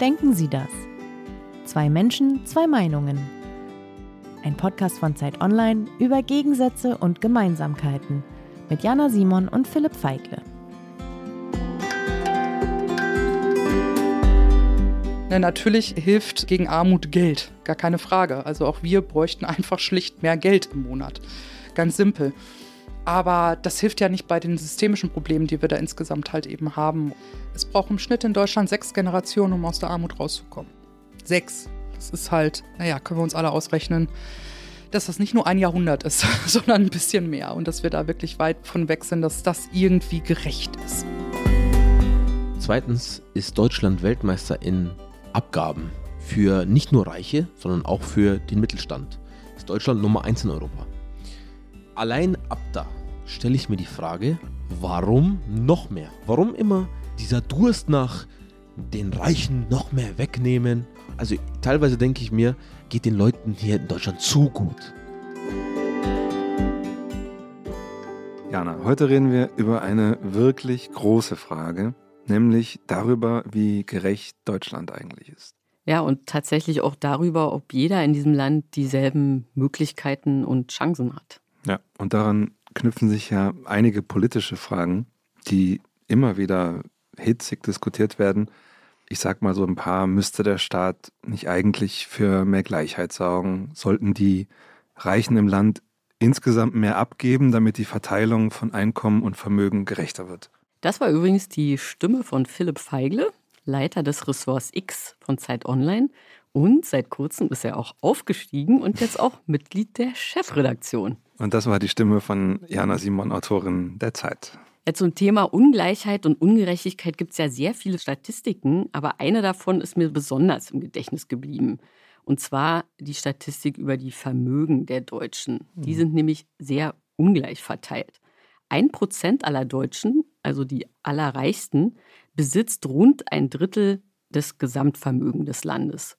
Denken Sie das? Zwei Menschen, zwei Meinungen. Ein Podcast von Zeit Online über Gegensätze und Gemeinsamkeiten mit Jana Simon und Philipp Feigle. Na, natürlich hilft gegen Armut Geld, gar keine Frage. Also auch wir bräuchten einfach schlicht mehr Geld im Monat. Ganz simpel. Aber das hilft ja nicht bei den systemischen Problemen, die wir da insgesamt halt eben haben. Es braucht im Schnitt in Deutschland sechs Generationen, um aus der Armut rauszukommen. Sechs. Das ist halt, naja, können wir uns alle ausrechnen, dass das nicht nur ein Jahrhundert ist, sondern ein bisschen mehr. Und dass wir da wirklich weit von weg sind, dass das irgendwie gerecht ist. Zweitens ist Deutschland Weltmeister in Abgaben für nicht nur Reiche, sondern auch für den Mittelstand. Ist Deutschland Nummer eins in Europa. Allein ab da stelle ich mir die Frage, warum noch mehr? Warum immer dieser Durst nach den Reichen noch mehr wegnehmen? Also teilweise denke ich mir, geht den Leuten hier in Deutschland zu gut. Jana, heute reden wir über eine wirklich große Frage, nämlich darüber, wie gerecht Deutschland eigentlich ist. Ja, und tatsächlich auch darüber, ob jeder in diesem Land dieselben Möglichkeiten und Chancen hat. Ja, und daran knüpfen sich ja einige politische Fragen, die immer wieder hitzig diskutiert werden. Ich sag mal so ein paar, müsste der Staat nicht eigentlich für mehr Gleichheit sorgen? Sollten die Reichen im Land insgesamt mehr abgeben, damit die Verteilung von Einkommen und Vermögen gerechter wird? Das war übrigens die Stimme von Philipp Feigle, Leiter des Ressorts X von Zeit Online. Und seit kurzem ist er auch aufgestiegen und jetzt auch Mitglied der Chefredaktion. Und das war die Stimme von Jana Simon, Autorin der Zeit. Ja, zum Thema Ungleichheit und Ungerechtigkeit gibt es ja sehr viele Statistiken, aber eine davon ist mir besonders im Gedächtnis geblieben. Und zwar die Statistik über die Vermögen der Deutschen. Die mhm. sind nämlich sehr ungleich verteilt. Ein Prozent aller Deutschen, also die allerreichsten, besitzt rund ein Drittel des Gesamtvermögens des Landes.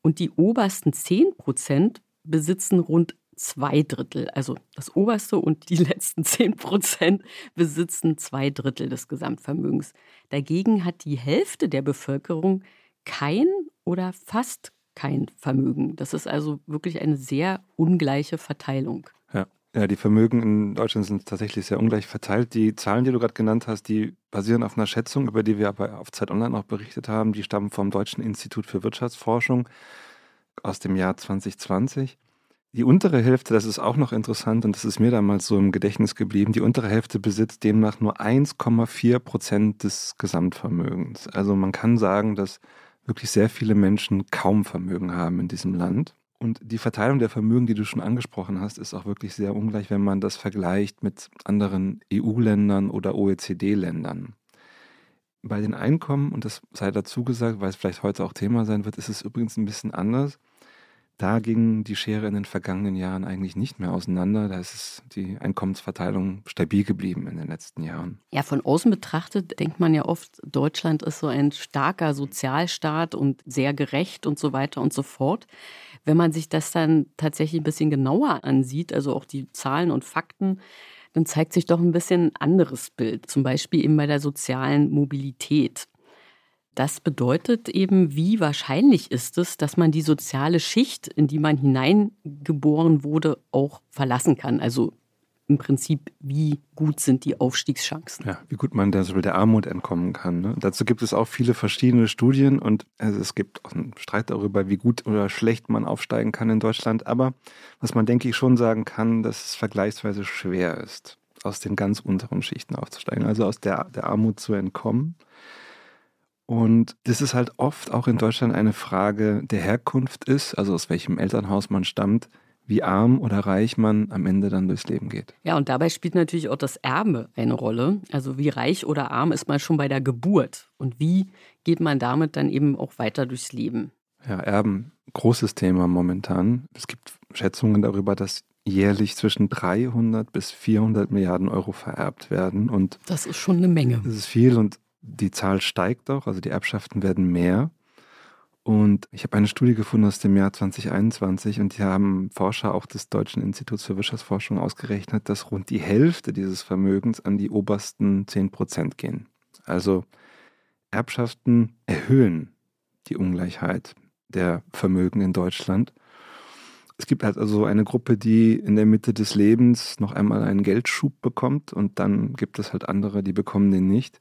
Und die obersten zehn Prozent besitzen rund zwei Drittel, also das oberste und die letzten zehn Prozent besitzen zwei Drittel des Gesamtvermögens. Dagegen hat die Hälfte der Bevölkerung kein oder fast kein Vermögen. Das ist also wirklich eine sehr ungleiche Verteilung. Ja. Ja, die Vermögen in Deutschland sind tatsächlich sehr ungleich verteilt. Die Zahlen, die du gerade genannt hast, die basieren auf einer Schätzung, über die wir aber auf Zeit Online auch berichtet haben. Die stammen vom Deutschen Institut für Wirtschaftsforschung aus dem Jahr 2020. Die untere Hälfte, das ist auch noch interessant und das ist mir damals so im Gedächtnis geblieben, die untere Hälfte besitzt demnach nur 1,4 Prozent des Gesamtvermögens. Also man kann sagen, dass wirklich sehr viele Menschen kaum Vermögen haben in diesem Land. Und die Verteilung der Vermögen, die du schon angesprochen hast, ist auch wirklich sehr ungleich, wenn man das vergleicht mit anderen EU-Ländern oder OECD-Ländern. Bei den Einkommen, und das sei dazu gesagt, weil es vielleicht heute auch Thema sein wird, ist es übrigens ein bisschen anders. Da ging die Schere in den vergangenen Jahren eigentlich nicht mehr auseinander. Da ist die Einkommensverteilung stabil geblieben in den letzten Jahren. Ja, von außen betrachtet denkt man ja oft, Deutschland ist so ein starker Sozialstaat und sehr gerecht und so weiter und so fort. Wenn man sich das dann tatsächlich ein bisschen genauer ansieht, also auch die Zahlen und Fakten, dann zeigt sich doch ein bisschen ein anderes Bild. Zum Beispiel eben bei der sozialen Mobilität. Das bedeutet eben, wie wahrscheinlich ist es, dass man die soziale Schicht, in die man hineingeboren wurde, auch verlassen kann. Also im Prinzip, wie gut sind die Aufstiegschancen. Ja, wie gut man der, der Armut entkommen kann. Ne? Dazu gibt es auch viele verschiedene Studien und also es gibt auch einen Streit darüber, wie gut oder schlecht man aufsteigen kann in Deutschland. Aber was man, denke ich, schon sagen kann, dass es vergleichsweise schwer ist, aus den ganz unteren Schichten aufzusteigen, also aus der, der Armut zu entkommen. Und das ist halt oft auch in Deutschland eine Frage der Herkunft ist, also aus welchem Elternhaus man stammt, wie arm oder reich man am Ende dann durchs Leben geht. Ja, und dabei spielt natürlich auch das Erbe eine Rolle. Also wie reich oder arm ist man schon bei der Geburt und wie geht man damit dann eben auch weiter durchs Leben. Ja, Erben, großes Thema momentan. Es gibt Schätzungen darüber, dass jährlich zwischen 300 bis 400 Milliarden Euro vererbt werden. Und das ist schon eine Menge. Das ist viel und die Zahl steigt auch, also die Erbschaften werden mehr. Und ich habe eine Studie gefunden aus dem Jahr 2021 und die haben Forscher auch des Deutschen Instituts für Wirtschaftsforschung ausgerechnet, dass rund die Hälfte dieses Vermögens an die obersten 10 Prozent gehen. Also Erbschaften erhöhen die Ungleichheit der Vermögen in Deutschland. Es gibt halt also eine Gruppe, die in der Mitte des Lebens noch einmal einen Geldschub bekommt und dann gibt es halt andere, die bekommen den nicht.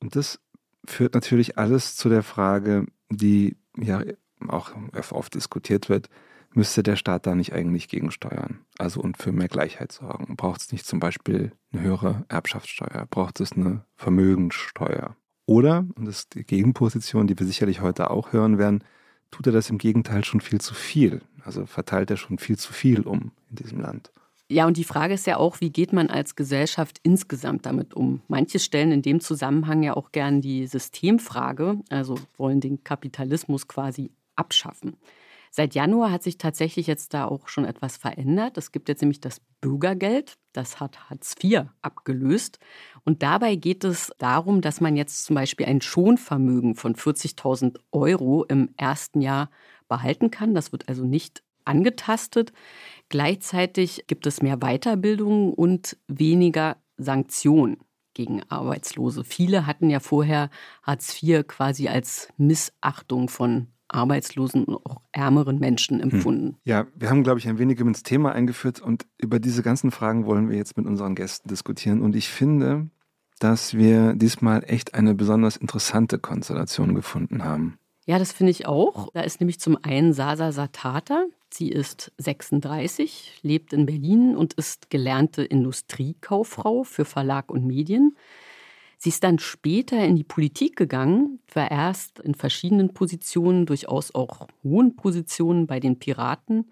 Und das führt natürlich alles zu der Frage, die ja auch oft diskutiert wird, müsste der Staat da nicht eigentlich gegensteuern? Also und für mehr Gleichheit sorgen? Braucht es nicht zum Beispiel eine höhere Erbschaftssteuer? Braucht es eine Vermögenssteuer? Oder, und das ist die Gegenposition, die wir sicherlich heute auch hören werden, tut er das im Gegenteil schon viel zu viel? Also verteilt er schon viel zu viel um in diesem Land? Ja, und die Frage ist ja auch, wie geht man als Gesellschaft insgesamt damit um? Manche stellen in dem Zusammenhang ja auch gern die Systemfrage, also wollen den Kapitalismus quasi abschaffen. Seit Januar hat sich tatsächlich jetzt da auch schon etwas verändert. Es gibt jetzt nämlich das Bürgergeld, das hat Hartz IV abgelöst. Und dabei geht es darum, dass man jetzt zum Beispiel ein Schonvermögen von 40.000 Euro im ersten Jahr behalten kann. Das wird also nicht angetastet. Gleichzeitig gibt es mehr Weiterbildung und weniger Sanktionen gegen Arbeitslose. Viele hatten ja vorher Hartz IV quasi als Missachtung von arbeitslosen und auch ärmeren Menschen hm. empfunden. Ja, wir haben, glaube ich, ein wenig ins Thema eingeführt und über diese ganzen Fragen wollen wir jetzt mit unseren Gästen diskutieren. Und ich finde, dass wir diesmal echt eine besonders interessante Konstellation gefunden haben. Ja, das finde ich auch. Da ist nämlich zum einen Sasa Satata. Sie ist 36, lebt in Berlin und ist gelernte Industriekauffrau für Verlag und Medien. Sie ist dann später in die Politik gegangen, war erst in verschiedenen Positionen, durchaus auch hohen Positionen bei den Piraten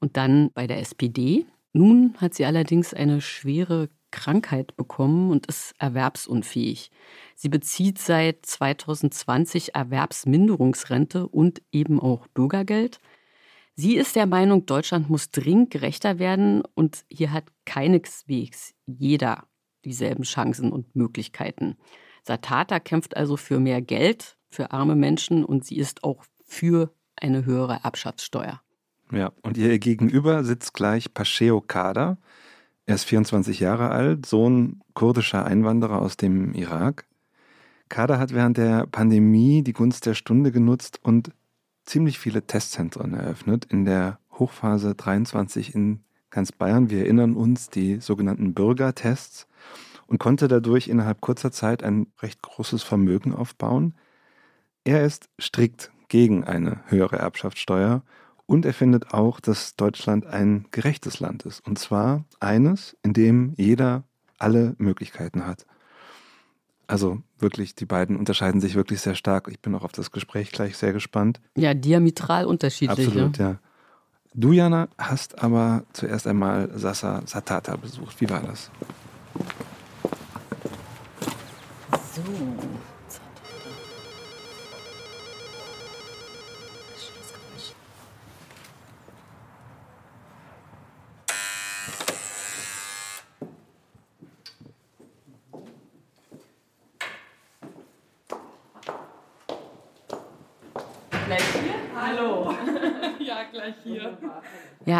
und dann bei der SPD. Nun hat sie allerdings eine schwere Krankheit bekommen und ist erwerbsunfähig. Sie bezieht seit 2020 Erwerbsminderungsrente und eben auch Bürgergeld. Sie ist der Meinung, Deutschland muss dringend gerechter werden und hier hat keineswegs jeder dieselben Chancen und Möglichkeiten. Satata kämpft also für mehr Geld für arme Menschen und sie ist auch für eine höhere Erbschaftssteuer. Ja, und ihr gegenüber sitzt gleich Pasheo Kader. Er ist 24 Jahre alt, Sohn kurdischer Einwanderer aus dem Irak. Kader hat während der Pandemie die Gunst der Stunde genutzt und ziemlich viele Testzentren eröffnet in der Hochphase 23 in ganz Bayern. Wir erinnern uns die sogenannten Bürgertests und konnte dadurch innerhalb kurzer Zeit ein recht großes Vermögen aufbauen. Er ist strikt gegen eine höhere Erbschaftssteuer und er findet auch, dass Deutschland ein gerechtes Land ist. Und zwar eines, in dem jeder alle Möglichkeiten hat. Also wirklich, die beiden unterscheiden sich wirklich sehr stark. Ich bin auch auf das Gespräch gleich sehr gespannt. Ja, diametral unterschiedlich. Absolut, ja. Du, Jana, hast aber zuerst einmal Sasa Satata besucht. Wie war das?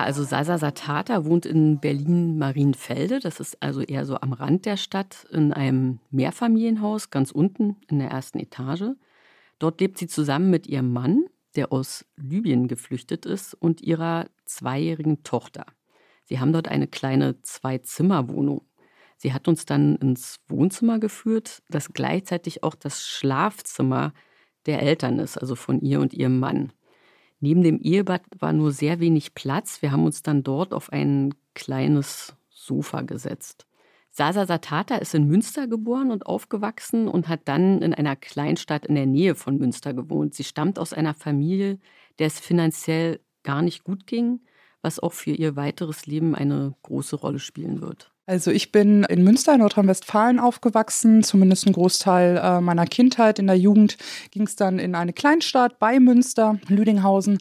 Also Sasa Satata wohnt in Berlin-Marienfelde. Das ist also eher so am Rand der Stadt in einem Mehrfamilienhaus, ganz unten in der ersten Etage. Dort lebt sie zusammen mit ihrem Mann, der aus Libyen geflüchtet ist, und ihrer zweijährigen Tochter. Sie haben dort eine kleine Zwei-Zimmer-Wohnung. Sie hat uns dann ins Wohnzimmer geführt, das gleichzeitig auch das Schlafzimmer der Eltern ist, also von ihr und ihrem Mann. Neben dem Ehebad war nur sehr wenig Platz. Wir haben uns dann dort auf ein kleines Sofa gesetzt. Sasa Satata ist in Münster geboren und aufgewachsen und hat dann in einer Kleinstadt in der Nähe von Münster gewohnt. Sie stammt aus einer Familie, der es finanziell gar nicht gut ging, was auch für ihr weiteres Leben eine große Rolle spielen wird. Also ich bin in Münster, Nordrhein-Westfalen aufgewachsen, zumindest ein Großteil äh, meiner Kindheit. In der Jugend ging es dann in eine Kleinstadt bei Münster, Lüdinghausen.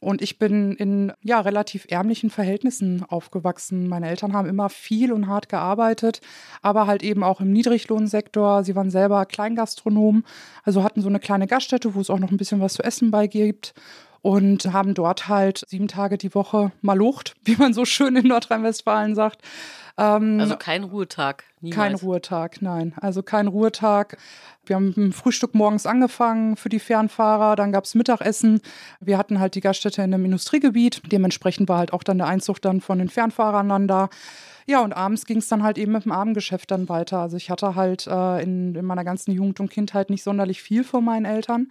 Und ich bin in ja, relativ ärmlichen Verhältnissen aufgewachsen. Meine Eltern haben immer viel und hart gearbeitet, aber halt eben auch im Niedriglohnsektor. Sie waren selber Kleingastronomen, also hatten so eine kleine Gaststätte, wo es auch noch ein bisschen was zu essen bei gibt. Und haben dort halt sieben Tage die Woche malocht, wie man so schön in Nordrhein-Westfalen sagt. Ähm, also kein Ruhetag. Niemals. Kein Ruhetag, nein. Also kein Ruhetag. Wir haben mit dem Frühstück morgens angefangen für die Fernfahrer, dann gab es Mittagessen. Wir hatten halt die Gaststätte in einem Industriegebiet. Dementsprechend war halt auch dann der Einzug dann von den Fernfahrern dann da. Ja, und abends ging es dann halt eben mit dem Abendgeschäft dann weiter. Also ich hatte halt äh, in, in meiner ganzen Jugend und Kindheit nicht sonderlich viel von meinen Eltern.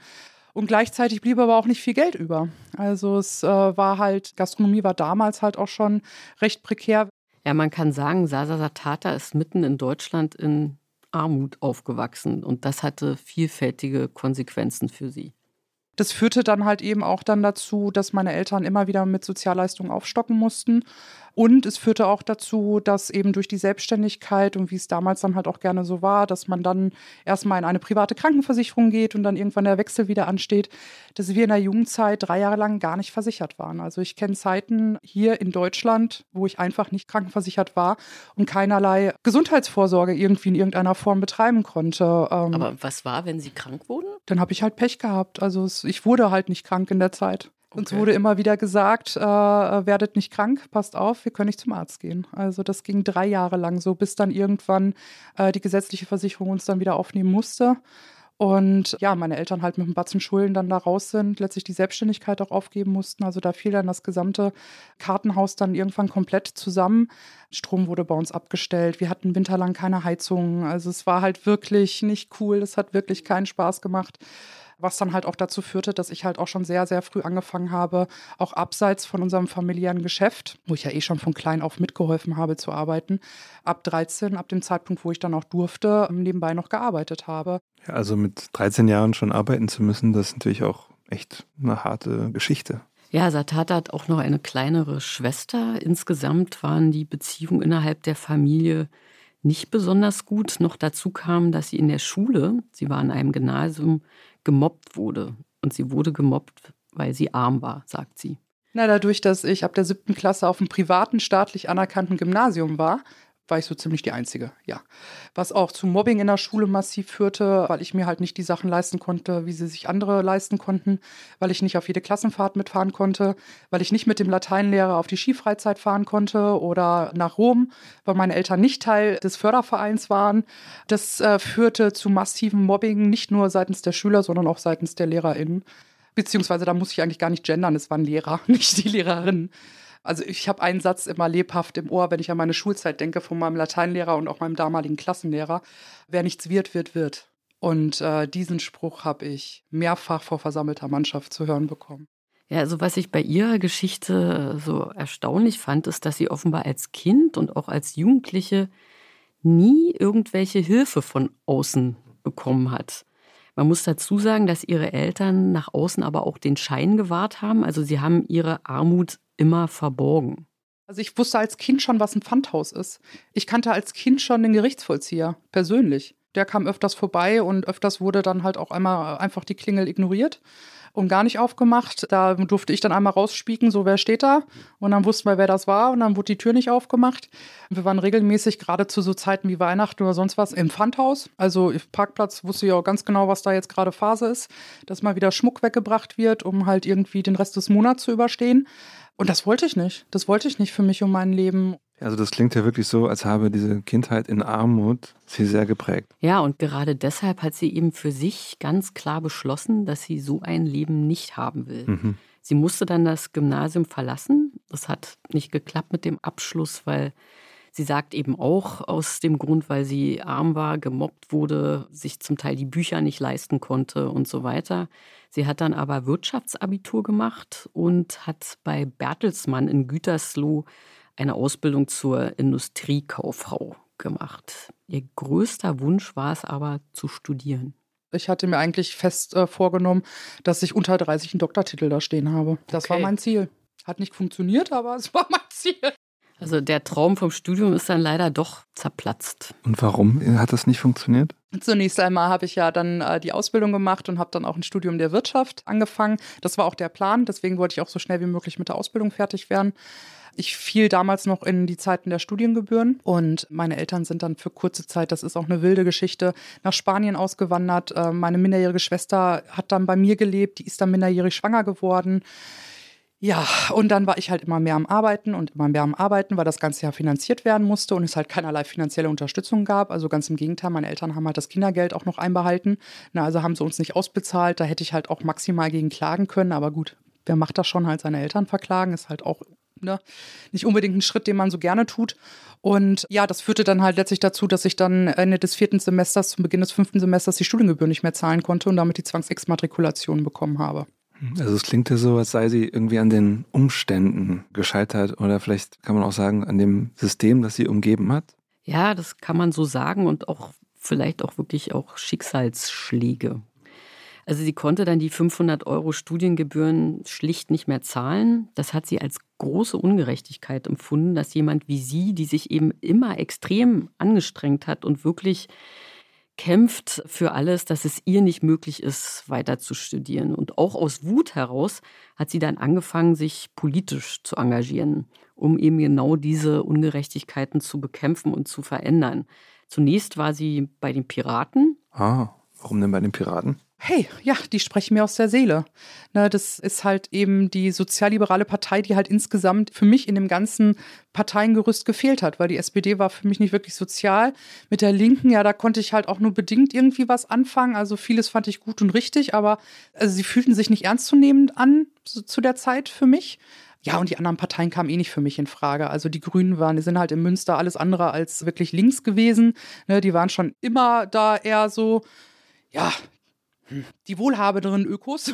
Und gleichzeitig blieb aber auch nicht viel Geld über. Also es äh, war halt, Gastronomie war damals halt auch schon recht prekär. Ja, man kann sagen, Sasa Satata ist mitten in Deutschland in Armut aufgewachsen und das hatte vielfältige Konsequenzen für sie. Das führte dann halt eben auch dann dazu, dass meine Eltern immer wieder mit Sozialleistungen aufstocken mussten. Und es führte auch dazu, dass eben durch die Selbstständigkeit und wie es damals dann halt auch gerne so war, dass man dann erstmal in eine private Krankenversicherung geht und dann irgendwann der Wechsel wieder ansteht, dass wir in der Jugendzeit drei Jahre lang gar nicht versichert waren. Also ich kenne Zeiten hier in Deutschland, wo ich einfach nicht krankenversichert war und keinerlei Gesundheitsvorsorge irgendwie in irgendeiner Form betreiben konnte. Ähm, Aber was war, wenn Sie krank wurden? Dann habe ich halt Pech gehabt. Also ich wurde halt nicht krank in der Zeit. Uns wurde immer wieder gesagt, äh, werdet nicht krank, passt auf, wir können nicht zum Arzt gehen. Also das ging drei Jahre lang so, bis dann irgendwann äh, die gesetzliche Versicherung uns dann wieder aufnehmen musste. Und ja, meine Eltern halt mit einem Batzen Schulden dann da raus sind, letztlich die Selbstständigkeit auch aufgeben mussten. Also da fiel dann das gesamte Kartenhaus dann irgendwann komplett zusammen. Strom wurde bei uns abgestellt. Wir hatten winterlang keine Heizung. Also es war halt wirklich nicht cool. Es hat wirklich keinen Spaß gemacht was dann halt auch dazu führte, dass ich halt auch schon sehr, sehr früh angefangen habe, auch abseits von unserem familiären Geschäft, wo ich ja eh schon von klein auf mitgeholfen habe zu arbeiten, ab 13, ab dem Zeitpunkt, wo ich dann auch durfte, nebenbei noch gearbeitet habe. Ja, also mit 13 Jahren schon arbeiten zu müssen, das ist natürlich auch echt eine harte Geschichte. Ja, Satata hat auch noch eine kleinere Schwester. Insgesamt waren die Beziehungen innerhalb der Familie nicht besonders gut. Noch dazu kam, dass sie in der Schule, sie war in einem Gymnasium, gemobbt wurde. Und sie wurde gemobbt, weil sie arm war, sagt sie. Na, dadurch, dass ich ab der siebten Klasse auf einem privaten, staatlich anerkannten Gymnasium war, war ich so ziemlich die Einzige, ja. Was auch zu Mobbing in der Schule massiv führte, weil ich mir halt nicht die Sachen leisten konnte, wie sie sich andere leisten konnten, weil ich nicht auf jede Klassenfahrt mitfahren konnte, weil ich nicht mit dem Lateinlehrer auf die Skifreizeit fahren konnte oder nach Rom, weil meine Eltern nicht Teil des Fördervereins waren. Das äh, führte zu massivem Mobbing, nicht nur seitens der Schüler, sondern auch seitens der LehrerInnen. Beziehungsweise da muss ich eigentlich gar nicht gendern, es waren Lehrer, nicht die Lehrerinnen. Also ich habe einen Satz immer lebhaft im Ohr, wenn ich an meine Schulzeit denke, von meinem Lateinlehrer und auch meinem damaligen Klassenlehrer. Wer nichts wird, wird, wird. Und äh, diesen Spruch habe ich mehrfach vor versammelter Mannschaft zu hören bekommen. Ja, also was ich bei ihrer Geschichte so erstaunlich fand, ist, dass sie offenbar als Kind und auch als Jugendliche nie irgendwelche Hilfe von außen bekommen hat. Man muss dazu sagen, dass ihre Eltern nach außen aber auch den Schein gewahrt haben. Also sie haben ihre Armut immer verborgen. Also ich wusste als Kind schon, was ein Pfandhaus ist. Ich kannte als Kind schon den Gerichtsvollzieher, persönlich. Der kam öfters vorbei und öfters wurde dann halt auch einmal einfach die Klingel ignoriert und gar nicht aufgemacht. Da durfte ich dann einmal rausspieken, so wer steht da. Und dann wussten wir, wer das war. Und dann wurde die Tür nicht aufgemacht. Wir waren regelmäßig, gerade zu so Zeiten wie Weihnachten oder sonst was, im Pfandhaus. Also im Parkplatz wusste ich auch ganz genau, was da jetzt gerade Phase ist. Dass mal wieder Schmuck weggebracht wird, um halt irgendwie den Rest des Monats zu überstehen. Und das wollte ich nicht. Das wollte ich nicht für mich und mein Leben. Also das klingt ja wirklich so, als habe diese Kindheit in Armut sie sehr geprägt. Ja, und gerade deshalb hat sie eben für sich ganz klar beschlossen, dass sie so ein Leben nicht haben will. Mhm. Sie musste dann das Gymnasium verlassen. Das hat nicht geklappt mit dem Abschluss, weil sie sagt eben auch aus dem Grund, weil sie arm war, gemobbt wurde, sich zum Teil die Bücher nicht leisten konnte und so weiter. Sie hat dann aber Wirtschaftsabitur gemacht und hat bei Bertelsmann in Gütersloh eine Ausbildung zur Industriekauffrau gemacht. Ihr größter Wunsch war es aber zu studieren. Ich hatte mir eigentlich fest äh, vorgenommen, dass ich unter 30 einen Doktortitel da stehen habe. Das okay. war mein Ziel. Hat nicht funktioniert, aber es war mein Ziel. Also der Traum vom Studium ist dann leider doch zerplatzt. Und warum hat das nicht funktioniert? Zunächst einmal habe ich ja dann äh, die Ausbildung gemacht und habe dann auch ein Studium der Wirtschaft angefangen. Das war auch der Plan, deswegen wollte ich auch so schnell wie möglich mit der Ausbildung fertig werden. Ich fiel damals noch in die Zeiten der Studiengebühren und meine Eltern sind dann für kurze Zeit, das ist auch eine wilde Geschichte, nach Spanien ausgewandert. Äh, meine minderjährige Schwester hat dann bei mir gelebt, die ist dann minderjährig schwanger geworden. Ja, und dann war ich halt immer mehr am Arbeiten und immer mehr am Arbeiten, weil das Ganze ja finanziert werden musste und es halt keinerlei finanzielle Unterstützung gab. Also ganz im Gegenteil, meine Eltern haben halt das Kindergeld auch noch einbehalten. Na, also haben sie uns nicht ausbezahlt. Da hätte ich halt auch maximal gegen klagen können. Aber gut, wer macht das schon? Halt seine Eltern verklagen, ist halt auch ne, nicht unbedingt ein Schritt, den man so gerne tut. Und ja, das führte dann halt letztlich dazu, dass ich dann Ende des vierten Semesters, zum Beginn des fünften Semesters die Studiengebühr nicht mehr zahlen konnte und damit die Zwangsexmatrikulation bekommen habe. Also es klingt ja so, als sei sie irgendwie an den Umständen gescheitert oder vielleicht kann man auch sagen, an dem System, das sie umgeben hat. Ja, das kann man so sagen und auch vielleicht auch wirklich auch Schicksalsschläge. Also sie konnte dann die 500 Euro Studiengebühren schlicht nicht mehr zahlen. Das hat sie als große Ungerechtigkeit empfunden, dass jemand wie sie, die sich eben immer extrem angestrengt hat und wirklich kämpft für alles, dass es ihr nicht möglich ist, weiter zu studieren. Und auch aus Wut heraus hat sie dann angefangen, sich politisch zu engagieren, um eben genau diese Ungerechtigkeiten zu bekämpfen und zu verändern. Zunächst war sie bei den Piraten. Ah, warum denn bei den Piraten? Hey, ja, die sprechen mir aus der Seele. Ne, das ist halt eben die sozialliberale Partei, die halt insgesamt für mich in dem ganzen Parteiengerüst gefehlt hat, weil die SPD war für mich nicht wirklich sozial. Mit der Linken, ja, da konnte ich halt auch nur bedingt irgendwie was anfangen. Also vieles fand ich gut und richtig, aber also sie fühlten sich nicht ernstzunehmend an so, zu der Zeit für mich. Ja, und die anderen Parteien kamen eh nicht für mich in Frage. Also die Grünen waren, die sind halt in Münster alles andere als wirklich links gewesen. Ne, die waren schon immer da eher so, ja, die wohlhabenderen Ökos,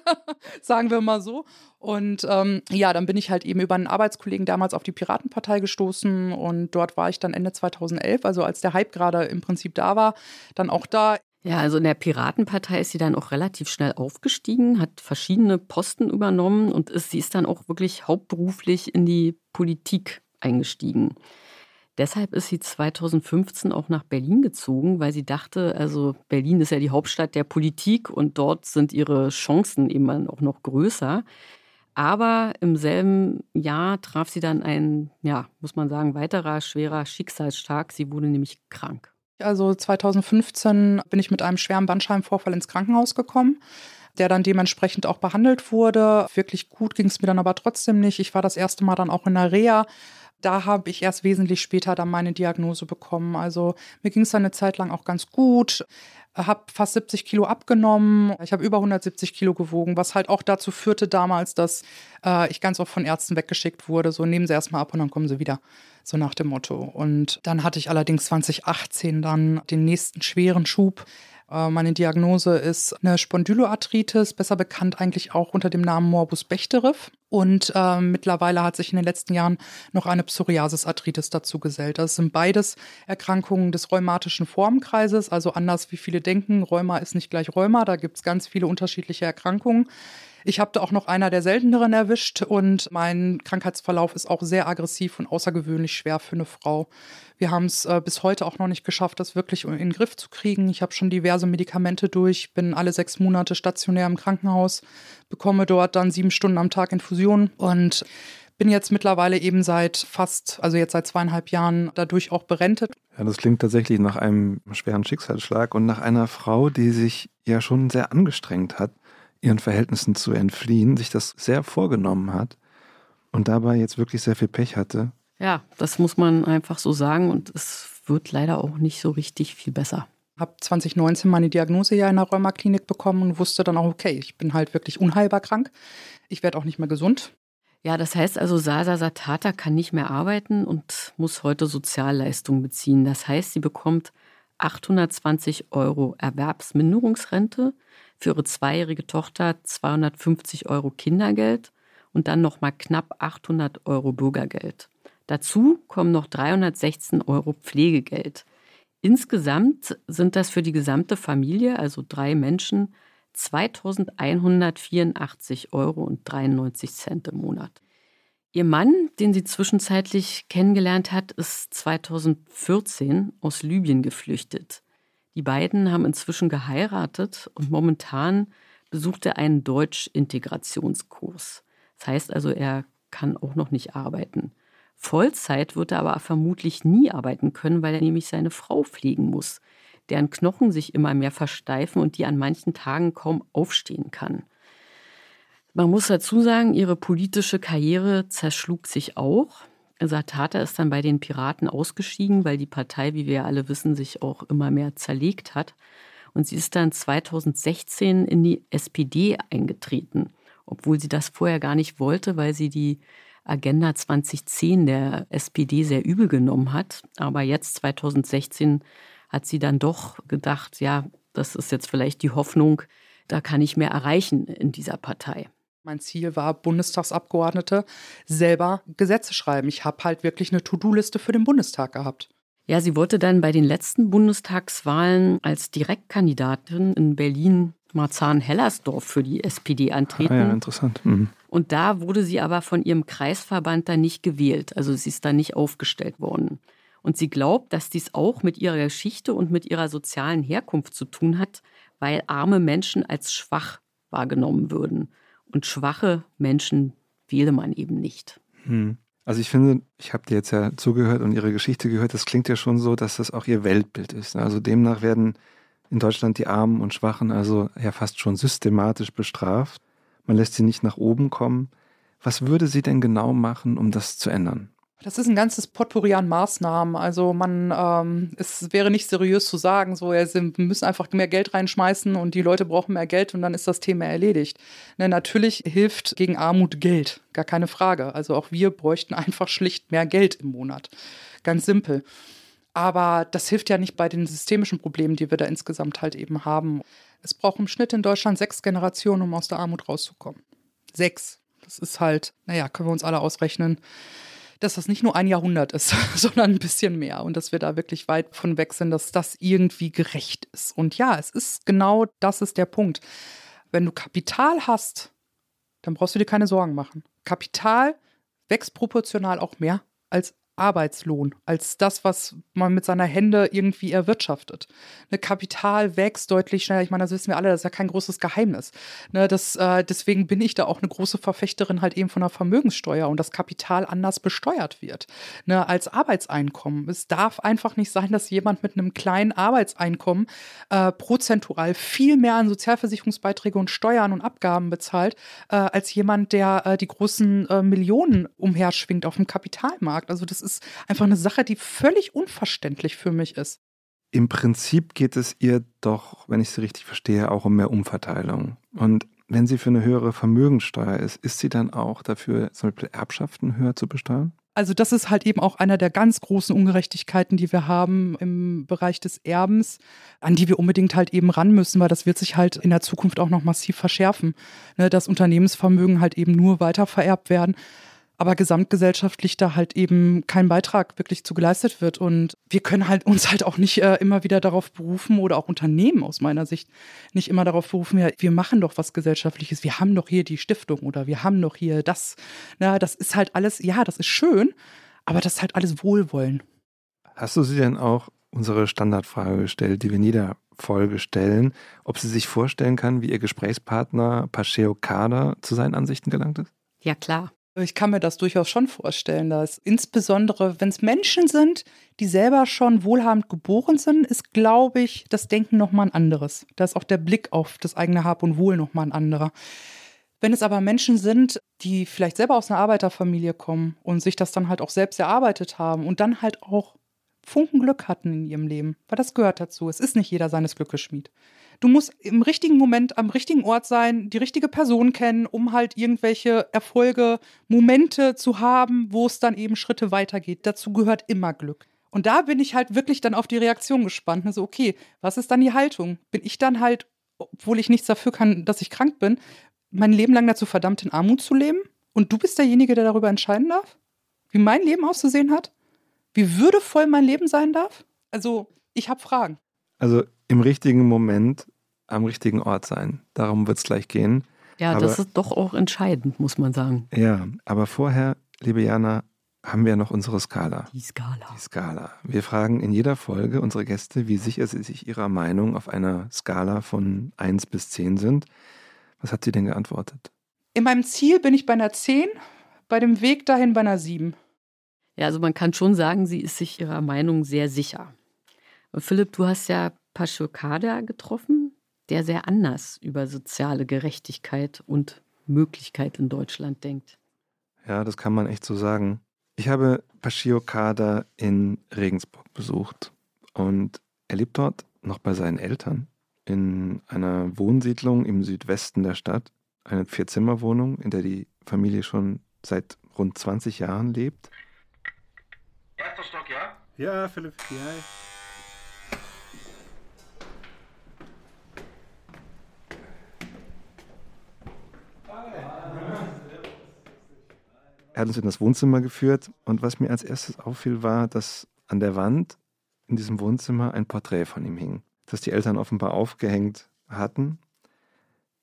sagen wir mal so. Und ähm, ja, dann bin ich halt eben über einen Arbeitskollegen damals auf die Piratenpartei gestoßen und dort war ich dann Ende 2011, also als der Hype gerade im Prinzip da war, dann auch da. Ja, also in der Piratenpartei ist sie dann auch relativ schnell aufgestiegen, hat verschiedene Posten übernommen und ist, sie ist dann auch wirklich hauptberuflich in die Politik eingestiegen. Deshalb ist sie 2015 auch nach Berlin gezogen, weil sie dachte, also Berlin ist ja die Hauptstadt der Politik und dort sind ihre Chancen eben auch noch größer. Aber im selben Jahr traf sie dann ein, ja, muss man sagen, weiterer schwerer Schicksalsschlag. Sie wurde nämlich krank. Also 2015 bin ich mit einem schweren Bandscheibenvorfall ins Krankenhaus gekommen der dann dementsprechend auch behandelt wurde. Wirklich gut ging es mir dann aber trotzdem nicht. Ich war das erste Mal dann auch in der Reha da habe ich erst wesentlich später dann meine Diagnose bekommen. Also mir ging es dann eine Zeit lang auch ganz gut habe fast 70 Kilo abgenommen. Ich habe über 170 Kilo gewogen, was halt auch dazu führte damals, dass äh, ich ganz oft von Ärzten weggeschickt wurde. So nehmen sie erstmal ab und dann kommen sie wieder. So nach dem Motto. Und dann hatte ich allerdings 2018 dann den nächsten schweren Schub. Äh, meine Diagnose ist eine Spondyloarthritis, besser bekannt eigentlich auch unter dem Namen Morbus Bechterew. Und äh, mittlerweile hat sich in den letzten Jahren noch eine Psoriasis-Arthritis dazu gesellt. Das sind beides Erkrankungen des rheumatischen Formkreises, also anders wie viele denken, Rheuma ist nicht gleich Rheuma, da gibt es ganz viele unterschiedliche Erkrankungen. Ich habe da auch noch einer der selteneren erwischt und mein Krankheitsverlauf ist auch sehr aggressiv und außergewöhnlich schwer für eine Frau. Wir haben es äh, bis heute auch noch nicht geschafft, das wirklich in den Griff zu kriegen. Ich habe schon diverse Medikamente durch, bin alle sechs Monate stationär im Krankenhaus, bekomme dort dann sieben Stunden am Tag Infusionen und bin jetzt mittlerweile eben seit fast, also jetzt seit zweieinhalb Jahren dadurch auch berentet. Ja, das klingt tatsächlich nach einem schweren Schicksalsschlag und nach einer Frau, die sich ja schon sehr angestrengt hat, ihren Verhältnissen zu entfliehen, sich das sehr vorgenommen hat und dabei jetzt wirklich sehr viel Pech hatte. Ja, das muss man einfach so sagen und es wird leider auch nicht so richtig viel besser. Habe 2019 meine Diagnose ja in der Rheumaklinik bekommen und wusste dann auch, okay, ich bin halt wirklich unheilbar krank. Ich werde auch nicht mehr gesund. Ja, das heißt also, Sasa Satata kann nicht mehr arbeiten und muss heute Sozialleistungen beziehen. Das heißt, sie bekommt 820 Euro Erwerbsminderungsrente, für ihre zweijährige Tochter 250 Euro Kindergeld und dann nochmal knapp 800 Euro Bürgergeld. Dazu kommen noch 316 Euro Pflegegeld. Insgesamt sind das für die gesamte Familie, also drei Menschen, 2184 Euro und 93 Cent im Monat. Ihr Mann, den sie zwischenzeitlich kennengelernt hat, ist 2014 aus Libyen geflüchtet. Die beiden haben inzwischen geheiratet und momentan besucht er einen Deutsch-Integrationskurs. Das heißt also, er kann auch noch nicht arbeiten. Vollzeit wird er aber vermutlich nie arbeiten können, weil er nämlich seine Frau pflegen muss, deren Knochen sich immer mehr versteifen und die an manchen Tagen kaum aufstehen kann. Man muss dazu sagen, ihre politische Karriere zerschlug sich auch. Satata ist dann bei den Piraten ausgestiegen, weil die Partei, wie wir alle wissen, sich auch immer mehr zerlegt hat. Und sie ist dann 2016 in die SPD eingetreten, obwohl sie das vorher gar nicht wollte, weil sie die Agenda 2010 der SPD sehr übel genommen hat. Aber jetzt 2016 hat sie dann doch gedacht, ja, das ist jetzt vielleicht die Hoffnung, da kann ich mehr erreichen in dieser Partei. Mein Ziel war, Bundestagsabgeordnete selber Gesetze schreiben. Ich habe halt wirklich eine To-Do-Liste für den Bundestag gehabt. Ja, sie wollte dann bei den letzten Bundestagswahlen als Direktkandidatin in Berlin Marzahn-Hellersdorf für die SPD antreten. Ah ja, interessant. Mhm. Und da wurde sie aber von ihrem Kreisverband dann nicht gewählt. Also sie ist da nicht aufgestellt worden. Und sie glaubt, dass dies auch mit ihrer Geschichte und mit ihrer sozialen Herkunft zu tun hat, weil arme Menschen als schwach wahrgenommen würden. Und schwache Menschen wähle man eben nicht. Hm. Also ich finde, ich habe dir jetzt ja zugehört und ihre Geschichte gehört, das klingt ja schon so, dass das auch ihr Weltbild ist. Also demnach werden in Deutschland die Armen und Schwachen also ja fast schon systematisch bestraft. Man lässt sie nicht nach oben kommen. Was würde sie denn genau machen, um das zu ändern? Das ist ein ganzes Potpourri an Maßnahmen. Also man, ähm, es wäre nicht seriös zu sagen, so ja, wir müssen einfach mehr Geld reinschmeißen und die Leute brauchen mehr Geld und dann ist das Thema erledigt. Ne, natürlich hilft gegen Armut Geld, gar keine Frage. Also auch wir bräuchten einfach schlicht mehr Geld im Monat. Ganz simpel. Aber das hilft ja nicht bei den systemischen Problemen, die wir da insgesamt halt eben haben. Es braucht im Schnitt in Deutschland sechs Generationen, um aus der Armut rauszukommen. Sechs. Das ist halt, naja, können wir uns alle ausrechnen dass das nicht nur ein Jahrhundert ist, sondern ein bisschen mehr und dass wir da wirklich weit von weg sind, dass das irgendwie gerecht ist. Und ja, es ist genau das ist der Punkt. Wenn du Kapital hast, dann brauchst du dir keine Sorgen machen. Kapital wächst proportional auch mehr als Arbeitslohn, als das, was man mit seiner Hände irgendwie erwirtschaftet. Ne, Kapital wächst deutlich schneller. Ich meine, das wissen wir alle, das ist ja kein großes Geheimnis. Ne, das, äh, deswegen bin ich da auch eine große Verfechterin halt eben von der Vermögenssteuer und das Kapital anders besteuert wird ne, als Arbeitseinkommen. Es darf einfach nicht sein, dass jemand mit einem kleinen Arbeitseinkommen äh, prozentual viel mehr an Sozialversicherungsbeiträge und Steuern und Abgaben bezahlt, äh, als jemand, der äh, die großen äh, Millionen umherschwingt auf dem Kapitalmarkt. Also das ist ist einfach eine Sache, die völlig unverständlich für mich ist. Im Prinzip geht es ihr doch, wenn ich sie richtig verstehe, auch um mehr Umverteilung. Und wenn sie für eine höhere Vermögenssteuer ist, ist sie dann auch dafür, zum Beispiel Erbschaften höher zu besteuern? Also das ist halt eben auch einer der ganz großen Ungerechtigkeiten, die wir haben im Bereich des Erbens, an die wir unbedingt halt eben ran müssen, weil das wird sich halt in der Zukunft auch noch massiv verschärfen, ne, dass Unternehmensvermögen halt eben nur weiter vererbt werden aber gesamtgesellschaftlich da halt eben kein Beitrag wirklich zu geleistet wird. Und wir können halt uns halt auch nicht äh, immer wieder darauf berufen oder auch Unternehmen aus meiner Sicht nicht immer darauf berufen, ja, wir machen doch was Gesellschaftliches, wir haben doch hier die Stiftung oder wir haben doch hier das. Na, das ist halt alles, ja, das ist schön, aber das ist halt alles Wohlwollen. Hast du sie denn auch unsere Standardfrage gestellt, die wir in jeder Folge stellen, ob sie sich vorstellen kann, wie ihr Gesprächspartner Pacheo Kader zu seinen Ansichten gelangt ist? Ja, klar. Ich kann mir das durchaus schon vorstellen, dass insbesondere, wenn es Menschen sind, die selber schon wohlhabend geboren sind, ist, glaube ich, das Denken nochmal ein anderes. Da ist auch der Blick auf das eigene Hab und Wohl nochmal ein anderer. Wenn es aber Menschen sind, die vielleicht selber aus einer Arbeiterfamilie kommen und sich das dann halt auch selbst erarbeitet haben und dann halt auch Funken Glück hatten in ihrem Leben, weil das gehört dazu. Es ist nicht jeder seines Glückes Schmied. Du musst im richtigen Moment am richtigen Ort sein, die richtige Person kennen, um halt irgendwelche Erfolge, Momente zu haben, wo es dann eben Schritte weitergeht. Dazu gehört immer Glück. Und da bin ich halt wirklich dann auf die Reaktion gespannt. Also, okay, was ist dann die Haltung? Bin ich dann halt, obwohl ich nichts dafür kann, dass ich krank bin, mein Leben lang dazu verdammt, in Armut zu leben? Und du bist derjenige, der darüber entscheiden darf? Wie mein Leben auszusehen hat? Wie würdevoll mein Leben sein darf? Also, ich habe Fragen. Also im richtigen Moment am richtigen Ort sein. Darum wird es gleich gehen. Ja, aber, das ist doch auch entscheidend, muss man sagen. Ja, aber vorher, liebe Jana, haben wir noch unsere Skala. Die Skala. Die Skala. Wir fragen in jeder Folge unsere Gäste, wie sicher sie sich ihrer Meinung auf einer Skala von 1 bis 10 sind. Was hat sie denn geantwortet? In meinem Ziel bin ich bei einer 10, bei dem Weg dahin bei einer 7. Ja, also man kann schon sagen, sie ist sich ihrer Meinung sehr sicher. Und Philipp, du hast ja Paschokada getroffen, der sehr anders über soziale Gerechtigkeit und Möglichkeit in Deutschland denkt. Ja, das kann man echt so sagen. Ich habe Pashio Kada in Regensburg besucht und er lebt dort noch bei seinen Eltern in einer Wohnsiedlung im Südwesten der Stadt, eine Vierzimmerwohnung, in der die Familie schon seit rund 20 Jahren lebt. Erster Stock, ja? Ja, Philipp, ja. Er hat uns in das Wohnzimmer geführt und was mir als erstes auffiel, war, dass an der Wand in diesem Wohnzimmer ein Porträt von ihm hing, das die Eltern offenbar aufgehängt hatten.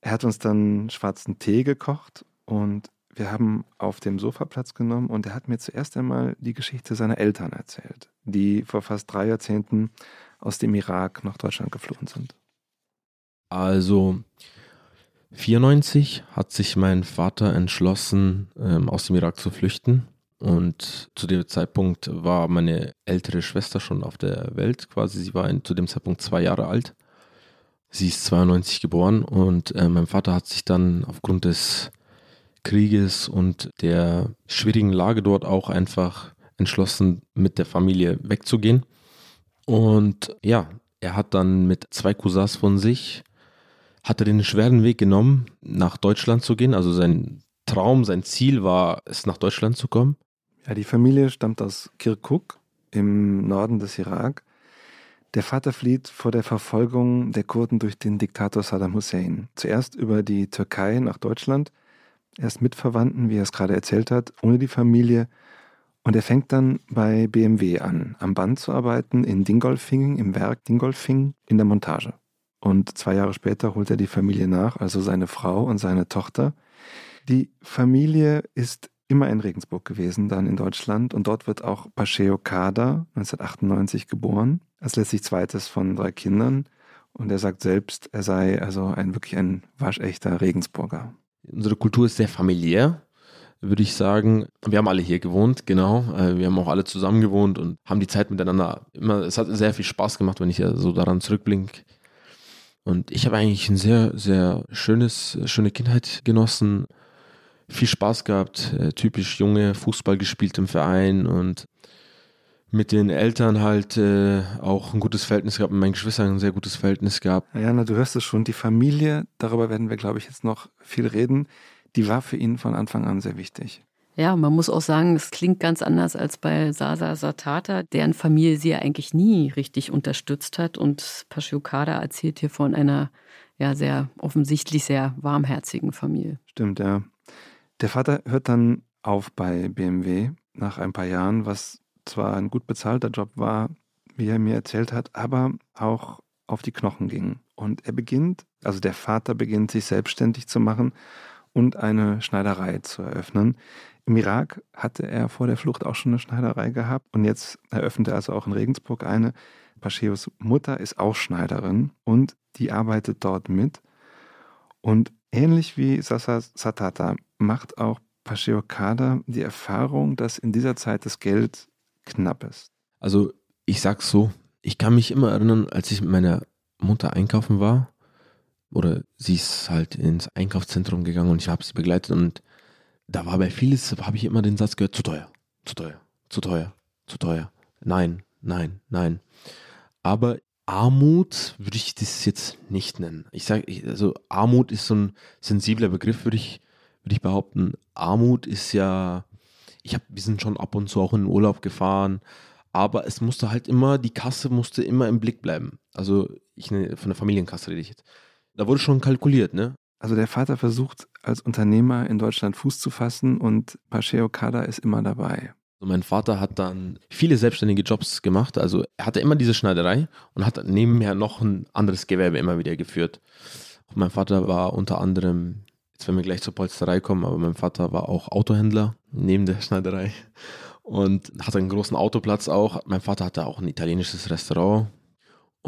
Er hat uns dann schwarzen Tee gekocht und wir haben auf dem Sofa Platz genommen und er hat mir zuerst einmal die Geschichte seiner Eltern erzählt, die vor fast drei Jahrzehnten aus dem Irak nach Deutschland geflohen sind. Also 94 hat sich mein Vater entschlossen, ähm, aus dem Irak zu flüchten. Und zu dem Zeitpunkt war meine ältere Schwester schon auf der Welt quasi. Sie war zu dem Zeitpunkt zwei Jahre alt. Sie ist 92 geboren und äh, mein Vater hat sich dann aufgrund des Krieges und der schwierigen Lage dort auch einfach entschlossen, mit der Familie wegzugehen. Und ja, er hat dann mit zwei Cousins von sich hat er den schweren Weg genommen, nach Deutschland zu gehen. Also sein Traum, sein Ziel war es, nach Deutschland zu kommen. Ja, die Familie stammt aus Kirkuk im Norden des Irak. Der Vater flieht vor der Verfolgung der Kurden durch den Diktator Saddam Hussein. Zuerst über die Türkei nach Deutschland, erst mit Verwandten, wie er es gerade erzählt hat, ohne die Familie. Und er fängt dann bei BMW an, am Band zu arbeiten in Dingolfingen, im Werk Dingolfing, in der Montage. Und zwei Jahre später holt er die Familie nach, also seine Frau und seine Tochter. Die Familie ist immer in Regensburg gewesen, dann in Deutschland. Und dort wird auch Pacheo Kada 1998 geboren, als letztlich zweites von drei Kindern. Und er sagt selbst, er sei also ein wirklich ein waschechter Regensburger. Unsere Kultur ist sehr familiär, würde ich sagen. Wir haben alle hier gewohnt, genau. Äh, wir haben auch alle zusammen gewohnt und haben die Zeit miteinander immer, es hat sehr viel Spaß gemacht, wenn ich so daran zurückblinke. Und ich habe eigentlich ein sehr, sehr schönes, schöne Kindheit genossen. Viel Spaß gehabt, äh, typisch junge Fußball gespielt im Verein und mit den Eltern halt äh, auch ein gutes Verhältnis gehabt, mit meinen Geschwistern ein sehr gutes Verhältnis gehabt. Ja, na, du hörst es schon, die Familie, darüber werden wir, glaube ich, jetzt noch viel reden, die war für ihn von Anfang an sehr wichtig. Ja, man muss auch sagen, es klingt ganz anders als bei Sasa Satata, deren Familie sie ja eigentlich nie richtig unterstützt hat. Und Pashiokada erzählt hier von einer ja sehr offensichtlich sehr warmherzigen Familie. Stimmt, ja. Der Vater hört dann auf bei BMW nach ein paar Jahren, was zwar ein gut bezahlter Job war, wie er mir erzählt hat, aber auch auf die Knochen ging. Und er beginnt, also der Vater beginnt sich selbstständig zu machen und eine Schneiderei zu eröffnen. Im Irak hatte er vor der Flucht auch schon eine Schneiderei gehabt und jetzt eröffnet er also auch in Regensburg eine. Pascheos Mutter ist auch Schneiderin und die arbeitet dort mit. Und ähnlich wie Sasa Satata macht auch Pasheo Kada die Erfahrung, dass in dieser Zeit das Geld knapp ist. Also ich sag's so, ich kann mich immer erinnern, als ich mit meiner Mutter einkaufen war, oder sie ist halt ins Einkaufszentrum gegangen und ich habe sie begleitet und da war bei vieles, habe ich immer den Satz gehört, zu teuer, zu teuer, zu teuer, zu teuer. Nein, nein, nein. Aber Armut würde ich das jetzt nicht nennen. Ich sage, also Armut ist so ein sensibler Begriff, würde ich, würde ich behaupten. Armut ist ja, ich habe, wir sind schon ab und zu auch in den Urlaub gefahren, aber es musste halt immer, die Kasse musste immer im Blick bleiben. Also ich ne, von der Familienkasse rede ich jetzt. Da wurde schon kalkuliert, ne? Also der Vater versucht als Unternehmer in Deutschland Fuß zu fassen und Pacheo Kada ist immer dabei. Mein Vater hat dann viele selbstständige Jobs gemacht. Also er hatte immer diese Schneiderei und hat nebenher noch ein anderes Gewerbe immer wieder geführt. Und mein Vater war unter anderem, jetzt werden wir gleich zur Polsterei kommen, aber mein Vater war auch Autohändler neben der Schneiderei. und hatte einen großen Autoplatz auch. Mein Vater hatte auch ein italienisches Restaurant.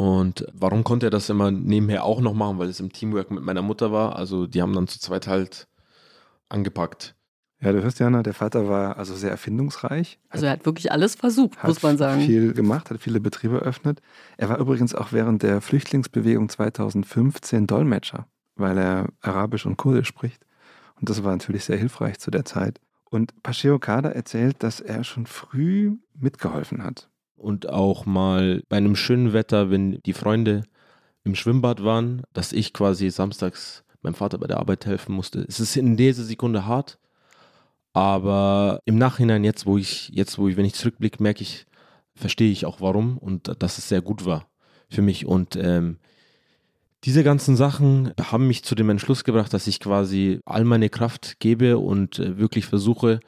Und warum konnte er das immer nebenher auch noch machen? Weil es im Teamwork mit meiner Mutter war. Also die haben dann zu zweit halt angepackt. Ja, du hörst, Jana, der Vater war also sehr erfindungsreich. Also er hat wirklich alles versucht, muss man sagen. Hat viel gemacht, hat viele Betriebe eröffnet. Er war übrigens auch während der Flüchtlingsbewegung 2015 Dolmetscher, weil er Arabisch und Kurdisch spricht. Und das war natürlich sehr hilfreich zu der Zeit. Und Pacheo Kada erzählt, dass er schon früh mitgeholfen hat. Und auch mal bei einem schönen Wetter, wenn die Freunde im Schwimmbad waren, dass ich quasi samstags meinem Vater bei der Arbeit helfen musste. Es ist in dieser Sekunde hart, aber im Nachhinein, jetzt wo ich, jetzt wo ich, wenn ich zurückblicke, merke ich, verstehe ich auch warum und dass es sehr gut war für mich. Und ähm, diese ganzen Sachen haben mich zu dem Entschluss gebracht, dass ich quasi all meine Kraft gebe und äh, wirklich versuche,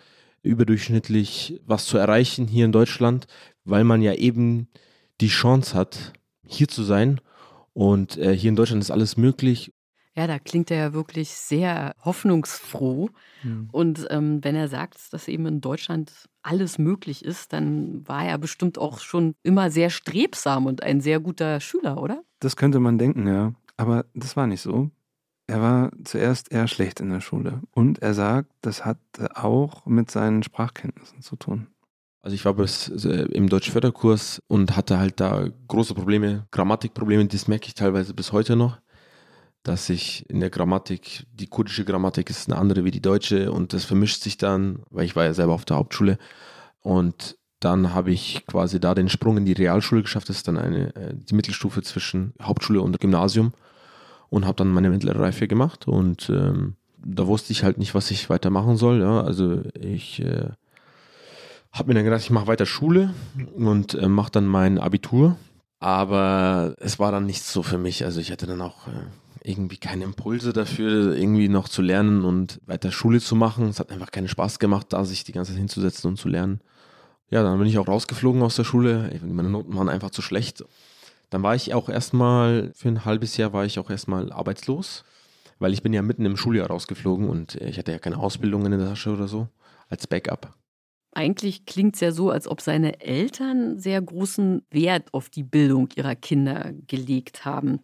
überdurchschnittlich was zu erreichen hier in Deutschland, weil man ja eben die Chance hat, hier zu sein. Und äh, hier in Deutschland ist alles möglich. Ja, da klingt er ja wirklich sehr hoffnungsfroh. Mhm. Und ähm, wenn er sagt, dass eben in Deutschland alles möglich ist, dann war er bestimmt auch schon immer sehr strebsam und ein sehr guter Schüler, oder? Das könnte man denken, ja. Aber das war nicht so. Er war zuerst eher schlecht in der Schule. Und er sagt, das hatte auch mit seinen Sprachkenntnissen zu tun. Also ich war bis, äh, im Deutschförderkurs und hatte halt da große Probleme, Grammatikprobleme, das merke ich teilweise bis heute noch, dass ich in der Grammatik, die kurdische Grammatik ist eine andere wie die deutsche und das vermischt sich dann, weil ich war ja selber auf der Hauptschule und dann habe ich quasi da den Sprung in die Realschule geschafft, das ist dann eine, äh, die Mittelstufe zwischen Hauptschule und Gymnasium und habe dann meine mittlere Reife gemacht und ähm, da wusste ich halt nicht, was ich weitermachen soll. Ja. Also ich äh, habe mir dann gedacht, ich mache weiter Schule und äh, mache dann mein Abitur. Aber es war dann nichts so für mich. Also ich hatte dann auch äh, irgendwie keine Impulse dafür, irgendwie noch zu lernen und weiter Schule zu machen. Es hat einfach keinen Spaß gemacht, da sich die ganze Zeit hinzusetzen und zu lernen. Ja, dann bin ich auch rausgeflogen aus der Schule. Meine Noten waren einfach zu schlecht. Dann war ich auch erstmal, für ein halbes Jahr war ich auch erstmal arbeitslos, weil ich bin ja mitten im Schuljahr rausgeflogen und ich hatte ja keine Ausbildung in der Tasche oder so, als Backup. Eigentlich klingt es ja so, als ob seine Eltern sehr großen Wert auf die Bildung ihrer Kinder gelegt haben.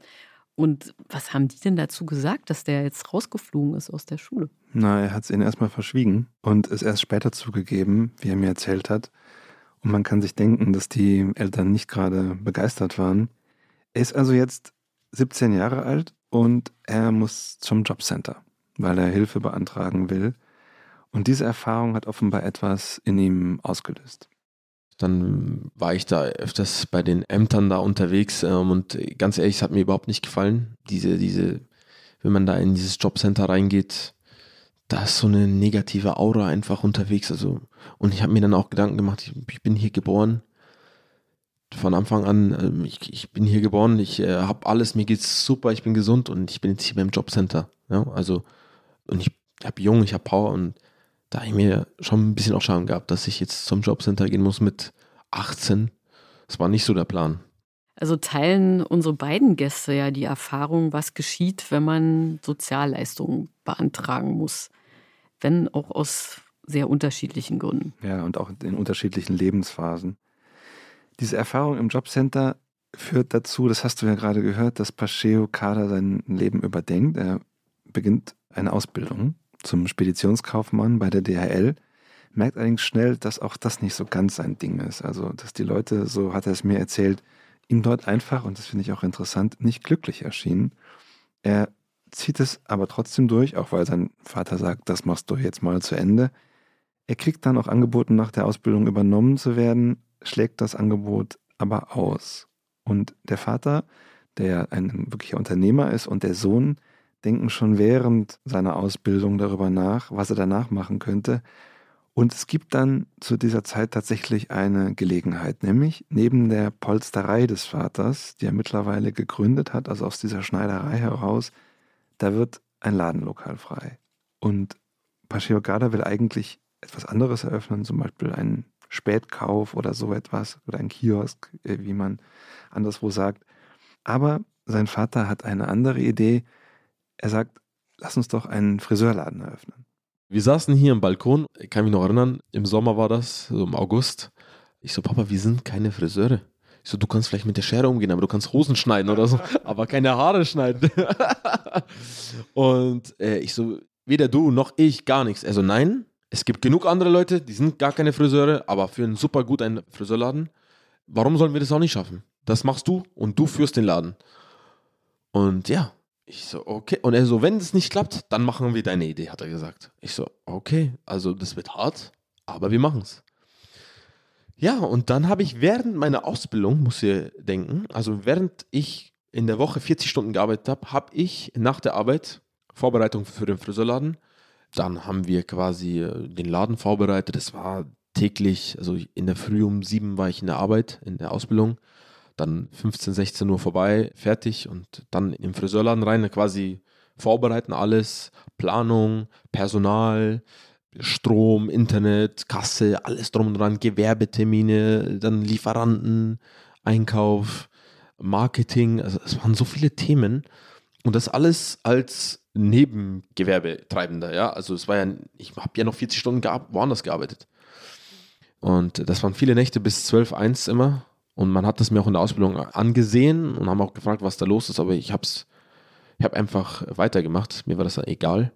Und was haben die denn dazu gesagt, dass der jetzt rausgeflogen ist aus der Schule? Na, er hat es ihnen erstmal verschwiegen und es erst später zugegeben, wie er mir erzählt hat. Und man kann sich denken, dass die Eltern nicht gerade begeistert waren. Er ist also jetzt 17 Jahre alt und er muss zum Jobcenter, weil er Hilfe beantragen will. Und diese Erfahrung hat offenbar etwas in ihm ausgelöst. Dann war ich da öfters bei den Ämtern da unterwegs ähm, und ganz ehrlich, es hat mir überhaupt nicht gefallen. Diese, diese, wenn man da in dieses Jobcenter reingeht, da ist so eine negative Aura einfach unterwegs. Also, und ich habe mir dann auch Gedanken gemacht, ich, ich bin hier geboren, von Anfang an, ähm, ich, ich bin hier geboren, ich äh, habe alles, mir geht's super, ich bin gesund und ich bin jetzt hier beim Jobcenter. Ja? Also, und ich habe jung, ich habe Power und da habe ich mir schon ein bisschen auch Scham gehabt, dass ich jetzt zum Jobcenter gehen muss mit 18. Das war nicht so der Plan. Also teilen unsere beiden Gäste ja die Erfahrung, was geschieht, wenn man Sozialleistungen beantragen muss. Wenn auch aus sehr unterschiedlichen Gründen. Ja, und auch in unterschiedlichen Lebensphasen. Diese Erfahrung im Jobcenter führt dazu, das hast du ja gerade gehört, dass Pascheo Kader sein Leben überdenkt. Er beginnt eine Ausbildung zum Speditionskaufmann bei der DHL, merkt allerdings schnell, dass auch das nicht so ganz sein Ding ist. Also, dass die Leute, so hat er es mir erzählt, ihm dort einfach, und das finde ich auch interessant, nicht glücklich erschienen. Er zieht es aber trotzdem durch, auch weil sein Vater sagt, das machst du jetzt mal zu Ende. Er kriegt dann auch angeboten, nach der Ausbildung übernommen zu werden, schlägt das Angebot aber aus. Und der Vater, der ein wirklicher Unternehmer ist, und der Sohn denken schon während seiner Ausbildung darüber nach, was er danach machen könnte. Und es gibt dann zu dieser Zeit tatsächlich eine Gelegenheit, nämlich neben der Polsterei des Vaters, die er mittlerweile gegründet hat, also aus dieser Schneiderei heraus, da wird ein Ladenlokal frei. Und Pacheo Gada will eigentlich etwas anderes eröffnen, zum Beispiel einen Spätkauf oder so etwas oder ein Kiosk, äh, wie man anderswo sagt. Aber sein Vater hat eine andere Idee. Er sagt, lass uns doch einen Friseurladen eröffnen. Wir saßen hier im Balkon, ich kann mich noch erinnern, im Sommer war das, so im August. Ich so, Papa, wir sind keine Friseure. Ich so, du kannst vielleicht mit der Schere umgehen, aber du kannst Hosen schneiden oder so, aber keine Haare schneiden. und äh, ich so, weder du noch ich, gar nichts. Also nein, es gibt genug andere Leute, die sind gar keine Friseure, aber führen super gut einen Friseurladen. Warum sollen wir das auch nicht schaffen? Das machst du und du führst den Laden. Und ja, ich so, okay. Und er so, wenn es nicht klappt, dann machen wir deine Idee, hat er gesagt. Ich so, okay, also das wird hart, aber wir machen es. Ja, und dann habe ich während meiner Ausbildung, muss ihr denken, also während ich in der Woche 40 Stunden gearbeitet habe, habe ich nach der Arbeit Vorbereitung für den Friseurladen. Dann haben wir quasi äh, den Laden vorbereitet. Es war täglich, also in der Früh um sieben war ich in der Arbeit, in der Ausbildung. Dann 15, 16 Uhr vorbei, fertig und dann im Friseurladen rein, quasi vorbereiten alles, Planung, Personal, Strom, Internet, Kasse, alles drum und dran, Gewerbetermine, dann Lieferanten, Einkauf, Marketing, also es waren so viele Themen und das alles als Nebengewerbetreibender, ja, also es war ja, ich habe ja noch 40 Stunden woanders gearbeitet. Und das waren viele Nächte bis 12, 1 immer. Und man hat das mir auch in der Ausbildung angesehen und haben auch gefragt, was da los ist, aber ich habe ich habe einfach weitergemacht, mir war das egal.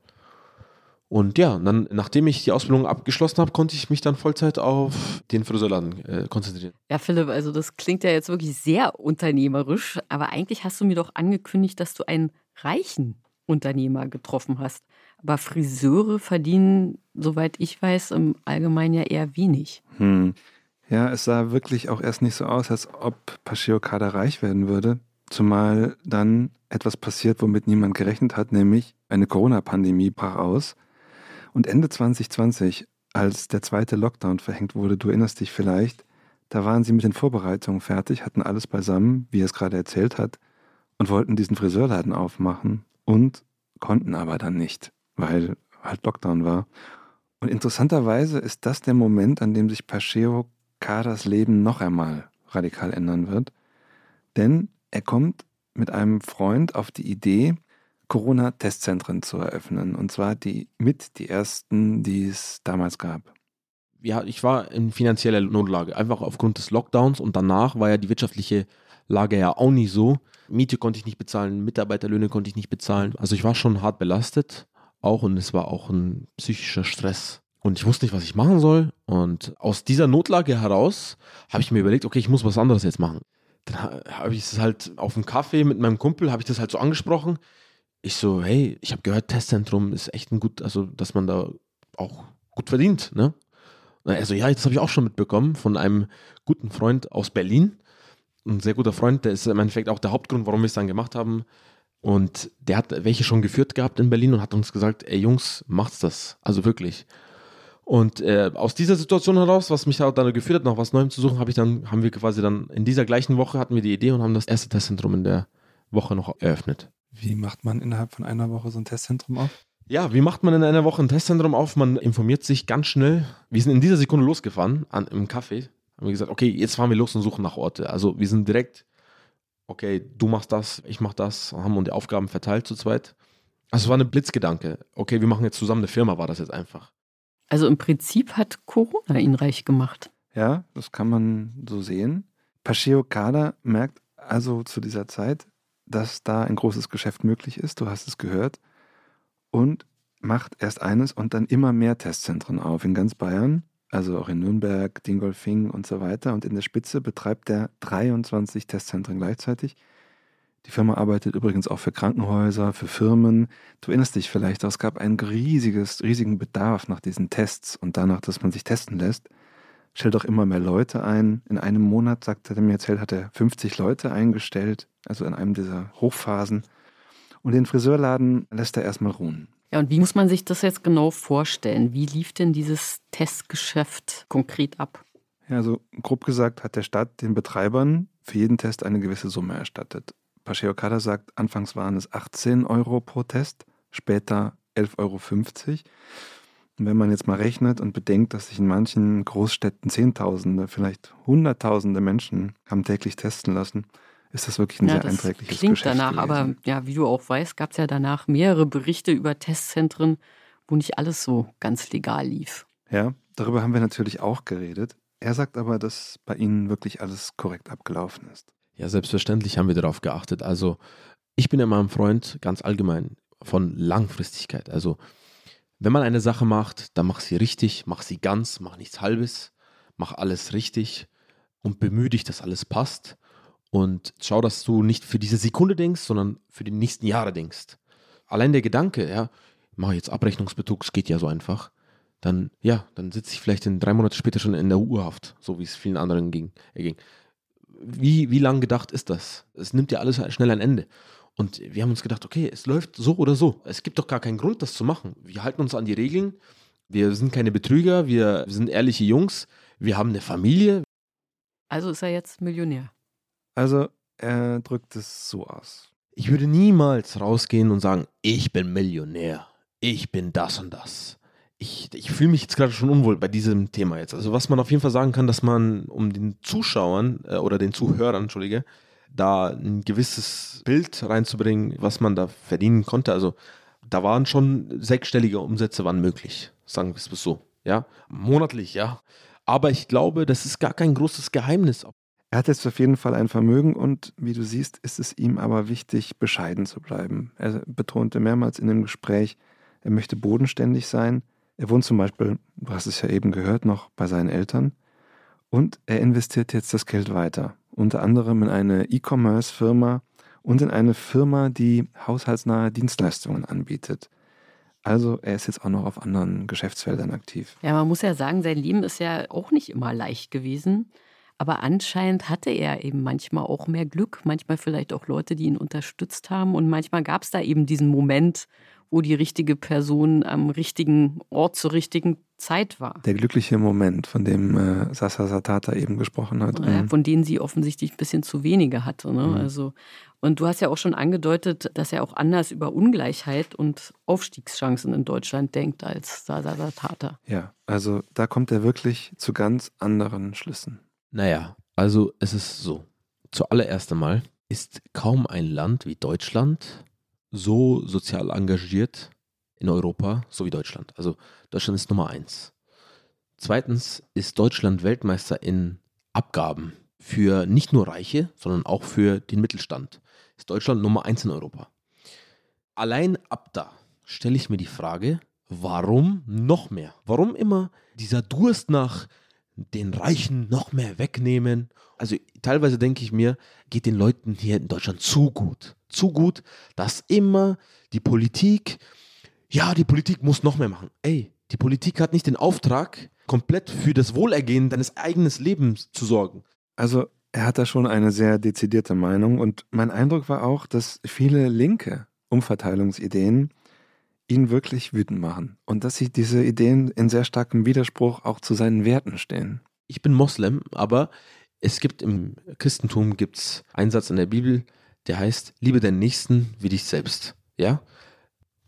Und ja, dann, nachdem ich die Ausbildung abgeschlossen habe, konnte ich mich dann Vollzeit auf den Friseurladen äh, konzentrieren. Ja, Philipp, also das klingt ja jetzt wirklich sehr unternehmerisch, aber eigentlich hast du mir doch angekündigt, dass du einen reichen Unternehmer getroffen hast. Aber Friseure verdienen, soweit ich weiß, im Allgemeinen ja eher wenig. Hm. Ja, es sah wirklich auch erst nicht so aus, als ob Pachio Kader reich werden würde. Zumal dann etwas passiert, womit niemand gerechnet hat, nämlich eine Corona-Pandemie brach aus. Und Ende 2020, als der zweite Lockdown verhängt wurde, du erinnerst dich vielleicht, da waren sie mit den Vorbereitungen fertig, hatten alles beisammen, wie er es gerade erzählt hat, und wollten diesen Friseurladen aufmachen und konnten aber dann nicht, weil halt Lockdown war. Und interessanterweise ist das der Moment, an dem sich Pacheo Kadas Leben noch einmal radikal ändern wird. Denn er kommt mit einem Freund auf die Idee, Corona-Testzentren zu eröffnen. Und zwar die mit die ersten, die es damals gab. Ja, ich war in finanzieller Notlage, einfach aufgrund des Lockdowns und danach war ja die wirtschaftliche Lage ja auch nicht so. Miete konnte ich nicht bezahlen, Mitarbeiterlöhne konnte ich nicht bezahlen. Also ich war schon hart belastet auch und es war auch ein psychischer Stress. Und ich wusste nicht, was ich machen soll. Und aus dieser Notlage heraus habe ich mir überlegt, okay, ich muss was anderes jetzt machen. Dann habe ich es halt auf dem Kaffee mit meinem Kumpel, habe ich das halt so angesprochen ich so, hey, ich habe gehört, Testzentrum ist echt ein gut, also dass man da auch gut verdient, ne? Also ja, das habe ich auch schon mitbekommen von einem guten Freund aus Berlin. Ein sehr guter Freund, der ist im Endeffekt auch der Hauptgrund, warum wir es dann gemacht haben. Und der hat welche schon geführt gehabt in Berlin und hat uns gesagt, ey Jungs, macht's das. Also wirklich. Und äh, aus dieser Situation heraus, was mich auch dann geführt hat, nach was Neuem zu suchen, habe ich dann, haben wir quasi dann in dieser gleichen Woche hatten wir die Idee und haben das erste Testzentrum in der Woche noch eröffnet. Wie macht man innerhalb von einer Woche so ein Testzentrum auf? Ja, wie macht man in einer Woche ein Testzentrum auf? Man informiert sich ganz schnell. Wir sind in dieser Sekunde losgefahren an, im Café. Haben wir gesagt, okay, jetzt fahren wir los und suchen nach Orte. Also wir sind direkt, okay, du machst das, ich mach das, haben uns die Aufgaben verteilt zu zweit. Also es war eine Blitzgedanke. Okay, wir machen jetzt zusammen eine Firma, war das jetzt einfach. Also im Prinzip hat Corona ihn reich gemacht. Ja, das kann man so sehen. Pacheo Kada merkt also zu dieser Zeit, dass da ein großes Geschäft möglich ist, du hast es gehört, und macht erst eines und dann immer mehr Testzentren auf in ganz Bayern, also auch in Nürnberg, Dingolfing und so weiter. Und in der Spitze betreibt er 23 Testzentren gleichzeitig. Die Firma arbeitet übrigens auch für Krankenhäuser, für Firmen. Du erinnerst dich vielleicht, es gab einen riesiges, riesigen Bedarf nach diesen Tests und danach, dass man sich testen lässt stellt auch immer mehr Leute ein. In einem Monat, sagt er mir erzählt, hat er 50 Leute eingestellt, also in einem dieser Hochphasen. Und den Friseurladen lässt er erstmal ruhen. Ja, und wie muss man sich das jetzt genau vorstellen? Wie lief denn dieses Testgeschäft konkret ab? Ja, also grob gesagt hat der Staat den Betreibern für jeden Test eine gewisse Summe erstattet. Pache Okada sagt, anfangs waren es 18 Euro pro Test, später 11,50 Euro. Und wenn man jetzt mal rechnet und bedenkt, dass sich in manchen Großstädten Zehntausende, vielleicht Hunderttausende Menschen haben täglich testen lassen, ist das wirklich ein ja, sehr einträgliches klingt Geschäft danach, gewesen. aber ja, wie du auch weißt, gab es ja danach mehrere Berichte über Testzentren, wo nicht alles so ganz legal lief. Ja, darüber haben wir natürlich auch geredet. Er sagt aber, dass bei Ihnen wirklich alles korrekt abgelaufen ist. Ja, selbstverständlich haben wir darauf geachtet. Also ich bin ja mal ein Freund ganz allgemein von Langfristigkeit. Also wenn man eine Sache macht, dann mach sie richtig, mach sie ganz, mach nichts Halbes, mach alles richtig und bemühe dich, dass alles passt. Und schau, dass du nicht für diese Sekunde denkst, sondern für die nächsten Jahre denkst. Allein der Gedanke, ja, mache jetzt Abrechnungsbetrug, es geht ja so einfach, dann, ja, dann sitze ich vielleicht in drei Monate später schon in der Urhaft, so wie es vielen anderen ging. Äh, ging. Wie, wie lang gedacht ist das? Es nimmt ja alles schnell ein Ende. Und wir haben uns gedacht, okay, es läuft so oder so. Es gibt doch gar keinen Grund, das zu machen. Wir halten uns an die Regeln. Wir sind keine Betrüger, wir sind ehrliche Jungs. Wir haben eine Familie. Also ist er jetzt Millionär. Also er drückt es so aus. Ich würde niemals rausgehen und sagen, ich bin Millionär. Ich bin das und das. Ich, ich fühle mich jetzt gerade schon unwohl bei diesem Thema jetzt. Also was man auf jeden Fall sagen kann, dass man, um den Zuschauern äh, oder den Zuhörern, entschuldige, da ein gewisses Bild reinzubringen, was man da verdienen konnte. Also da waren schon sechsstellige Umsätze waren möglich, sagen wir es so, ja, monatlich, ja. Aber ich glaube, das ist gar kein großes Geheimnis. Er hat jetzt auf jeden Fall ein Vermögen und wie du siehst, ist es ihm aber wichtig, bescheiden zu bleiben. Er betonte mehrmals in dem Gespräch, er möchte bodenständig sein. Er wohnt zum Beispiel, du hast es ja eben gehört, noch bei seinen Eltern. Und er investiert jetzt das Geld weiter. Unter anderem in eine E-Commerce-Firma und in eine Firma, die haushaltsnahe Dienstleistungen anbietet. Also er ist jetzt auch noch auf anderen Geschäftsfeldern aktiv. Ja, man muss ja sagen, sein Leben ist ja auch nicht immer leicht gewesen. Aber anscheinend hatte er eben manchmal auch mehr Glück, manchmal vielleicht auch Leute, die ihn unterstützt haben. Und manchmal gab es da eben diesen Moment, wo die richtige Person am richtigen Ort zur richtigen Zeit war. Der glückliche Moment, von dem äh, Sasa Satata eben gesprochen hat. Ja, mhm. von denen sie offensichtlich ein bisschen zu wenige hatte. Ne? Mhm. Also, und du hast ja auch schon angedeutet, dass er auch anders über Ungleichheit und Aufstiegschancen in Deutschland denkt als Sasa Satata. Ja, also da kommt er wirklich zu ganz anderen Schlüssen. Naja, also es ist so. Zuallererst einmal ist kaum ein Land wie Deutschland so sozial engagiert in Europa, so wie Deutschland. Also Deutschland ist Nummer eins. Zweitens ist Deutschland Weltmeister in Abgaben für nicht nur Reiche, sondern auch für den Mittelstand. Ist Deutschland Nummer eins in Europa. Allein ab da stelle ich mir die Frage, warum noch mehr? Warum immer dieser Durst nach den Reichen noch mehr wegnehmen? Also teilweise denke ich mir, geht den Leuten hier in Deutschland zu gut zu gut, dass immer die Politik, ja, die Politik muss noch mehr machen. Ey, die Politik hat nicht den Auftrag, komplett für das Wohlergehen deines eigenen Lebens zu sorgen. Also er hat da schon eine sehr dezidierte Meinung und mein Eindruck war auch, dass viele linke Umverteilungsideen ihn wirklich wütend machen und dass sie diese Ideen in sehr starkem Widerspruch auch zu seinen Werten stehen. Ich bin Moslem, aber es gibt im Christentum gibt's einen Satz in der Bibel, der heißt, liebe deinen Nächsten wie dich selbst. Ja?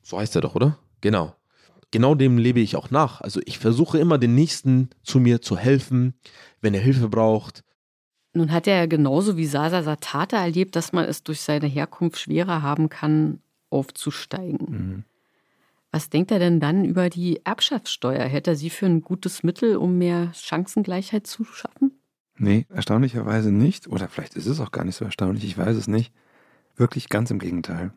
So heißt er doch, oder? Genau. Genau dem lebe ich auch nach. Also ich versuche immer den Nächsten zu mir zu helfen, wenn er Hilfe braucht. Nun hat er ja genauso wie Sasa Satata erlebt, dass man es durch seine Herkunft schwerer haben kann, aufzusteigen. Mhm. Was denkt er denn dann über die Erbschaftssteuer? Hätte er sie für ein gutes Mittel, um mehr Chancengleichheit zu schaffen? Nee, erstaunlicherweise nicht. Oder vielleicht ist es auch gar nicht so erstaunlich, ich weiß es nicht. Wirklich ganz im Gegenteil.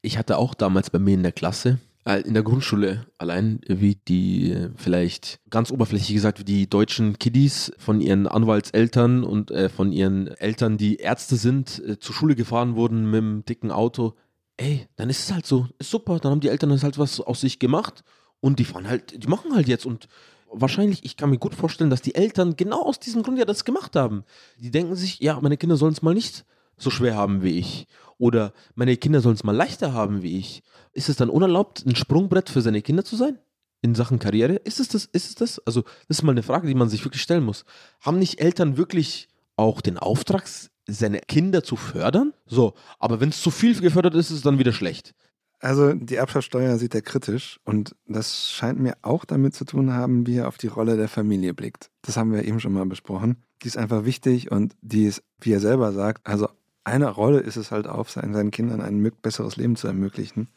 Ich hatte auch damals bei mir in der Klasse, äh, in der Grundschule, allein wie die, äh, vielleicht ganz oberflächlich gesagt, wie die deutschen Kiddies von ihren Anwaltseltern und äh, von ihren Eltern, die Ärzte sind, äh, zur Schule gefahren wurden mit einem dicken Auto. Ey, dann ist es halt so, ist super, dann haben die Eltern das halt was aus sich gemacht und die fahren halt, die machen halt jetzt und wahrscheinlich, ich kann mir gut vorstellen, dass die Eltern genau aus diesem Grund ja das gemacht haben. Die denken sich, ja, meine Kinder sollen es mal nicht so schwer haben wie ich. Oder meine Kinder sollen es mal leichter haben wie ich. Ist es dann unerlaubt, ein Sprungbrett für seine Kinder zu sein? In Sachen Karriere? Ist es das? Ist es das? Also, das ist mal eine Frage, die man sich wirklich stellen muss. Haben nicht Eltern wirklich auch den Auftrag, seine Kinder zu fördern? So, aber wenn es zu viel gefördert ist, ist es dann wieder schlecht. Also die Erbschaftssteuer sieht er kritisch und das scheint mir auch damit zu tun haben, wie er auf die Rolle der Familie blickt. Das haben wir eben schon mal besprochen. Die ist einfach wichtig und die ist, wie er selber sagt, also eine Rolle ist es halt auf, seinen, Kindern ein besseres Leben zu ermöglichen.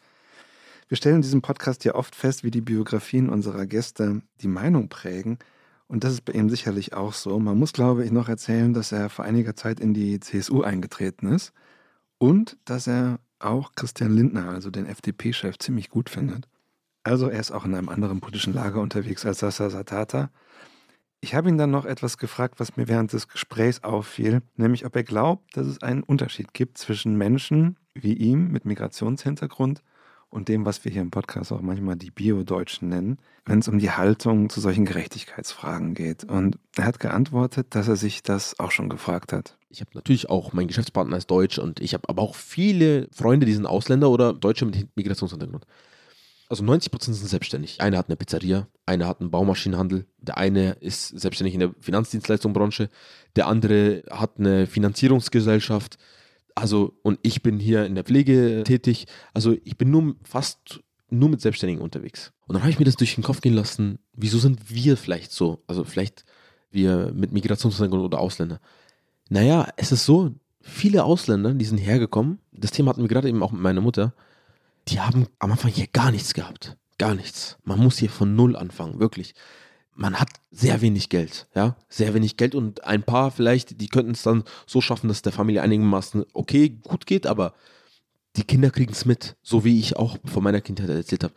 Wir stellen in diesem Podcast ja oft fest, wie die Biografien unserer Gäste die Meinung prägen. Und das ist bei ihm sicherlich auch so. Man muss, glaube ich, noch erzählen, dass er vor einiger Zeit in die CSU eingetreten ist und dass er auch Christian Lindner, also den FDP-Chef, ziemlich gut findet. Also er ist auch in einem anderen politischen Lager unterwegs als Sasa Satata. Ich habe ihn dann noch etwas gefragt, was mir während des Gesprächs auffiel, nämlich ob er glaubt, dass es einen Unterschied gibt zwischen Menschen wie ihm mit Migrationshintergrund und dem, was wir hier im Podcast auch manchmal die Bio-Deutschen nennen, wenn es um die Haltung zu solchen Gerechtigkeitsfragen geht. Und er hat geantwortet, dass er sich das auch schon gefragt hat. Ich habe natürlich auch, mein Geschäftspartner ist Deutsch und ich habe aber auch viele Freunde, die sind Ausländer oder Deutsche mit Migrationshintergrund. Also 90 Prozent sind selbstständig. Einer hat eine Pizzeria, einer hat einen Baumaschinenhandel, der eine ist selbstständig in der Finanzdienstleistungsbranche, der andere hat eine Finanzierungsgesellschaft, also, und ich bin hier in der Pflege tätig. Also, ich bin nur fast nur mit Selbstständigen unterwegs. Und dann habe ich mir das durch den Kopf gehen lassen, wieso sind wir vielleicht so? Also, vielleicht wir mit Migrationshintergrund oder Ausländer. Naja, es ist so, viele Ausländer, die sind hergekommen, das Thema hatten wir gerade eben auch mit meiner Mutter, die haben am Anfang hier gar nichts gehabt. Gar nichts. Man muss hier von Null anfangen, wirklich man hat sehr wenig Geld, ja, sehr wenig Geld und ein paar vielleicht, die könnten es dann so schaffen, dass der Familie einigermaßen okay, gut geht, aber die Kinder kriegen es mit, so wie ich auch von meiner Kindheit erzählt habe.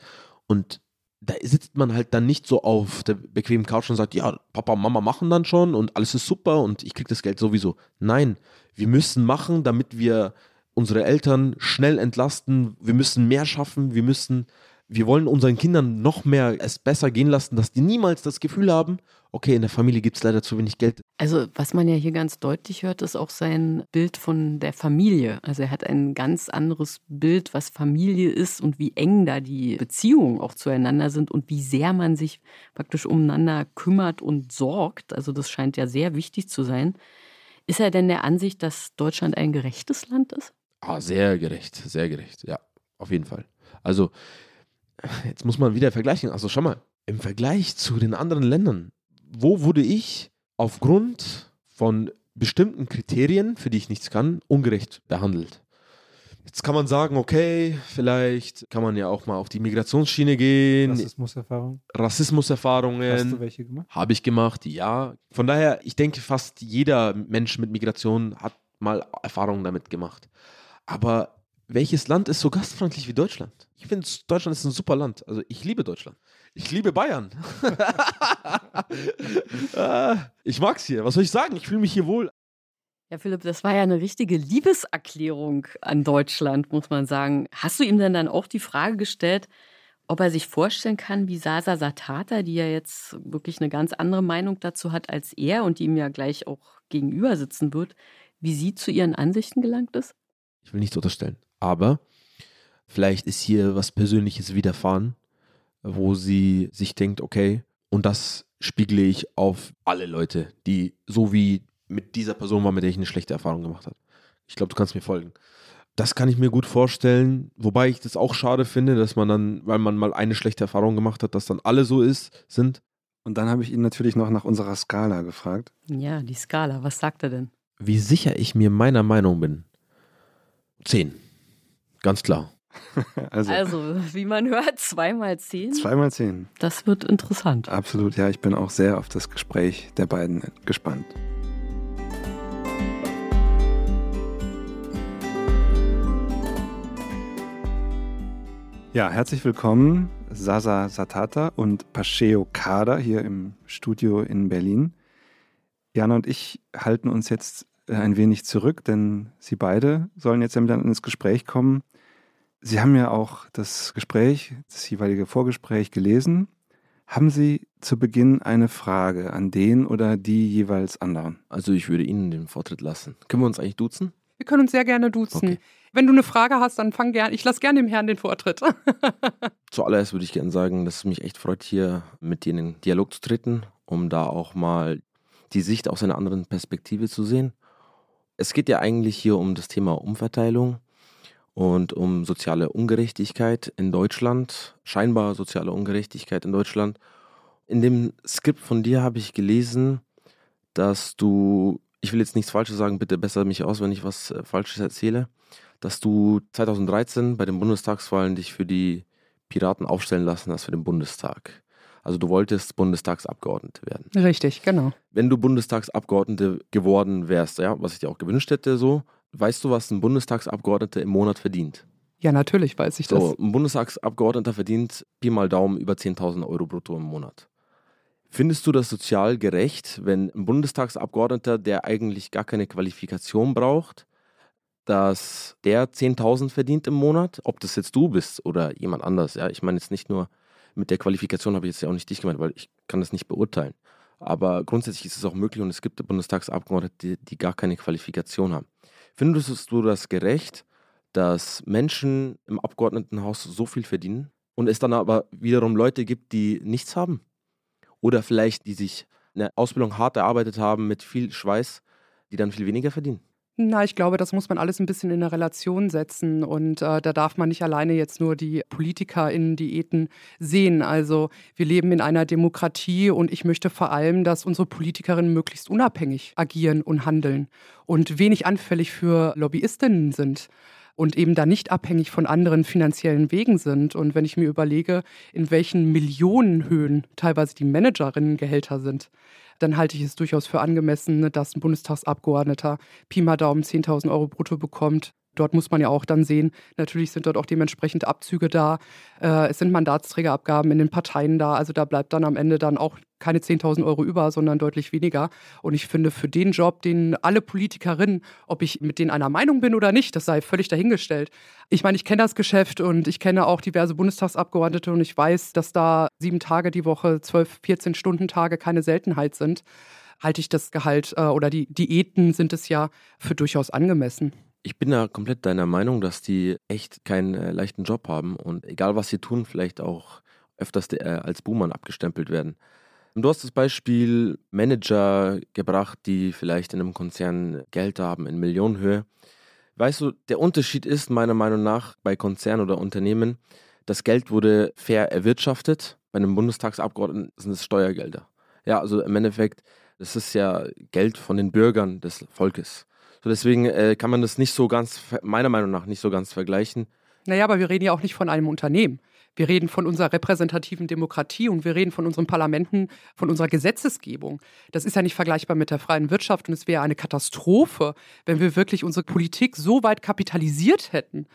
Und da sitzt man halt dann nicht so auf der bequemen Couch und sagt, ja, Papa und Mama machen dann schon und alles ist super und ich kriege das Geld sowieso. Nein, wir müssen machen, damit wir unsere Eltern schnell entlasten. Wir müssen mehr schaffen, wir müssen wir wollen unseren Kindern noch mehr es besser gehen lassen, dass die niemals das Gefühl haben, okay, in der Familie gibt es leider zu wenig Geld. Also was man ja hier ganz deutlich hört, ist auch sein Bild von der Familie. Also er hat ein ganz anderes Bild, was Familie ist und wie eng da die Beziehungen auch zueinander sind und wie sehr man sich praktisch umeinander kümmert und sorgt. Also das scheint ja sehr wichtig zu sein. Ist er denn der Ansicht, dass Deutschland ein gerechtes Land ist? Ah, sehr gerecht, sehr gerecht, ja, auf jeden Fall. Also jetzt muss man wieder vergleichen. Also schau mal, im Vergleich zu den anderen Ländern, wo wurde ich aufgrund von bestimmten Kriterien, für die ich nichts kann, ungerecht behandelt? Jetzt kann man sagen, okay, vielleicht kann man ja auch mal auf die Migrationsschiene gehen. Rassismuserfahrungen. Rassismuserfahrungen. Hast du welche gemacht? Habe ich gemacht, ja. Von daher, ich denke, fast jeder Mensch mit Migration hat mal Erfahrungen damit gemacht. Aber welches Land ist so gastfreundlich wie Deutschland? Ich finde, Deutschland ist ein super Land. Also ich liebe Deutschland. Ich liebe Bayern. Ah, ich mag es hier. Was soll ich sagen? Ich fühle mich hier wohl. Ja, Philipp, das war ja eine richtige Liebeserklärung an Deutschland, muss man sagen. Hast du ihm denn dann auch die Frage gestellt, ob er sich vorstellen kann, wie Sasa Satata, die ja jetzt wirklich eine ganz andere Meinung dazu hat als er und die ihm ja gleich auch gegenüber sitzen wird, wie sie zu ihren Ansichten gelangt ist? Ich will nichts unterstellen. Aber vielleicht ist hier was Persönliches widerfahren, wo sie sich denkt, okay, und das spiegle ich auf alle Leute, die so wie mit dieser Person war, mit der ich eine schlechte Erfahrung gemacht habe. Ich glaube, du kannst mir folgen. Das kann ich mir gut vorstellen, wobei ich das auch schade finde, dass man dann, weil man mal eine schlechte Erfahrung gemacht hat, dass dann alle so ist, sind. Und dann habe ich ihn natürlich noch nach unserer Skala gefragt. Ja, die Skala, was sagt er denn? Wie sicher ich mir meiner Meinung bin. Zehn. Ganz klar. also, also, wie man hört, zweimal zehn. Zweimal zehn. Das wird interessant. Absolut, ja. Ich bin auch sehr auf das Gespräch der beiden gespannt. Ja, herzlich willkommen, Sasa Satata und Pasheo Kader hier im Studio in Berlin. Jana und ich halten uns jetzt ein wenig zurück, denn Sie beide sollen jetzt ja miteinander ins Gespräch kommen. Sie haben ja auch das Gespräch, das jeweilige Vorgespräch gelesen. Haben Sie zu Beginn eine Frage an den oder die jeweils anderen? Also ich würde Ihnen den Vortritt lassen. Können wir uns eigentlich duzen? Wir können uns sehr gerne duzen. Okay. Wenn du eine Frage hast, dann fang gerne. Ich lasse gerne dem Herrn den Vortritt. Zuallererst würde ich gerne sagen, dass es mich echt freut, hier mit dir in den Dialog zu treten, um da auch mal die Sicht aus einer anderen Perspektive zu sehen. Es geht ja eigentlich hier um das Thema Umverteilung und um soziale Ungerechtigkeit in Deutschland, scheinbar soziale Ungerechtigkeit in Deutschland. In dem Skript von dir habe ich gelesen, dass du, ich will jetzt nichts Falsches sagen, bitte besser mich aus, wenn ich was äh, Falsches erzähle, dass du 2013 bei den Bundestagswahlen dich für die Piraten aufstellen lassen hast für den Bundestag. Also du wolltest Bundestagsabgeordnete werden. Richtig, genau. Wenn du Bundestagsabgeordnete geworden wärst, ja, was ich dir auch gewünscht hätte, so, weißt du, was ein Bundestagsabgeordneter im Monat verdient? Ja, natürlich weiß ich So, das. ein Bundestagsabgeordneter verdient Pi mal Daumen über 10.000 Euro brutto im Monat. Findest du das sozial gerecht, wenn ein Bundestagsabgeordneter, der eigentlich gar keine Qualifikation braucht, dass der 10.000 verdient im Monat? Ob das jetzt du bist oder jemand anders. Ja, ich meine jetzt nicht nur mit der Qualifikation habe ich jetzt ja auch nicht dich gemeint, weil ich kann das nicht beurteilen. Aber grundsätzlich ist es auch möglich und es gibt Bundestagsabgeordnete, die, die gar keine Qualifikation haben. Findest du das gerecht, dass Menschen im Abgeordnetenhaus so viel verdienen und es dann aber wiederum Leute gibt, die nichts haben? Oder vielleicht die sich eine Ausbildung hart erarbeitet haben mit viel Schweiß, die dann viel weniger verdienen? Na, ich glaube, das muss man alles ein bisschen in eine Relation setzen. Und äh, da darf man nicht alleine jetzt nur die Politiker in Diäten sehen. Also wir leben in einer Demokratie und ich möchte vor allem, dass unsere Politikerinnen möglichst unabhängig agieren und handeln und wenig anfällig für Lobbyistinnen sind und eben da nicht abhängig von anderen finanziellen Wegen sind. Und wenn ich mir überlege, in welchen Millionenhöhen teilweise die Managerinnengehälter sind, dann halte ich es durchaus für angemessen, ne, dass ein Bundestagsabgeordneter Pi mal Daumen 10.000 Euro brutto bekommt. Dort muss man ja auch dann sehen, natürlich sind dort auch dementsprechend Abzüge da. Äh, es sind Mandatsträgerabgaben in den Parteien da. Also da bleibt dann am Ende dann auch keine 10.000 Euro über, sondern deutlich weniger. Und ich finde, für den Job, den alle Politikerinnen, ob ich mit denen einer Meinung bin oder nicht, das sei völlig dahingestellt. Ich meine, ich kenne das Geschäft und ich kenne auch diverse Bundestagsabgeordnete und ich weiß, dass da sieben Tage die Woche, zwölf, 14 Stunden Tage keine Seltenheit sind. Halte ich das Gehalt äh, oder die Diäten sind es ja für durchaus angemessen. Ich bin da komplett deiner Meinung, dass die echt keinen äh, leichten Job haben und egal was sie tun, vielleicht auch öfters äh, als Buhmann abgestempelt werden. Und du hast das Beispiel Manager gebracht, die vielleicht in einem Konzern Geld haben in Millionenhöhe. Weißt du, der Unterschied ist meiner Meinung nach bei Konzernen oder Unternehmen, das Geld wurde fair erwirtschaftet. Bei einem Bundestagsabgeordneten sind es Steuergelder. Ja, also im Endeffekt, das ist ja Geld von den Bürgern des Volkes. So deswegen äh, kann man das nicht so ganz, meiner Meinung nach, nicht so ganz vergleichen. Naja, aber wir reden ja auch nicht von einem Unternehmen. Wir reden von unserer repräsentativen Demokratie und wir reden von unseren Parlamenten, von unserer Gesetzesgebung. Das ist ja nicht vergleichbar mit der freien Wirtschaft und es wäre eine Katastrophe, wenn wir wirklich unsere Politik so weit kapitalisiert hätten,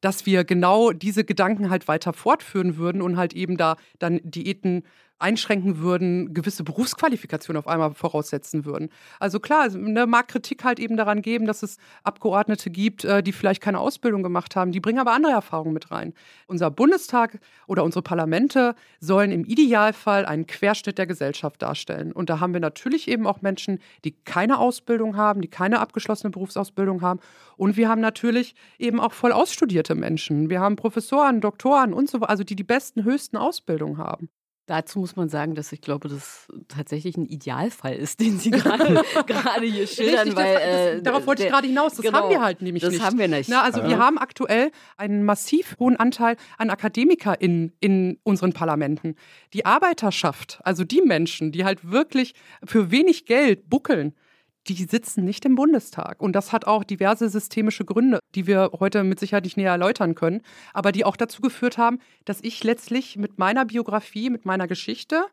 dass wir genau diese Gedanken halt weiter fortführen würden und halt eben da dann Diäten einschränken würden, gewisse Berufsqualifikationen auf einmal voraussetzen würden. Also klar, ne, mag Kritik halt eben daran geben, dass es Abgeordnete gibt, äh, die vielleicht keine Ausbildung gemacht haben, die bringen aber andere Erfahrungen mit rein. Unser Bundestag oder unsere Parlamente sollen im Idealfall einen Querschnitt der Gesellschaft darstellen. Und da haben wir natürlich eben auch Menschen, die keine Ausbildung haben, die keine abgeschlossene Berufsausbildung haben. Und wir haben natürlich eben auch voll ausstudierte Menschen. Wir haben Professoren, Doktoren und so, also die die besten, höchsten Ausbildungen haben. Dazu muss man sagen, dass ich glaube, das tatsächlich ein Idealfall ist, den Sie gerade gerade hier schildern. Richtig, weil, das, äh, das, darauf wollte ich der- gerade hinaus. Das genau, haben wir halt nämlich das nicht. haben wir nicht. Na, also wir haben aktuell einen massiv hohen Anteil an Akademiker in, in unseren Parlamenten. Die Arbeiterschaft, also die Menschen, die halt wirklich für wenig Geld buckeln, die sitzen nicht im Bundestag. Und das hat auch diverse systemische Gründe, die wir heute mit Sicherheit nicht näher erläutern können, aber die auch dazu geführt haben, dass ich letztlich mit meiner Biografie, mit meiner Geschichte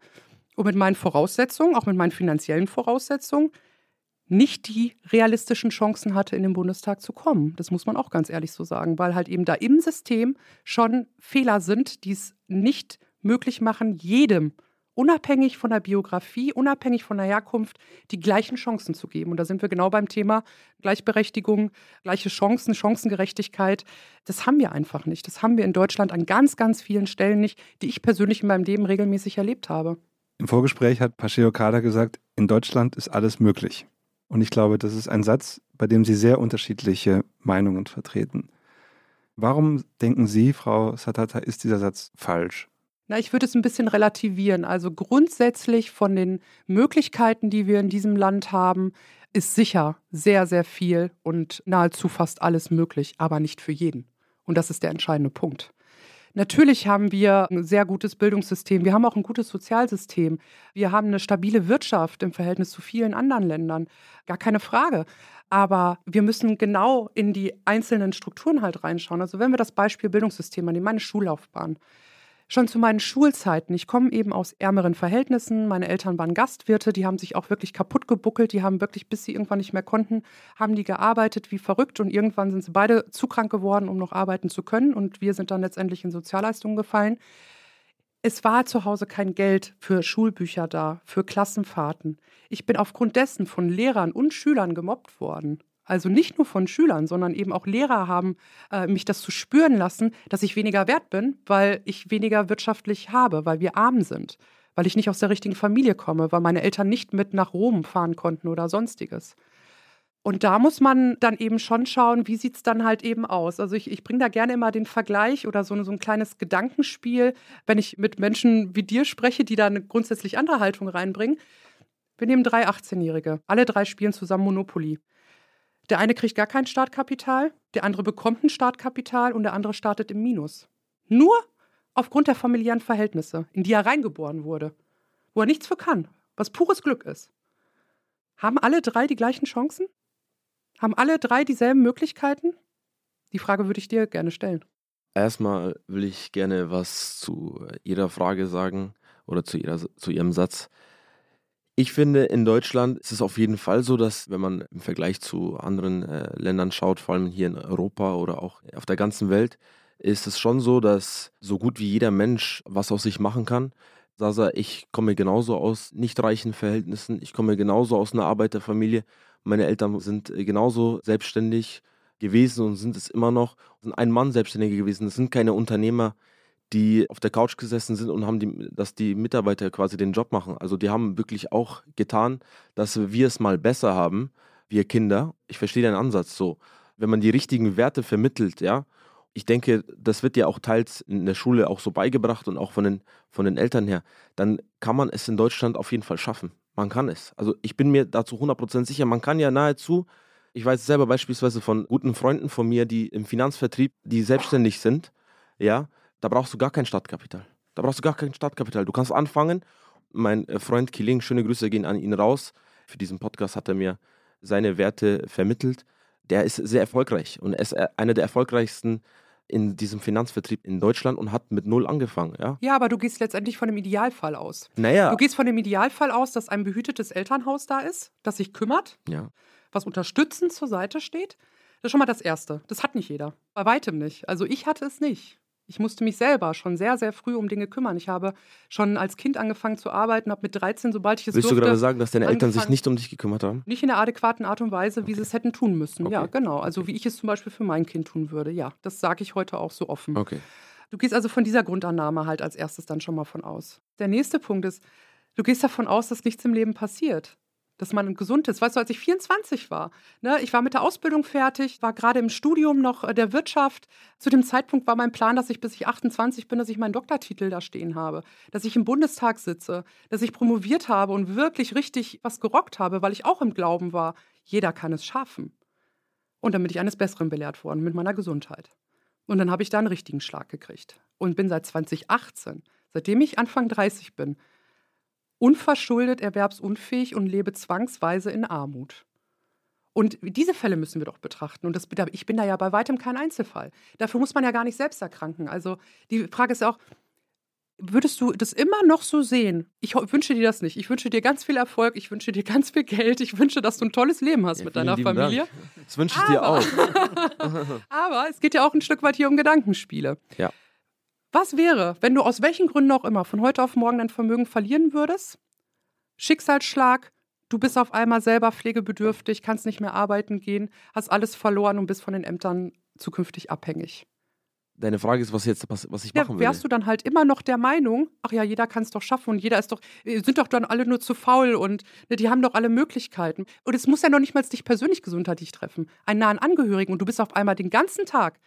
und mit meinen Voraussetzungen, auch mit meinen finanziellen Voraussetzungen, nicht die realistischen Chancen hatte, in den Bundestag zu kommen. Das muss man auch ganz ehrlich so sagen, weil halt eben da im System schon Fehler sind, die es nicht möglich machen, jedem, unabhängig von der Biografie, unabhängig von der Herkunft, die gleichen Chancen zu geben. Und da sind wir genau beim Thema Gleichberechtigung, gleiche Chancen, Chancengerechtigkeit. Das haben wir einfach nicht. Das haben wir in Deutschland an ganz, ganz vielen Stellen nicht, die ich persönlich in meinem Leben regelmäßig erlebt habe. Im Vorgespräch hat Pacheo Kada gesagt, in Deutschland ist alles möglich. Und ich glaube, das ist ein Satz, bei dem Sie sehr unterschiedliche Meinungen vertreten. Warum denken Sie, Frau Satata, ist dieser Satz falsch? Na, ich würde es ein bisschen relativieren. Also grundsätzlich von den Möglichkeiten, die wir in diesem Land haben, ist sicher sehr, sehr viel und nahezu fast alles möglich, aber nicht für jeden. Und das ist der entscheidende Punkt. Natürlich haben wir ein sehr gutes Bildungssystem. Wir haben auch ein gutes Sozialsystem. Wir haben eine stabile Wirtschaft im Verhältnis zu vielen anderen Ländern. Gar keine Frage. Aber wir müssen genau in die einzelnen Strukturen halt reinschauen. Also wenn wir das Beispiel Bildungssystem annehmen, meine Schullaufbahn. Schon zu meinen Schulzeiten. Ich komme eben aus ärmeren Verhältnissen. Meine Eltern waren Gastwirte, die haben sich auch wirklich kaputt gebuckelt. Die haben wirklich, bis sie irgendwann nicht mehr konnten, haben die gearbeitet wie verrückt. Und irgendwann sind sie beide zu krank geworden, um noch arbeiten zu können. Und wir sind dann letztendlich in Sozialleistungen gefallen. Es war zu Hause kein Geld für Schulbücher da, für Klassenfahrten. Ich bin aufgrund dessen von Lehrern und Schülern gemobbt worden. Also nicht nur von Schülern, sondern eben auch Lehrer haben äh, mich das zu spüren lassen, dass ich weniger wert bin, weil ich weniger wirtschaftlich habe, weil wir arm sind, weil ich nicht aus der richtigen Familie komme, weil meine Eltern nicht mit nach Rom fahren konnten oder sonstiges. Und da muss man dann eben schon schauen, wie sieht es dann halt eben aus. Also ich, ich bringe da gerne immer den Vergleich oder so, so ein kleines Gedankenspiel, wenn ich mit Menschen wie dir spreche, die da eine grundsätzlich andere Haltung reinbringen. Wir nehmen drei 18-Jährige. Alle drei spielen zusammen Monopoly. Der eine kriegt gar kein Startkapital, der andere bekommt ein Startkapital und der andere startet im Minus. Nur aufgrund der familiären Verhältnisse, in die er reingeboren wurde, wo er nichts für kann, was pures Glück ist. Haben alle drei die gleichen Chancen? Haben alle drei dieselben Möglichkeiten? Die Frage würde ich dir gerne stellen. Erstmal will ich gerne was zu Ihrer Frage sagen oder zu, ihrer, zu Ihrem Satz. Ich finde, in Deutschland ist es auf jeden Fall so, dass wenn man im Vergleich zu anderen äh, Ländern schaut, vor allem hier in Europa oder auch auf der ganzen Welt, ist es schon so, dass so gut wie jeder Mensch was aus sich machen kann. Sasa, ich komme genauso aus nicht reichen Verhältnissen, ich komme genauso aus einer Arbeiterfamilie. Meine Eltern sind äh, genauso selbstständig gewesen und sind es immer noch. Sind ein Mann Selbstständige gewesen. Das sind keine Unternehmer, die auf der Couch gesessen sind und haben die, dass die Mitarbeiter quasi den Job machen. Also die haben wirklich auch getan, dass wir es mal besser haben, wir Kinder. Ich verstehe deinen Ansatz so. Wenn man die richtigen Werte vermittelt, ja, ich denke, das wird ja auch teils in der Schule auch so beigebracht und auch von den, von den Eltern her, dann kann man es in Deutschland auf jeden Fall schaffen. Man kann es. Also ich bin mir dazu 100% sicher, man kann ja nahezu, ich weiß selber beispielsweise von guten Freunden von mir, die im Finanzvertrieb, die selbstständig sind, ja, da brauchst du gar kein Startkapital. Da brauchst du gar kein Startkapital. Du kannst anfangen. Mein äh, Freund Killing, schöne Grüße gehen an ihn raus. Für diesen Podcast hat er mir seine Werte vermittelt. Der ist sehr erfolgreich und er ist äh, einer der erfolgreichsten in diesem Finanzvertrieb in Deutschland und hat mit null angefangen. Ja, ja aber du gehst letztendlich von dem Idealfall aus. Naja. Du gehst von dem Idealfall aus, dass ein behütetes Elternhaus da ist, das sich kümmert, ja. was unterstützend zur Seite steht. Das ist schon mal das Erste. Das hat nicht jeder. Bei weitem nicht. Also ich hatte es nicht. Ich musste mich selber schon sehr, sehr früh um Dinge kümmern. Ich habe schon als Kind angefangen zu arbeiten, habe mit 13, sobald ich es Willst durfte, du gerade sagen, dass deine Eltern sich nicht um dich gekümmert haben? Nicht in der adäquaten Art und Weise, wie okay. sie es hätten tun müssen. Okay. Ja, genau. Also wie ich es zum Beispiel für mein Kind tun würde. Ja, das sage ich heute auch so offen. Okay. Du gehst also von dieser Grundannahme halt als erstes dann schon mal von aus. Der nächste Punkt ist, du gehst davon aus, dass nichts im Leben passiert dass man gesund ist. Weißt du, als ich 24 war, ne, ich war mit der Ausbildung fertig, war gerade im Studium noch äh, der Wirtschaft. Zu dem Zeitpunkt war mein Plan, dass ich bis ich 28 bin, dass ich meinen Doktortitel da stehen habe, dass ich im Bundestag sitze, dass ich promoviert habe und wirklich richtig was gerockt habe, weil ich auch im Glauben war, jeder kann es schaffen. Und dann bin ich eines Besseren belehrt worden mit meiner Gesundheit. Und dann habe ich da einen richtigen Schlag gekriegt und bin seit 2018, seitdem ich Anfang 30 bin, unverschuldet erwerbsunfähig und lebe zwangsweise in Armut. Und diese Fälle müssen wir doch betrachten. Und das, ich bin da ja bei weitem kein Einzelfall. Dafür muss man ja gar nicht selbst erkranken. Also die Frage ist ja auch, würdest du das immer noch so sehen? Ich wünsche dir das nicht. Ich wünsche dir ganz viel Erfolg, ich wünsche dir ganz viel Geld, ich wünsche, dass du ein tolles Leben hast ja, mit deiner Familie. Dank. Das wünsche ich aber, dir auch. aber es geht ja auch ein Stück weit hier um Gedankenspiele. Ja. Was wäre, wenn du aus welchen Gründen auch immer von heute auf morgen dein Vermögen verlieren würdest? Schicksalsschlag, du bist auf einmal selber pflegebedürftig, kannst nicht mehr arbeiten gehen, hast alles verloren und bist von den Ämtern zukünftig abhängig. Deine Frage ist, was jetzt was, was ich machen ja, wärst du dann halt immer noch der Meinung, ach ja, jeder kann es doch schaffen und jeder ist doch, äh, sind doch dann alle nur zu faul und ne, die haben doch alle Möglichkeiten. Und es muss ja noch nicht mal dich persönlich gesundheitlich treffen, einen nahen Angehörigen und du bist auf einmal den ganzen Tag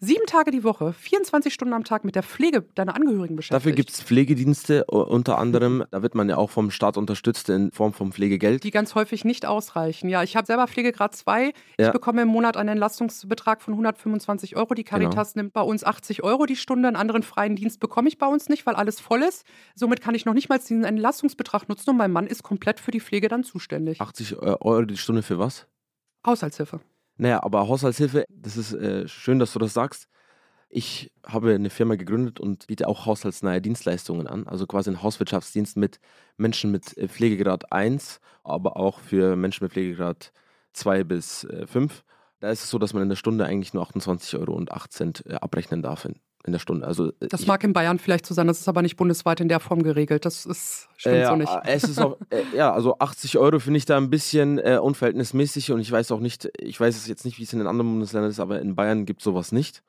sieben Tage die Woche, 24 Stunden am Tag mit der Pflege deiner Angehörigen beschäftigt. Dafür gibt es Pflegedienste, unter anderem, da wird man ja auch vom Staat unterstützt in Form von Pflegegeld. Die ganz häufig nicht ausreichen. Ja, ich habe selber Pflegegrad 2. Ja. Ich bekomme im Monat einen Entlastungsbetrag von 125 Euro. Die Caritas Genau. nimmt bei uns 80 Euro die Stunde. Einen anderen freien Dienst bekomme ich bei uns nicht, weil alles voll ist. Somit kann ich noch nicht mal diesen Entlastungsbetrag nutzen und mein Mann ist komplett für die Pflege dann zuständig. 80 Euro die Stunde für was? Haushaltshilfe. Naja, aber Haushaltshilfe, das ist äh, schön, dass du das sagst. Ich habe eine Firma gegründet und biete auch haushaltsnahe Dienstleistungen an, also quasi einen Hauswirtschaftsdienst mit Menschen mit äh, Pflegegrad 1, aber auch für Menschen mit Pflegegrad 2 bis 5. Da ist es so, dass man in der Stunde eigentlich nur 28,08 Euro äh, abrechnen darf in der Stunde. Also, äh, das mag in Bayern vielleicht so sein, das ist aber nicht bundesweit in der Form geregelt. Das ist, stimmt äh, so nicht. Es ist auch, äh, ja, also 80 Euro finde ich da ein bisschen äh, unverhältnismäßig und ich weiß auch nicht, ich weiß es jetzt nicht, wie es in den anderen Bundesländern ist, aber in Bayern gibt es sowas nicht,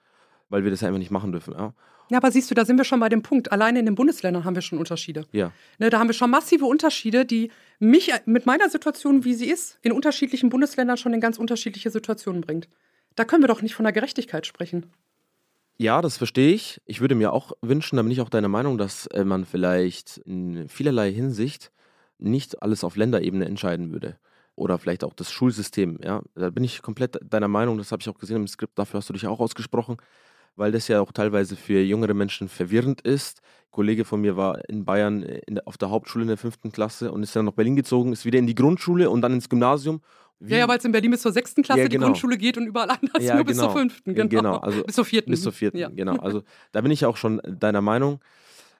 weil wir das einfach nicht machen dürfen. Ja. Ja, aber siehst du, da sind wir schon bei dem Punkt. Alleine in den Bundesländern haben wir schon Unterschiede. Ja. Ne, da haben wir schon massive Unterschiede, die mich mit meiner Situation, wie sie ist, in unterschiedlichen Bundesländern schon in ganz unterschiedliche Situationen bringt. Da können wir doch nicht von der Gerechtigkeit sprechen. Ja, das verstehe ich. Ich würde mir auch wünschen, da bin ich auch deiner Meinung, dass äh, man vielleicht in vielerlei Hinsicht nicht alles auf Länderebene entscheiden würde. Oder vielleicht auch das Schulsystem. Ja, da bin ich komplett deiner Meinung. Das habe ich auch gesehen im Skript. Dafür hast du dich auch ausgesprochen, weil das ja auch teilweise für jüngere Menschen verwirrend ist. Ein Kollege von mir war in Bayern in, auf der Hauptschule in der fünften Klasse und ist dann nach Berlin gezogen, ist wieder in die Grundschule und dann ins Gymnasium wie? Ja, ja weil es in Berlin bis zur sechsten Klasse ja, genau. die Grundschule geht und überall anders ja, nur bis zur genau. fünften. Genau. genau. Also bis zur vierten. Bis zur vierten, ja. genau. Also da bin ich auch schon deiner Meinung.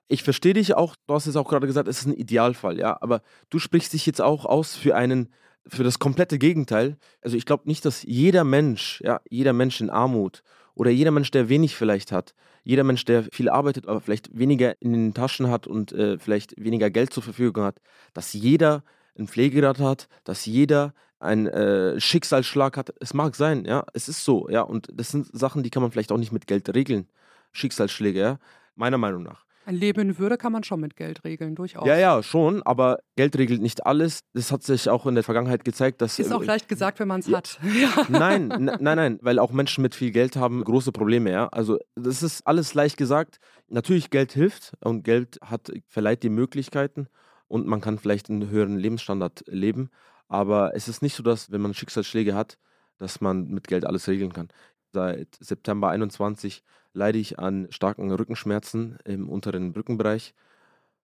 Ich verstehe dich auch, du hast es auch gerade gesagt, es ist ein Idealfall, ja, aber du sprichst dich jetzt auch aus für einen, für das komplette Gegenteil. Also ich glaube nicht, dass jeder Mensch, ja, jeder Mensch in Armut oder jeder Mensch, der wenig vielleicht hat, jeder Mensch, der viel arbeitet, aber vielleicht weniger in den Taschen hat und äh, vielleicht weniger Geld zur Verfügung hat, dass jeder ein Pflegegrad hat, dass jeder ein äh, Schicksalsschlag hat. Es mag sein, ja, es ist so, ja, und das sind Sachen, die kann man vielleicht auch nicht mit Geld regeln. Schicksalsschläge, ja, meiner Meinung nach. Ein Leben in Würde kann man schon mit Geld regeln, durchaus. Ja, ja, schon, aber Geld regelt nicht alles. Das hat sich auch in der Vergangenheit gezeigt, dass. Ist auch äh, leicht gesagt, wenn man es ja, hat. Ja. Nein, nein, nein, weil auch Menschen mit viel Geld haben große Probleme, ja. Also, das ist alles leicht gesagt. Natürlich, Geld hilft und Geld hat, verleiht die Möglichkeiten und man kann vielleicht einen höheren Lebensstandard leben. Aber es ist nicht so, dass, wenn man Schicksalsschläge hat, dass man mit Geld alles regeln kann. Seit September 21 leide ich an starken Rückenschmerzen im unteren Brückenbereich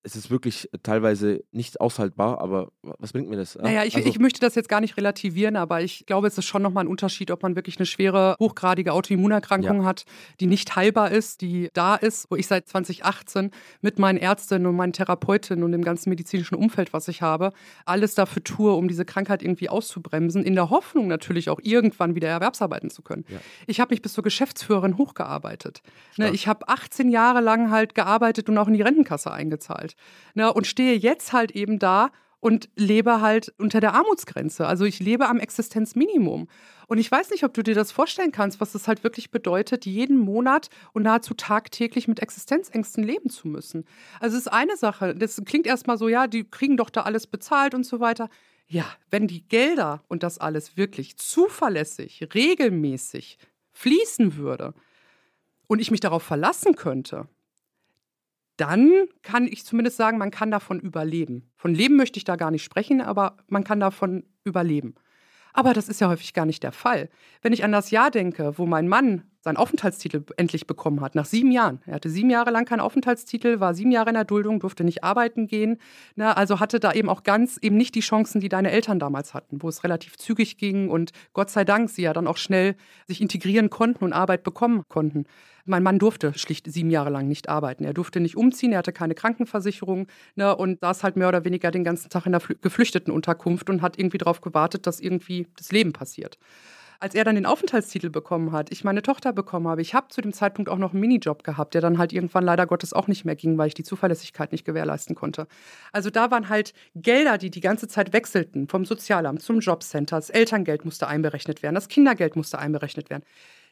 es ist wirklich teilweise nicht aushaltbar, aber was bringt mir das? Naja, ich, also, ich möchte das jetzt gar nicht relativieren, aber ich glaube, es ist schon nochmal ein Unterschied, ob man wirklich eine schwere, hochgradige Autoimmunerkrankung ja. hat, die nicht heilbar ist, die da ist, wo ich seit 2018 mit meinen Ärztinnen und meinen Therapeutinnen und dem ganzen medizinischen Umfeld, was ich habe, alles dafür tue, um diese Krankheit irgendwie auszubremsen, in der Hoffnung natürlich auch irgendwann wieder erwerbsarbeiten zu können. Ja. Ich habe mich bis zur Geschäftsführerin hochgearbeitet. Ne, ich habe 18 Jahre lang halt gearbeitet und auch in die Rentenkasse eingezahlt. Ne, und stehe jetzt halt eben da und lebe halt unter der Armutsgrenze. Also ich lebe am Existenzminimum. Und ich weiß nicht, ob du dir das vorstellen kannst, was das halt wirklich bedeutet, jeden Monat und nahezu tagtäglich mit Existenzängsten leben zu müssen. Also es ist eine Sache, das klingt erstmal so, ja, die kriegen doch da alles bezahlt und so weiter. Ja, wenn die Gelder und das alles wirklich zuverlässig, regelmäßig fließen würde und ich mich darauf verlassen könnte, dann kann ich zumindest sagen, man kann davon überleben. Von Leben möchte ich da gar nicht sprechen, aber man kann davon überleben. Aber das ist ja häufig gar nicht der Fall. Wenn ich an das Jahr denke, wo mein Mann seinen Aufenthaltstitel endlich bekommen hat, nach sieben Jahren. Er hatte sieben Jahre lang keinen Aufenthaltstitel, war sieben Jahre in der Duldung, durfte nicht arbeiten gehen. Na, also hatte da eben auch ganz eben nicht die Chancen, die deine Eltern damals hatten, wo es relativ zügig ging und Gott sei Dank sie ja dann auch schnell sich integrieren konnten und Arbeit bekommen konnten. Mein Mann durfte schlicht sieben Jahre lang nicht arbeiten. Er durfte nicht umziehen, er hatte keine Krankenversicherung ne, und saß halt mehr oder weniger den ganzen Tag in der Geflüchtetenunterkunft und hat irgendwie darauf gewartet, dass irgendwie das Leben passiert als er dann den Aufenthaltstitel bekommen hat, ich meine Tochter bekommen habe, ich habe zu dem Zeitpunkt auch noch einen Minijob gehabt, der dann halt irgendwann leider Gottes auch nicht mehr ging, weil ich die Zuverlässigkeit nicht gewährleisten konnte. Also da waren halt Gelder, die die ganze Zeit wechselten, vom Sozialamt zum Jobcenter. Das Elterngeld musste einberechnet werden, das Kindergeld musste einberechnet werden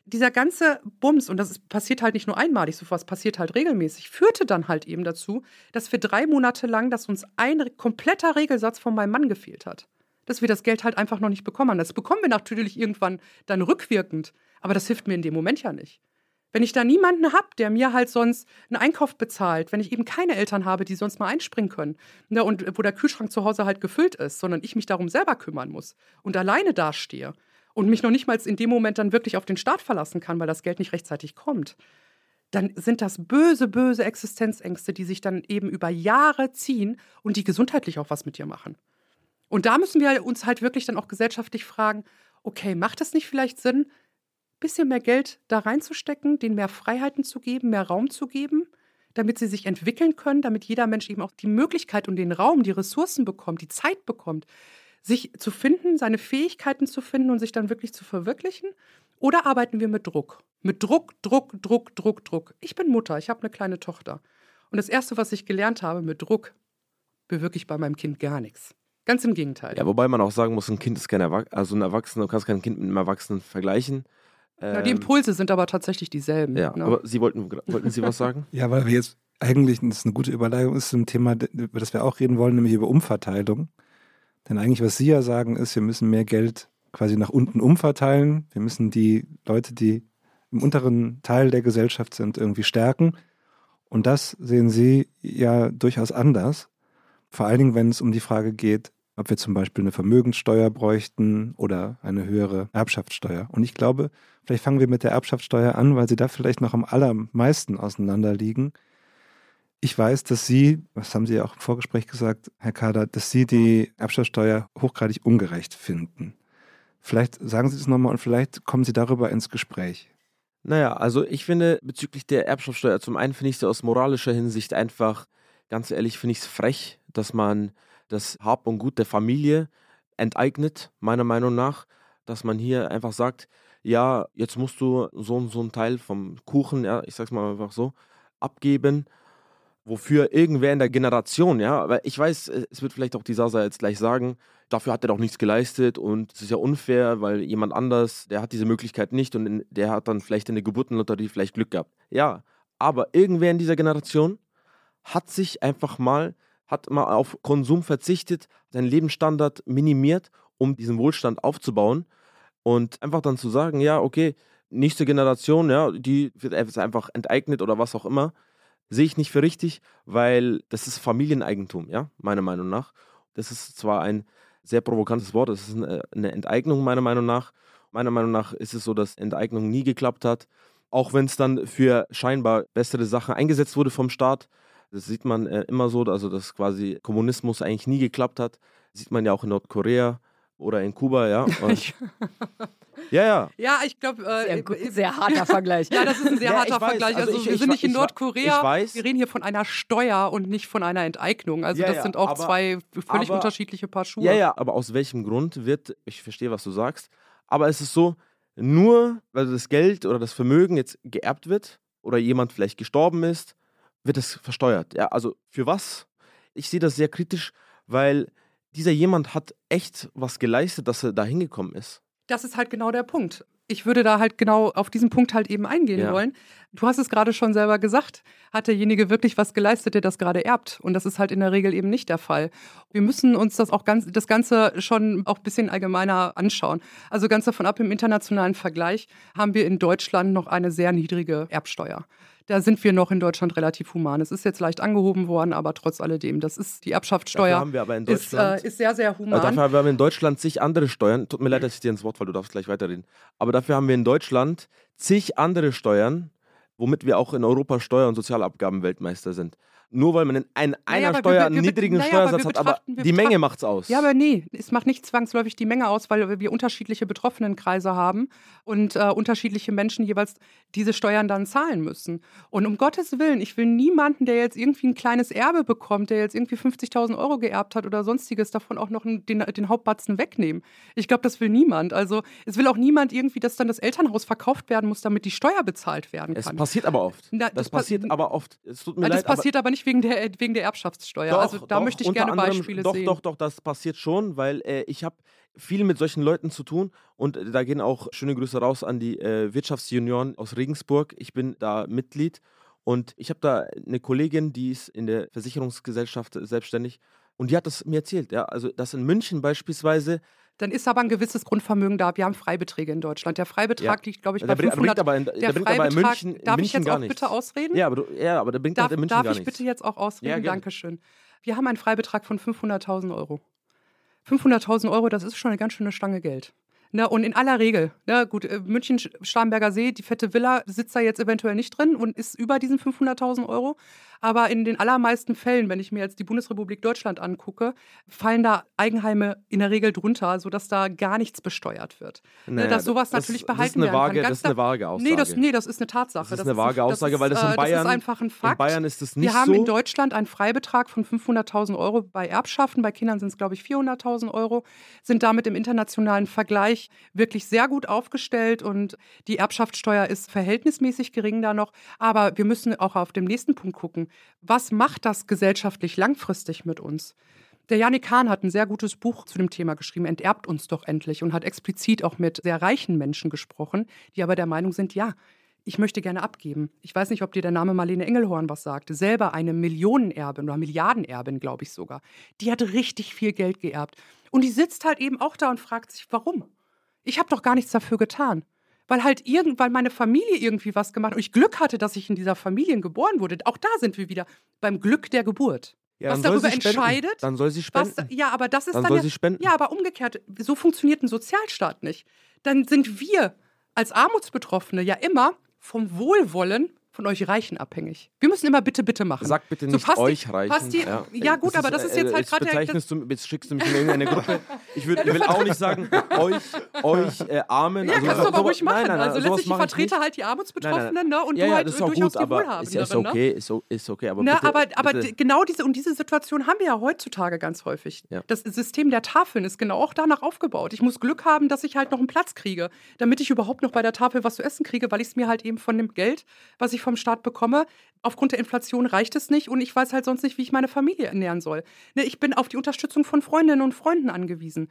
dieser ganze Bums, und das ist, passiert halt nicht nur einmalig, so was passiert halt regelmäßig, führte dann halt eben dazu, dass wir drei Monate lang, dass uns ein kompletter Regelsatz von meinem Mann gefehlt hat dass wir das Geld halt einfach noch nicht bekommen. Das bekommen wir natürlich irgendwann dann rückwirkend, aber das hilft mir in dem Moment ja nicht. Wenn ich da niemanden habe, der mir halt sonst einen Einkauf bezahlt, wenn ich eben keine Eltern habe, die sonst mal einspringen können ne, und wo der Kühlschrank zu Hause halt gefüllt ist, sondern ich mich darum selber kümmern muss und alleine dastehe und mich noch nicht mal in dem Moment dann wirklich auf den Staat verlassen kann, weil das Geld nicht rechtzeitig kommt, dann sind das böse, böse Existenzängste, die sich dann eben über Jahre ziehen und die gesundheitlich auch was mit dir machen. Und da müssen wir uns halt wirklich dann auch gesellschaftlich fragen, okay, macht es nicht vielleicht Sinn, bisschen mehr Geld da reinzustecken, denen mehr Freiheiten zu geben, mehr Raum zu geben, damit sie sich entwickeln können, damit jeder Mensch eben auch die Möglichkeit und den Raum, die Ressourcen bekommt, die Zeit bekommt, sich zu finden, seine Fähigkeiten zu finden und sich dann wirklich zu verwirklichen? Oder arbeiten wir mit Druck? Mit Druck, Druck, Druck, Druck, Druck. Ich bin Mutter, ich habe eine kleine Tochter. Und das Erste, was ich gelernt habe mit Druck, bewirke ich bei meinem Kind gar nichts. Ganz im Gegenteil. Ja, wobei man auch sagen muss, ein Kind ist kein Erwachsener, also ein Erwachsener, du kannst kein Kind mit einem Erwachsenen vergleichen. Ja, die Impulse sind aber tatsächlich dieselben. Ja, ne? aber Sie wollten, wollten Sie was sagen? Ja, weil wir jetzt eigentlich, das ist eine gute Überleitung, ist zum Thema, über das wir auch reden wollen, nämlich über Umverteilung. Denn eigentlich, was Sie ja sagen, ist, wir müssen mehr Geld quasi nach unten umverteilen. Wir müssen die Leute, die im unteren Teil der Gesellschaft sind, irgendwie stärken. Und das sehen Sie ja durchaus anders. Vor allen Dingen, wenn es um die Frage geht, ob wir zum Beispiel eine Vermögenssteuer bräuchten oder eine höhere Erbschaftssteuer. Und ich glaube, vielleicht fangen wir mit der Erbschaftssteuer an, weil sie da vielleicht noch am allermeisten auseinanderliegen. Ich weiß, dass Sie, was haben Sie ja auch im Vorgespräch gesagt, Herr Kader, dass Sie die Erbschaftssteuer hochgradig ungerecht finden. Vielleicht sagen Sie das nochmal und vielleicht kommen Sie darüber ins Gespräch. Naja, also ich finde bezüglich der Erbschaftssteuer, zum einen finde ich sie aus moralischer Hinsicht einfach, ganz ehrlich, finde ich es frech, dass man das Hab und Gut der Familie enteignet, meiner Meinung nach. Dass man hier einfach sagt, ja, jetzt musst du so und so einen Teil vom Kuchen, ja, ich sag's mal einfach so, abgeben, wofür irgendwer in der Generation, ja, weil ich weiß, es wird vielleicht auch die Sasa jetzt gleich sagen, dafür hat er doch nichts geleistet und es ist ja unfair, weil jemand anders, der hat diese Möglichkeit nicht und der hat dann vielleicht in der Geburtenlotterie vielleicht Glück gehabt. Ja, aber irgendwer in dieser Generation hat sich einfach mal, hat mal auf Konsum verzichtet, seinen Lebensstandard minimiert, um diesen Wohlstand aufzubauen und einfach dann zu sagen, ja, okay, nächste Generation, ja, die wird einfach enteignet oder was auch immer, sehe ich nicht für richtig, weil das ist Familieneigentum, ja, meiner Meinung nach. Das ist zwar ein sehr provokantes Wort, das ist eine, eine Enteignung meiner Meinung nach. Meiner Meinung nach ist es so, dass Enteignung nie geklappt hat, auch wenn es dann für scheinbar bessere Sachen eingesetzt wurde vom Staat. Das sieht man äh, immer so, also dass quasi Kommunismus eigentlich nie geklappt hat. Das sieht man ja auch in Nordkorea oder in Kuba, ja. Und ja, ja. Ja, ich glaube. Äh, Sehr, sehr harter Vergleich. Ja, das ist ein sehr Ja, harter weiß. Vergleich. Also Also, ich- wir ich sind nicht in Nordkorea. ich weiß. Wir reden hier von einer Steuer und nicht von einer Enteignung. Also Ja, das ja, sind auch aber- zwei völlig aber- unterschiedliche Paar Schuhe. Ja, ja, aber aus welchem Grund wird, ich verstehe, was du sagst, aber es ist so, nur weil das Geld oder das Vermögen jetzt geerbt wird oder jemand vielleicht gestorben ist, wird es versteuert. Ja, also für was? Ich sehe das sehr kritisch, weil dieser jemand hat echt was geleistet, dass er da hingekommen ist. Das ist halt genau der Punkt. Ich würde da halt genau auf diesen Punkt halt eben eingehen Ja. wollen. Du hast es gerade schon selber gesagt. Hat derjenige wirklich was geleistet, der das gerade erbt? Und das ist halt in der Regel eben nicht der Fall. Wir müssen uns das auch ganz, das Ganze schon auch ein bisschen allgemeiner anschauen. Also ganz davon ab, im internationalen Vergleich haben wir in Deutschland noch eine sehr niedrige Erbsteuer. Da sind wir noch in Deutschland relativ human. Es ist jetzt leicht angehoben worden, aber trotz alledem, das ist die Erbschaftssteuer. Dafür haben wir aber in ist, Deutschland. äh, ist sehr, sehr human. Also dafür haben wir in Deutschland zig andere Steuern. Tut mir leid, dass ich dir ins Wort falle, du darfst gleich weiterreden. Aber dafür haben wir in Deutschland zig andere Steuern, womit wir auch in Europa Steuer- und Sozialabgaben-Weltmeister sind. Nur weil man in ein, einer aber wir- Steuer wir- einen niedrigen naja, aber Steuersatz hat, aber die Menge betrachten- macht's aus. Ja, aber nee, es macht nicht zwangsläufig die Menge aus, weil wir unterschiedliche Betroffenenkreise haben und äh, unterschiedliche Menschen jeweils diese Steuern dann zahlen müssen. Und um Gottes Willen, ich will niemanden, der jetzt irgendwie ein kleines Erbe bekommt, der jetzt irgendwie 50.000 Euro geerbt hat oder sonstiges, davon auch noch den, den Hauptbatzen wegnehmen. Ich glaube, das will niemand. Also es will auch niemand irgendwie, dass dann das Elternhaus verkauft werden muss, damit die Steuer bezahlt werden Es kann. passiert aber oft. Na, das, das pa- passiert aber oft. Es tut mir das leid, aber passiert aber, nicht wegen der, wegen der Erbschaftssteuer. Doch, also da doch, möchte ich gerne anderem- Beispiele doch, sehen. Doch, doch, das passiert schon, weil äh, ich habe viel mit solchen Leuten zu tun und äh, da gehen auch schöne Grüße raus an die äh, Wirtschaftsjunioren aus Regensburg. Ich bin da Mitglied und ich habe da eine Kollegin, die ist in der Versicherungsgesellschaft selbstständig und die hat das mir erzählt. Ja, also dass in München beispielsweise Dann ist aber ein gewisses Grundvermögen da. Wir haben Freibeträge in Deutschland. Der Freibetrag Ja. liegt, glaube ich, bei bringt, 500. bringt aber in, der der bringt aber in Freibetrag, München, in darf ich München jetzt gar auch nichts. bitte ausreden? Ja, aber, du, ja, aber der bringt darf in München darf ich nichts. bitte jetzt auch ausreden? Ja. Dankeschön. Wir haben einen Freibetrag von 500.000 Euro. 500.000 Euro, das ist schon eine ganz schöne Stange Geld. Ne, und in aller Regel, ne, gut, äh, München, Starnberger See, die fette Villa sitzt da jetzt eventuell nicht drin und ist über diesen 500.000 Euro. Aber in den allermeisten Fällen, wenn ich mir jetzt die Bundesrepublik Deutschland angucke, fallen da Eigenheime in der Regel drunter, sodass da gar nichts besteuert wird. Ne, Naja, dass sowas das- natürlich das ist behalten eine werden vage- kann. das Ganz ist eine vage Nee das, Aussage. nee, das ist eine Tatsache. Das ist eine vage Aussage, weil das in äh, Bayern- Das ist einfach ein Fakt. In Bayern ist es nicht Wir haben so. in Deutschland einen Freibetrag von 500.000 Euro bei Erbschaften. Bei Kindern sind es, glaube ich, 400.000 Euro. Sind damit im internationalen Vergleich wirklich sehr gut aufgestellt und die Erbschaftssteuer ist verhältnismäßig gering da noch. Aber wir müssen auch auf den nächsten Punkt gucken. Was macht das gesellschaftlich langfristig mit uns? Der Janik Kahn hat ein sehr gutes Buch zu dem Thema geschrieben, Enterbt uns doch endlich, und hat explizit auch mit sehr reichen Menschen gesprochen, die aber der Meinung sind, ja, ich möchte gerne abgeben. Ich weiß nicht, ob dir der Name Marlene Engelhorn was sagte. Selber eine Millionenerbin oder Milliardenerbin, glaube ich sogar. Die hat richtig viel Geld geerbt. Und die sitzt halt eben auch da und fragt sich, warum? Ich habe doch gar nichts dafür getan. Weil halt irgend, weil meine Familie irgendwie was gemacht hat und ich Glück hatte, dass ich in dieser Familie geboren wurde. Auch da sind wir wieder beim Glück der Geburt. Ja, was darüber entscheidet, Dann soll sie was, spenden. ja, aber das ist Dann dann, soll ja, sie spenden. ja, aber umgekehrt, so funktioniert ein Sozialstaat nicht. Dann sind wir als Armutsbetroffene ja immer vom Wohlwollen von euch Reichen abhängig. Wir müssen immer bitte, bitte machen. Sag bitte So nicht die- euch reichen. passt die- ja, gut, aber das ist jetzt halt gerade der- bezeichnest du, jetzt schickst du mich in irgendeine Gruppe. Ich, würd, Ja, ich will auch nicht sagen, euch, euch äh, Armen. Ja, also kannst du so- aber ruhig sowas- machen. Nein, nein, nein, also letztlich, ich vertrete halt die Armutsbetroffenen, ne? Und ja, du ja, halt das auch durchaus gut, die Wohlhabenden. ist, ist ne? okay, ist, ist okay, aber Na, bitte, aber aber bitte. genau diese und diese Situation haben wir ja heutzutage ganz häufig. Ja. Das System der Tafeln ist genau auch danach aufgebaut. Ich muss Glück haben, dass ich halt noch einen Platz kriege, damit ich überhaupt noch bei der Tafel was zu essen kriege, weil ich es mir halt eben von dem Geld, was ich vom Staat bekomme, aufgrund der Inflation reicht es nicht und ich weiß halt sonst nicht, wie ich meine Familie ernähren soll. Ne, ich bin auf die Unterstützung von Freundinnen und Freunden angewiesen.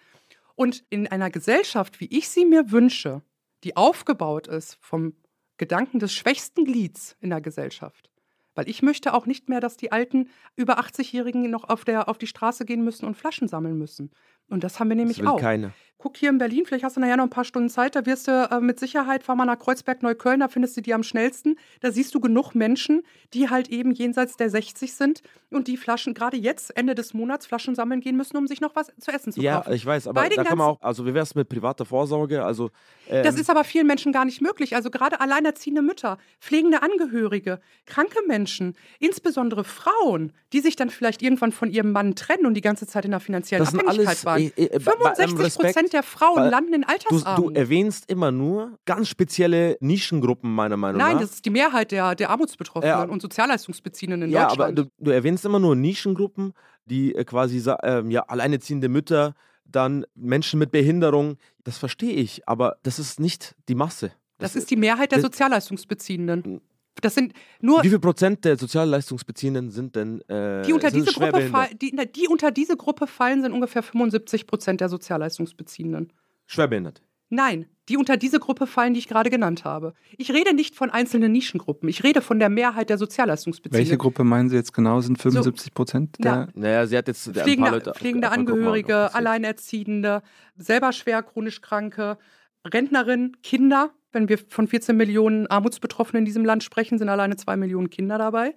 Und in einer Gesellschaft, wie ich sie mir wünsche, die aufgebaut ist vom Gedanken des schwächsten Glieds in der Gesellschaft. Weil ich möchte auch nicht mehr, dass die alten über 80-Jährigen noch auf, der, auf die Straße gehen müssen und Flaschen sammeln müssen. Und das haben wir nämlich das will auch. keiner. Guck hier in Berlin, vielleicht hast du nachher noch ein paar Stunden Zeit, da wirst du äh, mit Sicherheit, fahr mal nach Kreuzberg, Neukölln, da findest du die am schnellsten. Da siehst du genug Menschen, die halt eben jenseits der 60 sind und die Flaschen, gerade jetzt, Ende des Monats, Flaschen sammeln gehen müssen, um sich noch was zu essen zu Ja, kaufen. ich weiß, aber da kann man auch, also wie wäre es mit privater Vorsorge? Also, ähm, Das ist aber vielen Menschen gar nicht möglich. Also gerade alleinerziehende Mütter, pflegende Angehörige, kranke Menschen, insbesondere Frauen, die sich dann vielleicht irgendwann von ihrem Mann trennen und die ganze Zeit in einer finanziellen Abhängigkeit alles, waren. äh, äh, bei- bei allem 65 Prozent Respekt, der Frauen weil landen in du, du Altersarmut. erwähnst immer nur ganz spezielle Nischengruppen, meiner Meinung Nein, nach. das ist die Mehrheit der, der Armutsbetroffenen Ja. und Sozialleistungsbeziehenden in ja, Deutschland. aber du, du erwähnst immer nur Nischengruppen, die äh, quasi ähm, ja, alleinerziehende Mütter, dann Menschen mit Behinderung. Das verstehe ich, aber das ist nicht die Masse. das ist die Mehrheit der das- Sozialleistungsbeziehenden. Das sind nur Wie viel Prozent der Sozialleistungsbeziehenden sind denn äh, die unter, sind diese Gruppe fall, die, die unter diese Gruppe fallen, sind ungefähr 75 Prozent der Sozialleistungsbeziehenden. Schwerbehindert. Nein, die unter diese Gruppe fallen, die ich gerade genannt habe. Ich rede nicht von einzelnen Nischengruppen. Ich rede von der Mehrheit der Sozialleistungsbeziehenden. Welche Gruppe meinen Sie jetzt genau? Sind 75 Prozent Ja. der? Naja, sie hat jetzt ein paar Pflegende, Leute. pflegende Angehörige. Alleinerziehende, selber schwer chronisch Kranke, Rentnerinnen, Kinder. Wenn wir von 14 Millionen Armutsbetroffenen in diesem Land sprechen, sind alleine zwei Millionen Kinder dabei.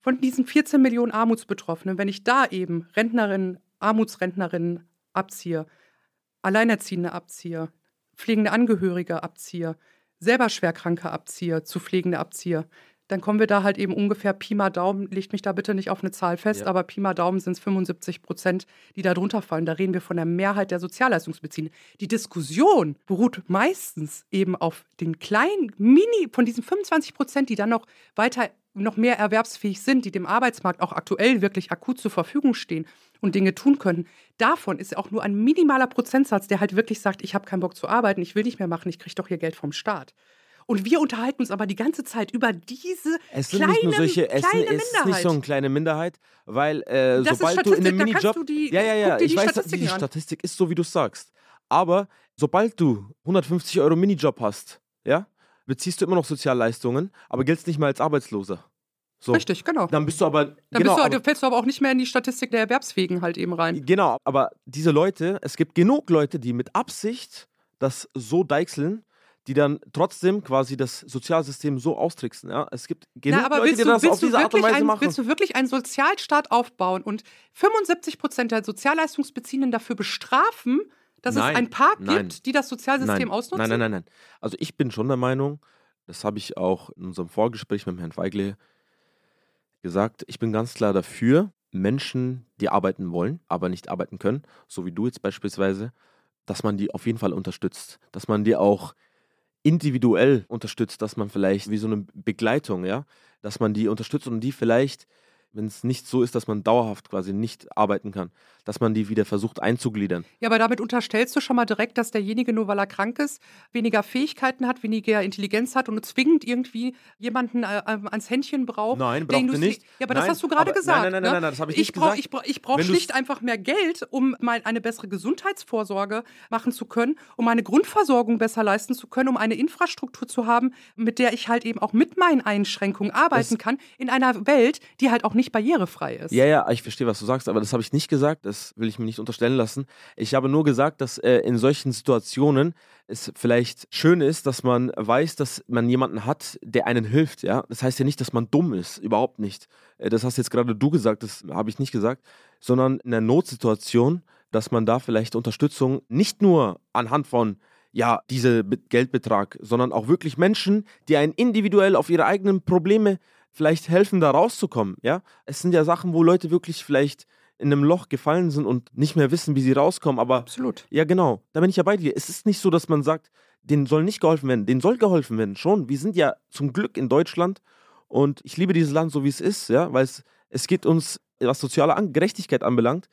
Von diesen 14 Millionen Armutsbetroffenen, wenn ich da eben Rentnerinnen, Armutsrentnerinnen abziehe, Alleinerziehende abziehe, pflegende Angehörige abziehe, selber Schwerkranke abziehe, zu pflegende abziehe, dann kommen wir da halt eben ungefähr Pi mal Daumen, legt mich da bitte nicht auf eine Zahl fest, Ja. aber Pi mal Daumen sind es 75 Prozent, die da drunter fallen. Da reden wir von der Mehrheit der Sozialleistungsbeziehenden. Die Diskussion beruht meistens eben auf den kleinen Mini, von diesen 25 Prozent, die dann noch weiter noch mehr erwerbsfähig sind, die dem Arbeitsmarkt auch aktuell wirklich akut zur Verfügung stehen und Dinge tun können. Davon ist auch nur ein minimaler Prozentsatz, der halt wirklich sagt, ich habe keinen Bock zu arbeiten, ich will nicht mehr machen, ich kriege doch hier Geld vom Staat. Und wir unterhalten uns aber die ganze Zeit über diese Es sind kleine, nicht nur solche, es, kleine sind, es ist Minderheit. nicht so eine kleine Minderheit, weil äh, sobald du in einem Minijob. du die- ja, ja, ja, ich die weiß, die. Statistik ist so, wie du sagst. Aber sobald du 150 Euro Minijob hast, ja, beziehst du immer noch Sozialleistungen, aber giltst nicht mehr als Arbeitsloser. So. Richtig, genau. Dann bist du aber. Dann genau, bist du, aber, fällst du aber auch nicht mehr in die Statistik der Erwerbsfähigen halt eben rein. Genau, aber diese Leute, es gibt genug Leute, die mit Absicht das so deichseln, die dann trotzdem quasi das Sozialsystem so austricksen. Ja? Es gibt genug Na, aber Leute, willst die du, das willst, auf du diese Art und wirklich Weise ein, machen. willst du wirklich einen Sozialstaat aufbauen und 75 Prozent der Sozialleistungsbeziehenden dafür bestrafen, Dass Nein, es ein paar nein. gibt, die das Sozialsystem nein, ausnutzen? Nein, nein, nein, nein. Also ich bin schon der Meinung, das habe ich auch in unserem Vorgespräch mit Herrn Feigle gesagt, ich bin ganz klar dafür, Menschen, die arbeiten wollen, aber nicht arbeiten können, so wie du jetzt beispielsweise, dass man die auf jeden Fall unterstützt, dass man die auch individuell unterstützt, dass man vielleicht wie so eine Begleitung, ja, dass man die unterstützt und die vielleicht, wenn es nicht so ist, dass man dauerhaft quasi nicht arbeiten kann, dass man die wieder versucht einzugliedern. Ja, aber damit unterstellst du schon mal direkt, dass derjenige, nur weil er krank ist, weniger Fähigkeiten hat, weniger Intelligenz hat und zwingend irgendwie jemanden äh, ähm, ans Händchen braucht. Nein, braucht Industrie- nicht. Ja, aber das Nein, hast du gerade gesagt. nein, nein, nein, ne? nein, nein, das habe ich ich nicht brauch, gesagt. Ich, brauch, ich brauche schlicht einfach mehr Geld, um mal eine bessere Gesundheitsvorsorge machen zu können, um eine Grundversorgung besser leisten zu können, um eine Infrastruktur zu haben, mit der ich halt eben auch mit meinen Einschränkungen arbeiten Das- kann, in einer Welt, die halt auch nicht barrierefrei ist. Ja, ja, ich verstehe, was du sagst, aber das habe ich nicht gesagt. Das will ich mir nicht unterstellen lassen. Ich habe nur gesagt, dass äh, in solchen Situationen es vielleicht schön ist, dass man weiß, dass man jemanden hat, der einen hilft. Ja, das heißt ja nicht, dass man dumm ist, überhaupt nicht. Äh, das hast jetzt gerade du gesagt, das habe ich nicht gesagt, sondern in einer Notsituation, dass man da vielleicht Unterstützung nicht nur anhand von ja, dieser Be- Geldbetrag, sondern auch wirklich Menschen, die einen individuell auf ihre eigenen Probleme vielleicht helfen, da rauszukommen. Ja, es sind ja Sachen, wo Leute wirklich vielleicht in einem Loch gefallen sind und nicht mehr wissen, wie sie rauskommen. Aber Absolut. ja, genau, da bin ich ja bei dir. Es ist nicht so, dass man sagt, denen soll nicht geholfen werden. Denen soll geholfen werden. Schon. Wir sind ja zum Glück in Deutschland und ich liebe dieses Land so, wie es ist, ja, weil es, es geht uns, was soziale An Gerechtigkeit anbelangt,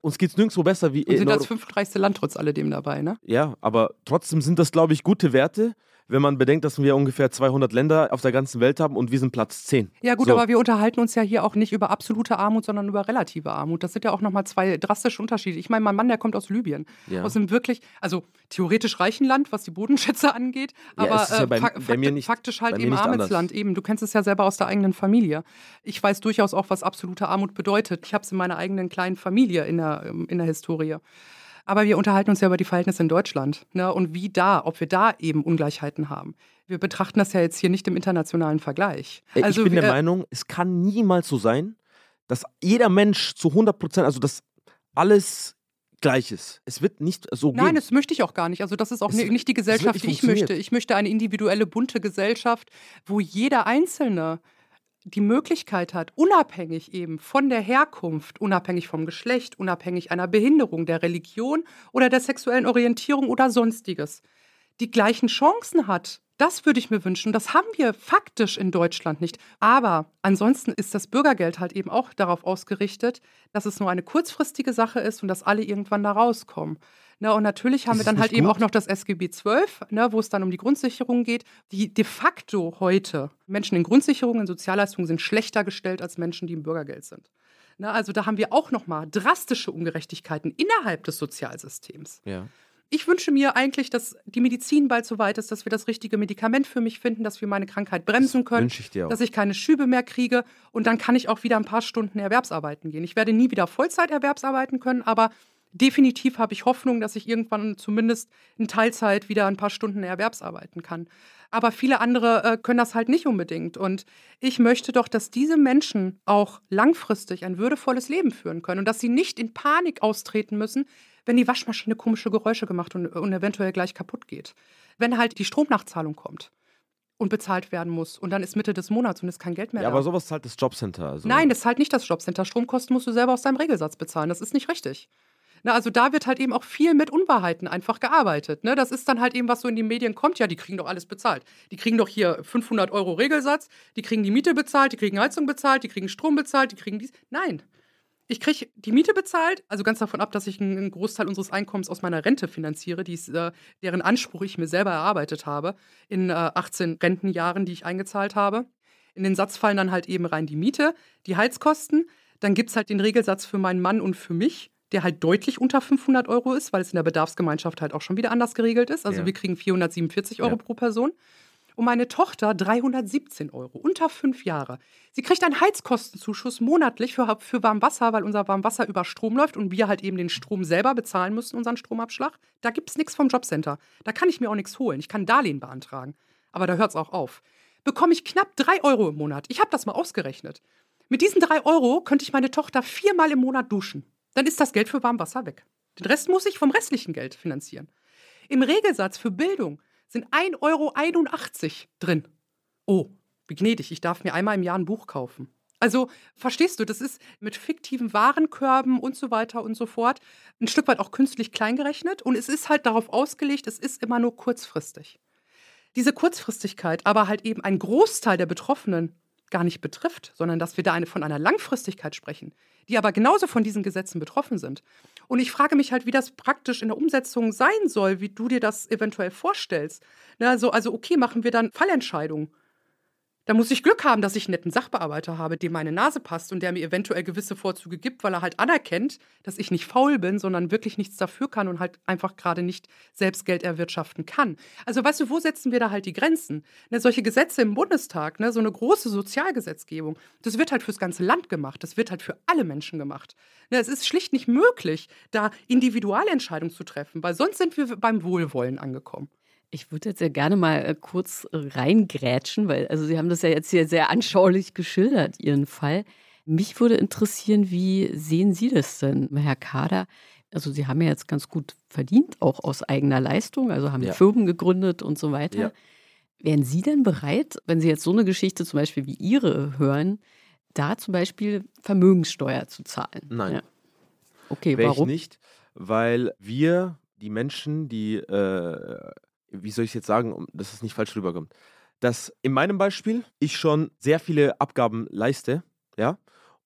uns geht es nirgendwo besser wie Und sind in das fünftreichste Land trotz alledem dabei, ne? Ja, aber trotzdem sind das, glaube ich, gute Werte, wenn man bedenkt, dass wir ungefähr 200 Länder auf der ganzen Welt haben und wir sind Platz 10. Ja gut, So. aber wir unterhalten uns ja hier auch nicht über absolute Armut, sondern über relative Armut. Das sind ja auch nochmal zwei drastische Unterschiede. Ich meine, mein Mann, der kommt aus Libyen. Ja. Aus einem wirklich, also theoretisch reichen Land, was die Bodenschätze angeht, Ja, aber ja äh, bei- bei nicht- faktisch halt eben armes anders. Land. Eben, du kennst es ja selber aus der eigenen Familie. Ich weiß durchaus auch, was absolute Armut bedeutet. Ich habe es in meiner eigenen kleinen Familie in der, ähm, in der Historie. Aber wir unterhalten uns ja über die Verhältnisse in Deutschland ne? und wie da, ob wir da eben Ungleichheiten haben. Wir betrachten das ja jetzt hier nicht im internationalen Vergleich. Äh, Also ich bin der wir- Meinung, es kann niemals so sein, dass jeder Mensch zu 100 Prozent, also dass alles gleich ist. Es wird nicht so gehen. Nein, das möchte ich auch gar nicht. Also das ist auch Es- ni- nicht die Gesellschaft, die ich möchte. Ich möchte eine individuelle, bunte Gesellschaft, wo jeder Einzelne die Möglichkeit hat, unabhängig eben von der Herkunft, unabhängig vom Geschlecht, unabhängig einer Behinderung, der Religion oder der sexuellen Orientierung oder sonstiges, die gleichen Chancen hat. Das würde ich mir wünschen. Das haben wir faktisch in Deutschland nicht. Aber ansonsten ist das Bürgergeld halt eben auch darauf ausgerichtet, dass es nur eine kurzfristige Sache ist und dass alle irgendwann da rauskommen. Ne, und natürlich haben wir dann halt nicht eben gut? auch noch das SGB XII, ne, wo es dann um die Grundsicherung geht, die de facto heute Menschen in Grundsicherung, in Sozialleistungen sind schlechter gestellt als Menschen, die im Bürgergeld sind. Ne, also da haben wir auch nochmal drastische Ungerechtigkeiten innerhalb des Sozialsystems. Ja. Ich wünsche mir eigentlich, dass die Medizin bald so weit ist, dass wir das richtige Medikament für mich finden, dass wir meine Krankheit bremsen können, ich dass ich keine Schübe mehr kriege und dann kann ich auch wieder ein paar Stunden Erwerbsarbeiten gehen. Ich werde nie wieder Vollzeit Erwerbsarbeiten können, aber definitiv habe ich Hoffnung, dass ich irgendwann zumindest in Teilzeit wieder ein paar Stunden Erwerbsarbeiten kann. Aber viele andere äh, können das halt nicht unbedingt. Und ich möchte doch, dass diese Menschen auch langfristig ein würdevolles Leben führen können und dass sie nicht in Panik austreten müssen, wenn die Waschmaschine komische Geräusche gemacht und, und eventuell gleich kaputt geht. Wenn halt die Stromnachzahlung kommt und bezahlt werden muss und dann ist Mitte des Monats und ist kein Geld mehr ja, da. aber sowas zahlt das Jobcenter. Also Nein, das ist halt nicht das Jobcenter. Stromkosten musst du selber aus deinem Regelsatz bezahlen. Das ist nicht richtig. Na, also da wird halt eben auch viel mit Unwahrheiten einfach gearbeitet. Ne? Das ist dann halt eben, was so in die Medien kommt. Ja, die kriegen doch alles bezahlt. Die kriegen doch hier 500 Euro Regelsatz, die kriegen die Miete bezahlt, die kriegen Heizung bezahlt, die kriegen Strom bezahlt, die kriegen dies. Nein. Ich kriege die Miete bezahlt, also ganz davon ab, dass ich einen Großteil unseres Einkommens aus meiner Rente finanziere, die ist, äh, deren Anspruch ich mir selber erarbeitet habe, in äh, 18 Rentenjahren, die ich eingezahlt habe. In den Satz fallen dann halt eben rein die Miete, die Heizkosten. Dann gibt es halt den Regelsatz für meinen Mann und für mich, der halt deutlich unter 500 Euro ist, weil es in der Bedarfsgemeinschaft halt auch schon wieder anders geregelt ist. Also Ja. wir kriegen 447 Euro Ja. pro Person. Und meine Tochter 317 Euro, unter fünf Jahre. Sie kriegt einen Heizkostenzuschuss monatlich für, für Warmwasser, weil unser Warmwasser über Strom läuft und wir halt eben den Strom selber bezahlen müssen, unseren Stromabschlag. Da gibt es nichts vom Jobcenter. Da kann ich mir auch nichts holen. Ich kann Darlehen beantragen. Aber da hört es auch auf. Bekomme ich knapp drei Euro im Monat. Ich habe das mal ausgerechnet. Mit diesen drei Euro könnte ich meine Tochter viermal im Monat duschen. Dann ist das Geld für Warmwasser weg. Den Rest muss ich vom restlichen Geld finanzieren. Im Regelsatz für Bildung sind 1,81 Euro drin. Oh, wie gnädig, ich darf mir einmal im Jahr ein Buch kaufen. Also verstehst du, das ist mit fiktiven Warenkörben und so weiter und so fort ein Stück weit auch künstlich kleingerechnet und es ist halt darauf ausgelegt, es ist immer nur kurzfristig. Diese Kurzfristigkeit, aber halt eben ein Großteil der Betroffenen gar nicht betrifft, sondern dass wir da eine, von einer Langfristigkeit sprechen, die aber genauso von diesen Gesetzen betroffen sind. Und ich frage mich halt, wie das praktisch in der Umsetzung sein soll, wie du dir das eventuell vorstellst. Also, also okay, machen wir dann Fallentscheidungen da muss ich Glück haben, dass ich einen netten Sachbearbeiter habe, dem meine Nase passt und der mir eventuell gewisse Vorzüge gibt, weil er halt anerkennt, dass ich nicht faul bin, sondern wirklich nichts dafür kann und halt einfach gerade nicht selbst Geld erwirtschaften kann. Also weißt du, wo setzen wir da halt die Grenzen? Ne, solche Gesetze im Bundestag, ne, so eine große Sozialgesetzgebung, das wird halt fürs ganze Land gemacht, das wird halt für alle Menschen gemacht. Ne, es ist schlicht nicht möglich, da Individualentscheidungen zu treffen, weil sonst sind wir beim Wohlwollen angekommen. Ich würde jetzt ja gerne mal äh, kurz reingrätschen, weil also Sie haben das ja jetzt hier sehr anschaulich geschildert, Ihren Fall. Mich würde interessieren, wie sehen Sie das denn, Herr Kader? Also Sie haben ja jetzt ganz gut verdient, auch aus eigener Leistung, also haben ja. Firmen gegründet und so weiter. Ja. Wären Sie denn bereit, wenn Sie jetzt so eine Geschichte zum Beispiel wie Ihre hören, da zum Beispiel Vermögenssteuer zu zahlen? Nein. Ja. Okay, Wär warum? Ich nicht, weil wir, die Menschen, die äh, wie soll ich es jetzt sagen, dass es nicht falsch rüberkommt, dass in meinem Beispiel ich schon sehr viele Abgaben leiste, ja,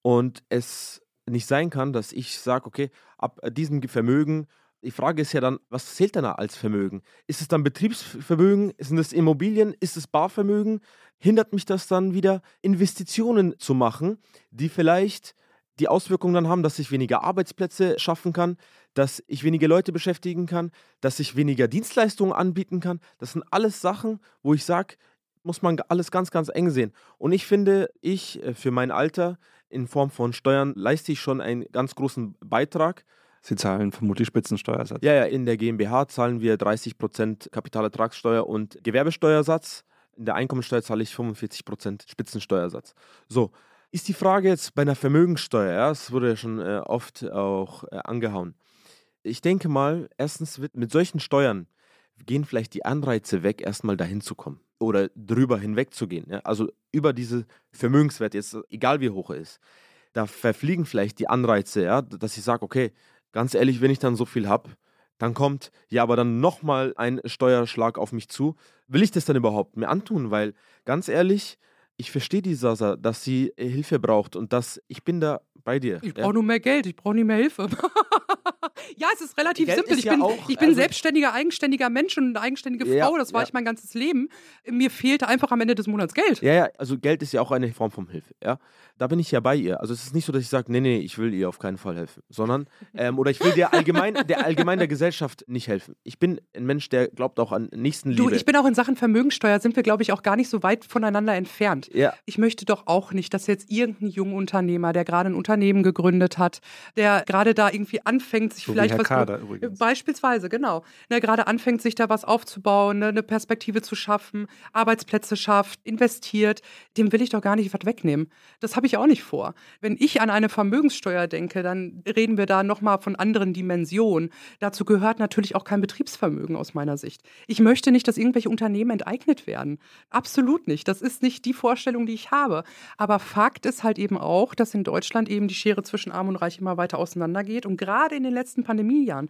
und es nicht sein kann, dass ich sage, okay, ab diesem Vermögen, die Frage ist ja dann, was zählt denn als Vermögen? Ist es dann Betriebsvermögen? Sind es Immobilien? Ist es Barvermögen? Hindert mich das dann wieder, Investitionen zu machen, die vielleicht die Auswirkungen dann haben, dass ich weniger Arbeitsplätze schaffen kann, dass ich weniger Leute beschäftigen kann, dass ich weniger Dienstleistungen anbieten kann. Das sind alles Sachen, wo ich sage, muss man alles ganz, ganz eng sehen. Und ich finde, ich äh, für mein Alter in Form von Steuern leiste ich schon einen ganz großen Beitrag. Sie zahlen vermutlich Spitzensteuersatz. Ja, ja, in der GmbH zahlen wir 30% Kapitalertragssteuer und Gewerbesteuersatz. In der Einkommensteuer zahle ich 45% Spitzensteuersatz. So, ist die Frage jetzt bei einer Vermögenssteuer, ja, es wurde ja schon äh, oft auch äh, angehauen. Ich denke mal, erstens wird mit solchen Steuern gehen vielleicht die Anreize weg, erstmal dahin zu kommen oder drüber hinweg zu gehen. Ja? Also über diese Vermögenswert, jetzt egal wie hoch er ist. Da verfliegen vielleicht die Anreize, ja, dass ich sage, okay, ganz ehrlich, wenn ich dann so viel habe, dann kommt ja aber dann nochmal ein Steuerschlag auf mich zu. Will ich das dann überhaupt mir antun? Weil ganz ehrlich, ich verstehe die Sasa, dass sie äh, Hilfe braucht und dass ich bin da bei dir. Ich brauche ja. nur mehr Geld, ich brauche nicht mehr Hilfe. ja, es ist relativ Geld simpel. Ist ich ja bin, auch, ich bin also, selbstständiger, eigenständiger Mensch und eine eigenständige Frau. Ja, das war ich mein ganzes Leben. Mir fehlte einfach am Ende des Monats Geld. Ja, ja, also Geld ist ja auch eine Form von Hilfe. Ja, da bin ich ja bei ihr. Also es ist nicht so, dass ich sage, nee, nee, ich will ihr auf keinen Fall helfen, sondern ähm, oder ich will der allgemein, der allgemein der Gesellschaft nicht helfen. Ich bin ein Mensch, der glaubt auch an Nächstenliebe. Du, ich bin auch in Sachen Vermögensteuer sind wir, glaube ich, auch gar nicht so weit voneinander entfernt. Ja. Ich möchte doch auch nicht, dass jetzt irgendein junger Unternehmer, der gerade ein Unternehmen gegründet hat, der gerade da irgendwie anfängt, sich so vielleicht was Kader übrigens. beispielsweise genau, ne, gerade anfängt, sich da was aufzubauen, ne, eine Perspektive zu schaffen, Arbeitsplätze schafft, investiert, dem will ich doch gar nicht was wegnehmen. Das habe ich auch nicht vor. Wenn ich an eine Vermögenssteuer denke, dann reden wir da nochmal von anderen Dimensionen. Dazu gehört natürlich auch kein Betriebsvermögen aus meiner Sicht. Ich möchte nicht, dass irgendwelche Unternehmen enteignet werden. Absolut nicht. Das ist nicht die Vorstellung, die ich habe. Aber Fakt ist halt eben auch, dass in Deutschland eben die Schere zwischen Arm und Reich immer weiter auseinandergeht. Und gerade in den letzten Pandemiejahren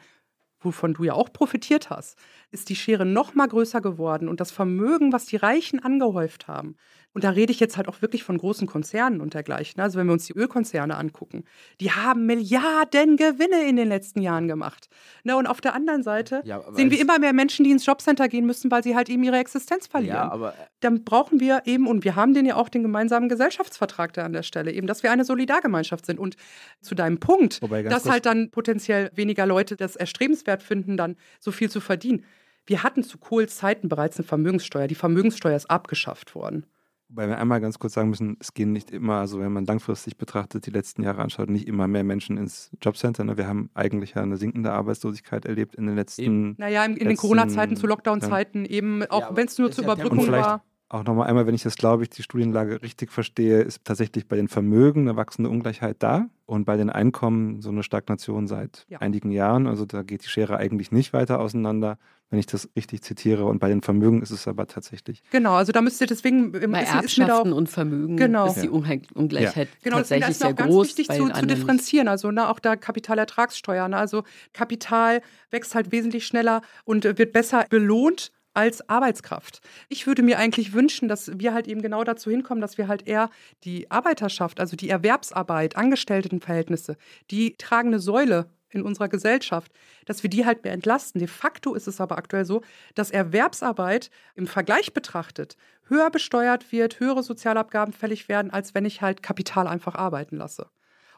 wovon du ja auch profitiert hast, ist die Schere noch mal größer geworden und das Vermögen, was die Reichen angehäuft haben, und da rede ich jetzt halt auch wirklich von großen Konzernen und dergleichen. Also wenn wir uns die Ölkonzerne angucken, die haben Milliarden Gewinne in den letzten Jahren gemacht. Na, und auf der anderen Seite ja, sehen wir immer mehr Menschen, die ins Jobcenter gehen müssen, weil sie halt eben ihre Existenz verlieren. Ja, aber Dann brauchen wir eben, und wir haben den ja auch den gemeinsamen Gesellschaftsvertrag da an der Stelle, eben, dass wir eine Solidargemeinschaft sind. Und zu deinem Punkt, dass halt dann potenziell weniger Leute das erstrebenswert finden, dann so viel zu verdienen. Wir hatten zu Kohls Zeiten bereits eine Vermögenssteuer. Die Vermögenssteuer ist abgeschafft worden. Wobei wir einmal ganz kurz sagen müssen, es gehen nicht immer, also wenn man langfristig betrachtet, die letzten Jahre anschaut, nicht immer mehr Menschen ins Jobcenter. Ne? Wir haben eigentlich ja eine sinkende Arbeitslosigkeit erlebt in den letzten. Eben. Naja, in, in den Corona-Zeiten, zu Lockdown-Zeiten ja. eben, auch ja, wenn es nur zur Überbrückung war. Auch nochmal einmal, wenn ich das, glaube ich, die Studienlage richtig verstehe, ist tatsächlich bei den Vermögen eine wachsende Ungleichheit da und bei den Einkommen so eine Stagnation seit Ja. einigen Jahren. Also da geht die Schere eigentlich nicht weiter auseinander, wenn ich das richtig zitiere. Und bei den Vermögen ist es aber tatsächlich. Genau, also da müsst ihr deswegen Bei ist, da auch Erbschaften und Vermögen Genau. ist die Ungleichheit Genau, deswegen tatsächlich ist sehr auch ganz groß. wichtig zu, zu differenzieren. Also ne, auch da Kapitalertragssteuer. Ne? Also Kapital wächst halt wesentlich schneller und äh, wird besser belohnt als Arbeitskraft. Ich würde mir eigentlich wünschen, dass wir halt eben genau dazu hinkommen, dass wir halt eher die Arbeiterschaft, also die Erwerbsarbeit, Angestelltenverhältnisse, die tragende Säule in unserer Gesellschaft, dass wir die halt mehr entlasten. De facto ist es aber aktuell so, dass Erwerbsarbeit im Vergleich betrachtet höher besteuert wird, höhere Sozialabgaben fällig werden, als wenn ich halt Kapital einfach arbeiten lasse.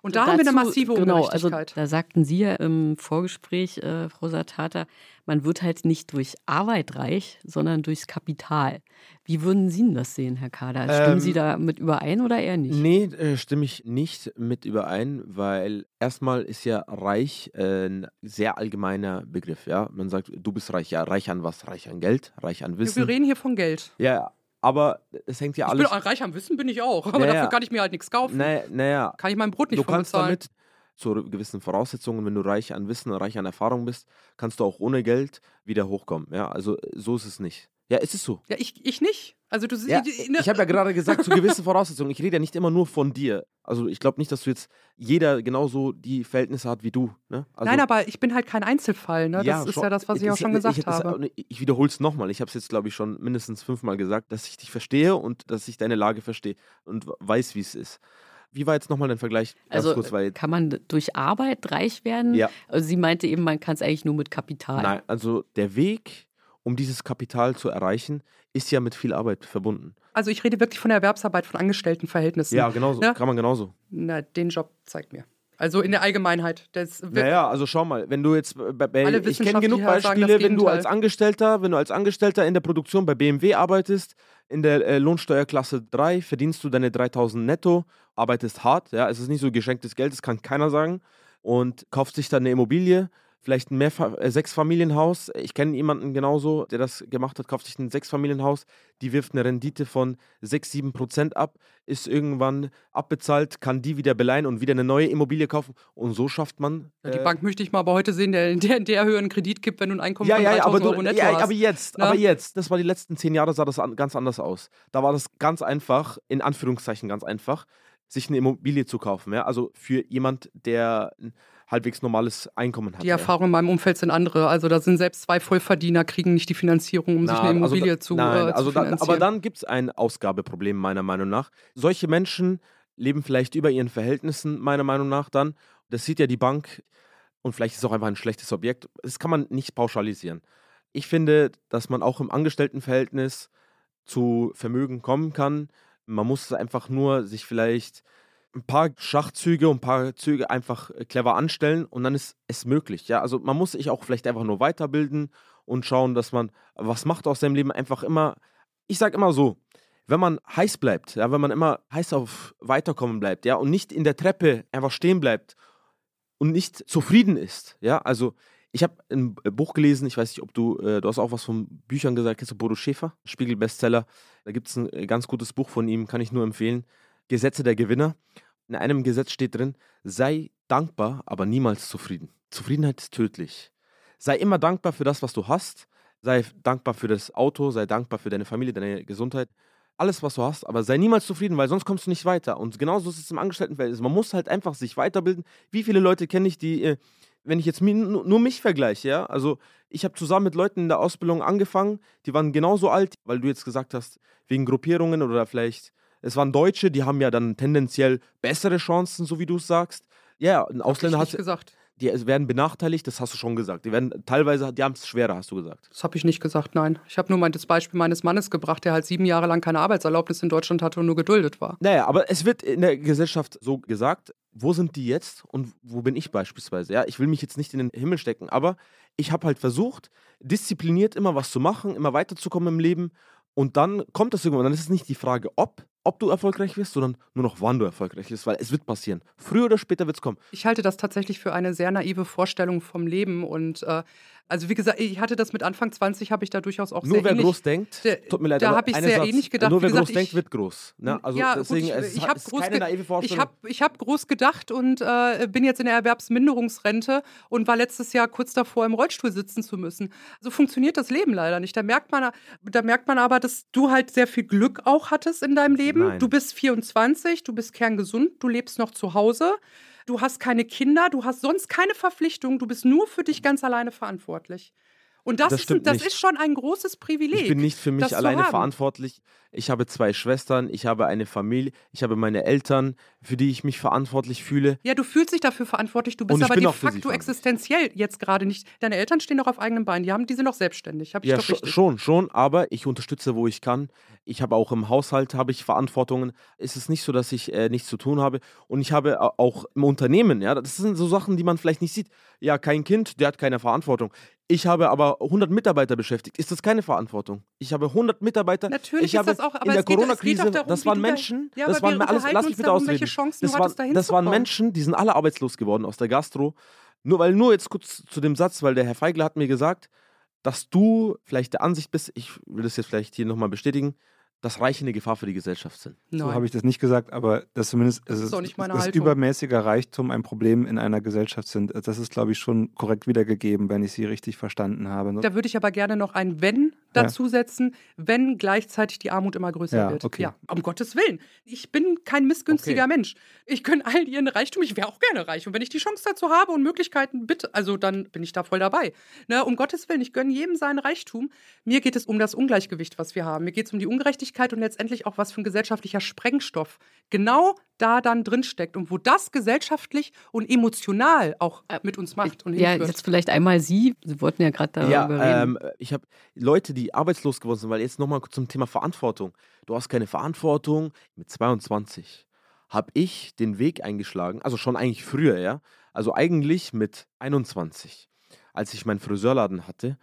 Und da haben wir eine Dazu- massive Genau, also Ungerechtigkeit. da sagten Sie ja im Vorgespräch, äh, Frau Satata, man wird halt nicht durch Arbeit reich, sondern durchs Kapital. Wie würden Sie denn das sehen, Herr Kader? Stimmen Ähm, Sie da mit überein oder eher nicht? Nee, äh, stimme ich nicht mit überein, weil erstmal ist ja reich äh, ein sehr allgemeiner Begriff. Ja, man sagt, du bist reich. Ja, reich an was? Reich an Geld, reich an wir Wissen. reden hier von Geld. Ja, aber es hängt ja Ich bin alles. reich am Wissen bin ich auch, aber Naja. dafür kann ich mir halt nichts kaufen. Naja, naja, Kann ich mein Brot nicht du kannst bezahlen. damit zu gewissen Voraussetzungen, wenn du reich an Wissen, reich an Erfahrung bist, kannst du auch ohne Geld wieder hochkommen. Ja, also so ist es nicht. Ja, es ist so. Ja, ich, ich nicht. Also du Ja, die- ne- ich habe ja gerade gesagt, zu gewissen Voraussetzungen. Ich rede ja nicht immer nur von dir. Also ich glaube nicht, dass du jetzt jeder genauso die Verhältnisse hat wie du. Ne? Also, Nein, aber ich bin halt kein Einzelfall. Ne? Das ist schon. ja das, was ich Es- auch schon es- gesagt ich, es- habe. Ich wiederhole es nochmal. Ich habe es jetzt, glaube ich, schon mindestens fünfmal gesagt, dass ich dich verstehe und dass ich deine Lage verstehe und weiß, wie es ist. Wie war jetzt nochmal dein Vergleich? Ganz also kurz, weil kann man durch Arbeit reich werden? Ja. Also sie meinte eben, man kann es eigentlich nur mit Kapital. Nein, also der Weg, um dieses Kapital zu erreichen, ist ja mit viel Arbeit verbunden. Also ich rede wirklich von der Erwerbsarbeit, von Angestelltenverhältnissen. Ja, genauso. Ja. Kann man genauso. Na, den Job zeigt mir. Also in der Allgemeinheit. Das Naja, also schau mal, wenn du jetzt bei, bei ich kenne genug sagen Beispiele, wenn du als Angestellter, wenn du als Angestellter in der Produktion bei BMW arbeitest, in der äh, Lohnsteuerklasse 3 verdienst du deine 3000 netto, arbeitest hart, ja, es ist nicht so geschenktes Geld, das kann keiner sagen und kaufst sich dann eine Immobilie, vielleicht ein Mehrfa äh, Sechsfamilienhaus. Ich kenne jemanden genauso, der das gemacht hat, kauft sich ein Sechsfamilienhaus, die wirft eine Rendite von 6, 7 Prozent ab, ist irgendwann abbezahlt, kann die wieder beleihen und wieder eine neue Immobilie kaufen und so schafft man. Ja, die äh, Bank möchte ich mal aber heute sehen, der, der, der höheren Kredit gibt, wenn du ein Einkommen ja, von ja, 3000 ja, aber, Euro du, netto ja, hast. aber jetzt, Na? aber jetzt, das war die letzten zehn Jahre, sah das an, ganz anders aus. Da war das ganz einfach, in Anführungszeichen ganz einfach, sich eine Immobilie zu kaufen. Ja? Also für jemand, der halbwegs normales Einkommen hat. die. Erfahrungen in meinem Umfeld sind andere. Also da sind selbst zwei Vollverdiener, kriegen nicht die Finanzierung, um sich Na, eine Immobilie also, da- zu, nein, äh, also zu da, finanzieren. aber dann gibt es ein Ausgabeproblem, meiner Meinung nach. Solche Menschen leben vielleicht über ihren Verhältnissen, meiner Meinung nach dann. Das sieht ja die Bank und vielleicht ist es auch einfach ein schlechtes Objekt. Das kann man nicht pauschalisieren. Ich finde, dass man auch im Angestelltenverhältnis zu Vermögen kommen kann. Man muss einfach nur sich vielleicht ein paar Schachzüge und ein paar Züge einfach äh, clever anstellen und dann ist es möglich. Ja, also man muss sich auch vielleicht einfach nur weiterbilden und schauen, dass man was macht aus seinem Leben. Einfach immer, ich sage immer so, wenn man heiß bleibt, ja, wenn man immer heiß auf Weiterkommen bleibt, ja, und nicht in der Treppe einfach stehen bleibt und nicht zufrieden ist, ja, also ich habe ein Buch gelesen, ich weiß nicht, ob du, äh, du hast auch was von Büchern gesagt, kennst du Bodo Schäfer, Spiegel-Bestseller, da gibt es ein äh, ganz gutes Buch von ihm, kann ich nur empfehlen, Gesetze der Gewinner. In einem Gesetz steht drin, sei dankbar, aber niemals zufrieden. Zufriedenheit ist tödlich. Sei immer dankbar für das, was du hast, sei dankbar für das Auto, sei dankbar für deine Familie, deine Gesundheit, alles, was du hast, aber sei niemals zufrieden, weil sonst kommst du nicht weiter. Und genauso ist es im Angestelltenverhältnis. Man muss halt einfach sich weiterbilden. Wie viele Leute kenne ich, die, äh, wenn ich jetzt nur mich vergleiche, ja, also ich habe zusammen mit Leuten in der Ausbildung angefangen, die waren genauso alt, weil du jetzt gesagt hast, wegen Gruppierungen oder vielleicht, es waren Deutsche, die haben ja dann tendenziell bessere Chancen, so wie du es sagst. Ja, ein Ausländer hat, gesagt. die werden benachteiligt, das hast du schon gesagt. Die werden teilweise, die haben es schwerer, hast du gesagt. Das habe ich nicht gesagt, nein. Ich habe nur mal das Beispiel meines Mannes gebracht, der halt sieben Jahre lang keine Arbeitserlaubnis in Deutschland hatte und nur geduldet war. Naja, aber es wird in der Gesellschaft so gesagt, wo sind die jetzt und wo bin ich beispielsweise? Ja, ich will mich jetzt nicht in den Himmel stecken, aber ich habe halt versucht, diszipliniert immer was zu machen, immer weiterzukommen im Leben und dann kommt das irgendwann. Dann ist es nicht die Frage, ob, ob du erfolgreich wirst, sondern nur noch, wann du erfolgreich wirst, weil es wird passieren. Früher oder später wird es kommen. Ich halte das tatsächlich für eine sehr naive Vorstellung vom Leben und äh, Also wie gesagt, ich hatte das mit Anfang 20, habe ich da durchaus auch Nur sehr wer ähnlich, groß denkt, Der- tut mir leid, da habe ich sehr Satz, ähnlich gedacht. Nur wer gesagt, groß denkt, wird groß. Ne? Also ja, deswegen, gut, ich, ich habe groß, keine ge hab, ich hab groß gedacht und äh, bin jetzt in der Erwerbsminderungsrente und war letztes Jahr kurz davor, im Rollstuhl sitzen zu müssen. So funktioniert das Leben leider nicht. Da merkt man, da merkt man aber, dass du halt sehr viel Glück auch hattest in deinem Leben. Nein. Du bist 24, du bist kerngesund, du lebst noch zu Hause. Du hast keine Kinder, du hast sonst keine Verpflichtung, du bist nur für dich ganz alleine verantwortlich. Und das, Das ist, das ist schon ein großes Privileg. Ich bin nicht für mich alleine verantwortlich. Ich habe zwei Schwestern, ich habe eine Familie, ich habe meine Eltern, für die ich mich verantwortlich fühle. Ja, du fühlst dich dafür verantwortlich. Du bist aber de facto existenziell jetzt gerade nicht. Deine Eltern stehen noch auf eigenen Beinen. Die, haben, die sind noch selbstständig. Ja, richtig. schon, schon, aber ich unterstütze, wo ich kann. Ich habe auch im Haushalt habe ich Verantwortungen. Es ist nicht so, dass ich äh, nichts zu tun habe. Und ich habe au- auch im Unternehmen, ja, das sind so Sachen, die man vielleicht nicht sieht. Ja, kein Kind, der hat keine Verantwortung. Ich habe aber 100 Mitarbeiter beschäftigt. Ist das keine Verantwortung? Ich habe 100 Mitarbeiter. Natürlich ich ist das auch, aber in der Corona-Krise, das waren da- Menschen, Ja, das waren alles, lass mich bitte darum, ausreden. Das, dahin das waren. Menschen, die sind alle arbeitslos geworden aus der Gastro. Nur weil nur jetzt kurz zu dem Satz, weil der Herr Feigler hat mir gesagt, dass du vielleicht der Ansicht bist, ich will das jetzt vielleicht hier nochmal bestätigen, dass Reiche eine Gefahr für die Gesellschaft sind. So Nein. habe ich das nicht gesagt, aber dass zumindest es ist ist, auch nicht meine dass Haltung. übermäßiger Reichtum ein Problem in einer Gesellschaft sind. Das ist, glaube ich, schon korrekt wiedergegeben, wenn ich Sie richtig verstanden habe. Da würde ich aber gerne noch ein Wenn dazusetzen, wenn gleichzeitig die Armut immer größer Ja, wird. okay. Ja, um Gottes Willen. Ich bin kein missgünstiger Mensch. Ich gönne allen ihren Reichtum. Ich wäre auch gerne reich. Und wenn ich die Chance dazu habe und Möglichkeiten, bitte, also dann bin ich da voll dabei. Ne, um Gottes Willen, ich gönne jedem seinen Reichtum. Mir geht es um das Ungleichgewicht, was wir haben. Mir geht es um die Ungerechtigkeit und letztendlich auch, was für ein gesellschaftlicher Sprengstoff genau da dann drin steckt und wo das gesellschaftlich und emotional auch Äh, mit uns macht. Und Ja, hinführt. jetzt vielleicht einmal Sie. Sie wollten ja gerade darüber Ja, reden. ähm, ich habe Leute, die arbeitslos geworden sind, weil jetzt nochmal zum Thema Verantwortung. Du hast keine Verantwortung. Mit 22 habe ich den Weg eingeschlagen, also schon eigentlich früher, ja. Also eigentlich mit 21, als ich meinen Friseurladen hatte,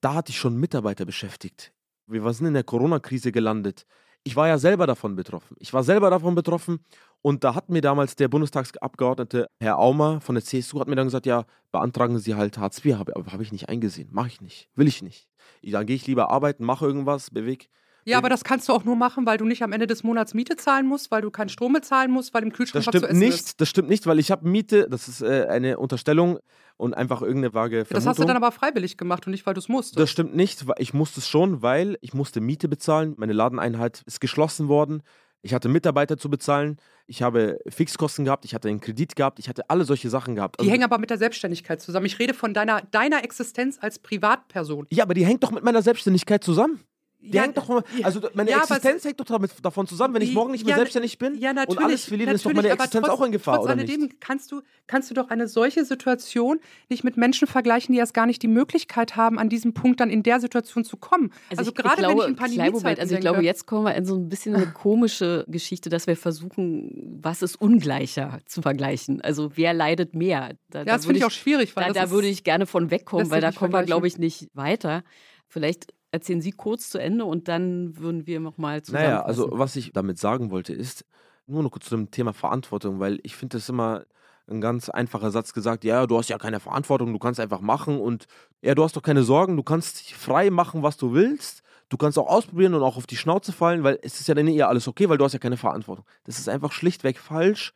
da hatte ich schon Mitarbeiter beschäftigt. Wir sind in der Corona-Krise gelandet. Ich war ja selber davon betroffen. Ich war selber davon betroffen und da hat mir damals der Bundestagsabgeordnete Herr Aumer von der CSU hat mir dann gesagt, ja, beantragen Sie halt Hartz IV, habe hab ich nicht eingesehen, mache ich nicht, will ich nicht. Ich, dann gehe ich lieber arbeiten, mache irgendwas, bewege. Ja, aber das kannst du auch nur machen, weil du nicht am Ende des Monats Miete zahlen musst, weil du keinen Strom bezahlen musst, weil im Kühlschrank Das was zu stimmt essen ist. nicht, das stimmt nicht, weil ich habe Miete, das ist äh, eine Unterstellung und einfach irgendeine vage Vermutung. Das hast du dann aber freiwillig gemacht und nicht, weil du es musst. Das stimmt nicht, weil ich musste es schon, weil ich musste Miete bezahlen. Meine Ladeneinheit ist geschlossen worden. Ich hatte Mitarbeiter zu bezahlen. Ich habe Fixkosten gehabt. Ich hatte einen Kredit gehabt. Ich hatte alle solche Sachen gehabt. Die Also- hängen aber mit der Selbstständigkeit zusammen. Ich rede von deiner, deiner Existenz als Privatperson. ja, aber die hängt doch mit meiner Selbstständigkeit zusammen. Die Ja, hängt doch, also meine ja, Existenz hängt doch damit, davon zusammen. Wenn ich morgen nicht mehr Ja, selbstständig bin ja, natürlich, und alles verliere, dann ist doch natürlich, meine aber Existenz trotz, auch in Gefahr, trotz oder alledem nicht? Kannst du, kannst du doch eine solche Situation nicht mit Menschen vergleichen, die erst gar nicht die Möglichkeit haben, an diesem Punkt dann in der Situation zu kommen. Also, ich- gerade glaube, wenn ich in Pandemiezeiten Moment, also ich glaube, jetzt kommen wir in so ein bisschen eine komische Geschichte, dass wir versuchen, was ist ungleicher zu vergleichen. Also wer leidet mehr? Da, ja, da das würde finde ich auch schwierig, weil Da, da ist- würde ich gerne von wegkommen, weil da kommen wir, glaube ich, nicht weiter. Vielleicht erzählen Sie kurz zu Ende und dann würden wir nochmal zusammenfassen. Naja, also was ich damit sagen wollte, ist nur noch kurz zu dem Thema Verantwortung, weil ich finde das immer ein ganz einfacher Satz gesagt, ja, du hast ja keine Verantwortung, du kannst einfach machen und ja, du hast doch keine Sorgen, du kannst frei machen, was du willst. Du kannst auch ausprobieren und auch auf die Schnauze fallen, weil es ist ja dann eh alles okay, weil du hast ja keine Verantwortung. Das ist einfach schlichtweg falsch,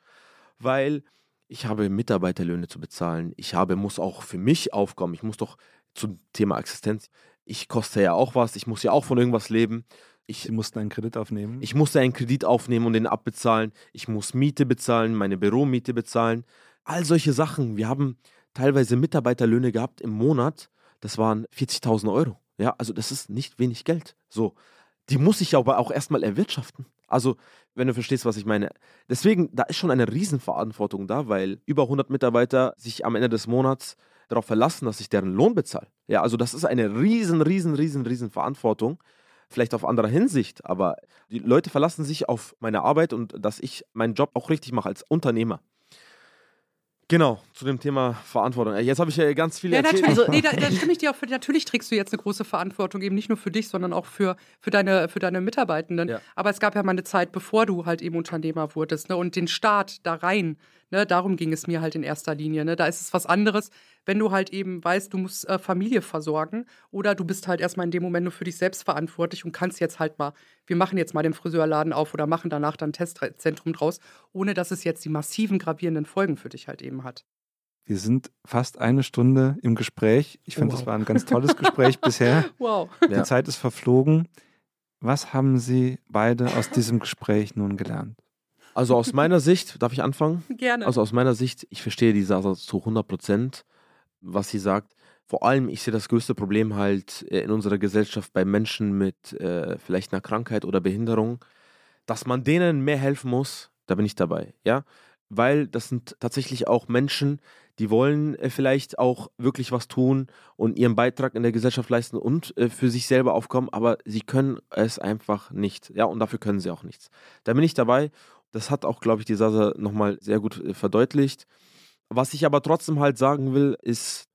weil ich habe Mitarbeiterlöhne zu bezahlen. Ich habe, muss auch für mich aufkommen. Ich muss doch zum Thema Existenz. Ich koste ja auch was. Ich muss ja auch von irgendwas leben. Ich Sie mussten einen Kredit aufnehmen. ich musste einen Kredit aufnehmen und den abbezahlen. Ich muss Miete bezahlen, meine Büromiete bezahlen. All solche Sachen. Wir haben teilweise Mitarbeiterlöhne gehabt im Monat. Das waren 40.000 Euro. Ja, also das ist nicht wenig Geld. So, die muss ich aber auch erstmal erwirtschaften. Also, wenn du verstehst, was ich meine. Deswegen, da ist schon eine Riesenverantwortung da, weil über 100 Mitarbeiter sich am Ende des Monats darauf verlassen, dass ich deren Lohn bezahle. Ja, also das ist eine riesen, riesen, riesen, riesen Verantwortung vielleicht auf anderer Hinsicht, aber die Leute verlassen sich auf meine Arbeit und dass ich meinen Job auch richtig mache als Unternehmer. Genau, zu dem Thema Verantwortung. Äh, Jetzt habe ich ja ganz viel Ja, erzählt. natürlich. nee, da, da stimme ich dir auch für. Natürlich trägst du jetzt eine große Verantwortung, eben nicht nur für dich, sondern auch für, für, deine, für deine Mitarbeitenden. Ja. Aber es gab ja mal eine Zeit, bevor du halt eben Unternehmer wurdest ne, und den Staat da rein Ne, darum ging es mir halt in erster Linie. Ne? Da ist es was anderes, wenn du halt eben weißt, du musst äh, Familie versorgen oder du bist halt erstmal in dem Moment nur für dich selbst verantwortlich und kannst jetzt halt mal, wir machen jetzt mal den Friseurladen auf oder machen danach dann ein Testzentrum draus, ohne dass es jetzt die massiven gravierenden Folgen für dich halt eben hat. Wir sind fast eine Stunde im Gespräch. Ich finde, wow. das war ein ganz tolles Gespräch bisher. Wow. Die ja. Zeit ist verflogen. Was haben Sie beide aus diesem Gespräch nun gelernt? Also aus meiner Sicht, darf ich anfangen? Gerne. Also aus meiner Sicht, ich verstehe die Sache zu 100 Prozent, was sie sagt. Vor allem, ich sehe das größte Problem halt äh, in unserer Gesellschaft bei Menschen mit äh, vielleicht einer Krankheit oder Behinderung, dass man denen mehr helfen muss, da bin ich dabei, ja. Weil das sind tatsächlich auch Menschen, die wollen äh, vielleicht auch wirklich was tun und ihren Beitrag in der Gesellschaft leisten und äh, für sich selber aufkommen, aber sie können es einfach nicht. Ja, und dafür können sie auch nichts. Da bin ich dabei das hat auch, glaube ich, die Sasa nochmal sehr gut äh, verdeutlicht. Was ich aber trotzdem halt sagen will, ist,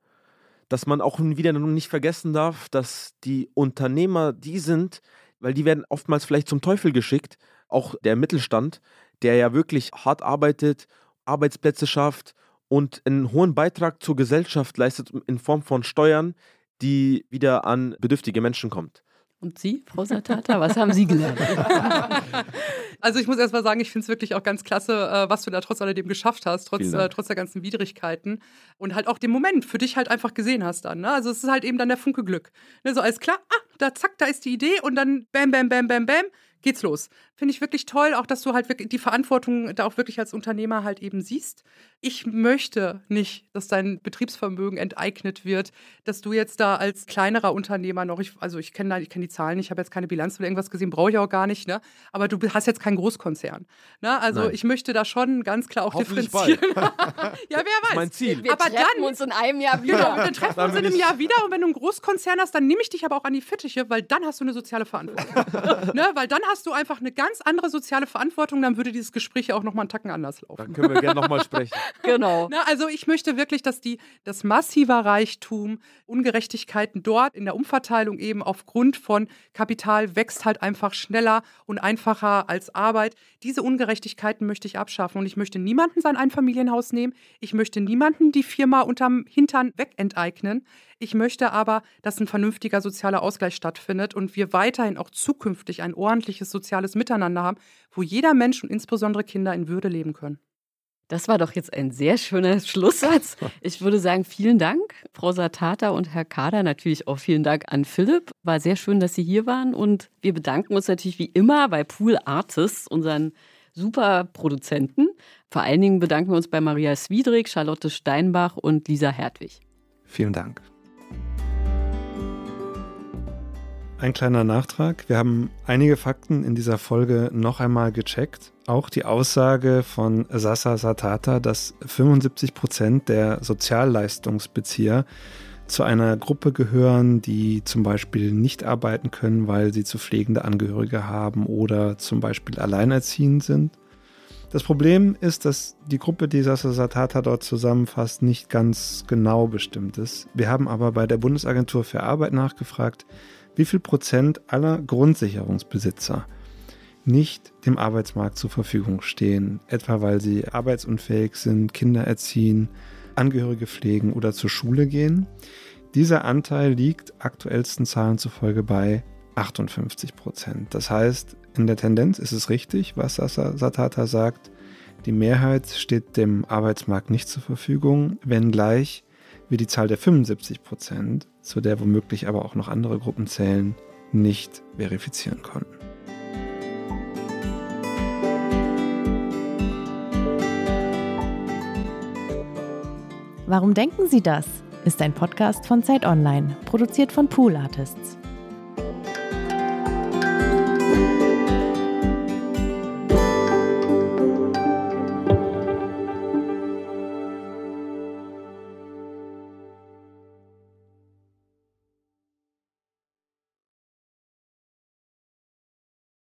dass man auch wieder nicht vergessen darf, dass die Unternehmer die sind, weil die werden oftmals vielleicht zum Teufel geschickt, auch der Mittelstand, der ja wirklich hart arbeitet, Arbeitsplätze schafft und einen hohen Beitrag zur Gesellschaft leistet in Form von Steuern, die wieder an bedürftige Menschen kommt. Und Sie, Frau Satata, was haben Sie gelernt? Also ich muss erst mal sagen, ich finde es wirklich auch ganz klasse, äh, was du da trotz alledem geschafft hast, trotz, äh, trotz der ganzen Widrigkeiten und halt auch den Moment für dich halt einfach gesehen hast dann. Ne? Also es ist halt eben dann der Funke Glück. Ne? So alles klar, ah, da zack, da ist die Idee und dann bam, bam, bam, bam, bam, geht's los. Finde ich wirklich toll, auch dass du halt wirklich die Verantwortung da auch wirklich als Unternehmer halt eben siehst. Ich möchte nicht, dass dein Betriebsvermögen enteignet wird, dass du jetzt da als kleinerer Unternehmer noch, ich, also ich kenne ich kenn die Zahlen, ich habe jetzt keine Bilanz oder irgendwas gesehen, brauche ich auch gar nicht, ne? Aber du hast jetzt keinen Großkonzern. Ne? Also Nein. ich möchte da schon ganz klar auch differenzieren. ja, wer weiß. Mein Ziel. Wir aber treffen dann, uns in einem Jahr wieder. Genau, dann treffen wir uns in einem Jahr wieder und wenn du einen Großkonzern hast, dann nehme ich dich aber auch an die Fittiche, weil dann hast du eine soziale Verantwortung. ne? Weil dann hast du einfach eine ganz andere soziale Verantwortung, dann würde dieses Gespräch ja auch nochmal einen Tacken anders laufen. Dann können wir gerne nochmal sprechen. genau. Na, also ich möchte wirklich, dass die, das massiver Reichtum, Ungerechtigkeiten dort in der Umverteilung eben aufgrund von Kapital wächst halt einfach schneller und einfacher als Arbeit. Diese Ungerechtigkeiten möchte ich abschaffen und ich möchte niemanden sein Einfamilienhaus nehmen. Ich möchte niemanden die Firma unterm Hintern wegenteignen. Ich möchte aber, dass ein vernünftiger sozialer Ausgleich stattfindet und wir weiterhin auch zukünftig ein ordentliches soziales Miteinander haben, wo jeder Mensch und insbesondere Kinder in Würde leben können. Das war doch jetzt ein sehr schöner Schlusssatz. Ich würde sagen, vielen Dank, Frau Satata und Herr Kader. Natürlich auch vielen Dank an Philipp. War sehr schön, dass Sie hier waren. Und wir bedanken uns natürlich wie immer bei Pool Artists, unseren super Produzenten. Vor allen Dingen bedanken wir uns bei Maria Swidrig, Charlotte Steinbach und Lisa Hertwig. Vielen Dank. Ein kleiner Nachtrag. Wir haben einige Fakten in dieser Folge noch einmal gecheckt. Auch die Aussage von Sasa Satata, dass 75 Prozent der Sozialleistungsbezieher zu einer Gruppe gehören, die zum Beispiel nicht arbeiten können, weil sie zu pflegende Angehörige haben oder zum Beispiel alleinerziehend sind. Das Problem ist, dass die Gruppe, die Sasa Satata dort zusammenfasst, nicht ganz genau bestimmt ist. Wir haben aber bei der Bundesagentur für Arbeit nachgefragt, wie viel Prozent aller Grundsicherungsbesitzer nicht dem Arbeitsmarkt zur Verfügung stehen, etwa weil sie arbeitsunfähig sind, Kinder erziehen, Angehörige pflegen oder zur Schule gehen. Dieser Anteil liegt aktuellsten Zahlen zufolge bei 58 Prozent. Das heißt, in der Tendenz ist es richtig, was Satata sagt. Die Mehrheit steht dem Arbeitsmarkt nicht zur Verfügung, wenngleich wir die Zahl der 75 Prozent, zu der womöglich aber auch noch andere Gruppen zählen, nicht verifizieren konnten. Warum denken Sie das? ist ein Podcast von Zeit Online, produziert von Pool Artists.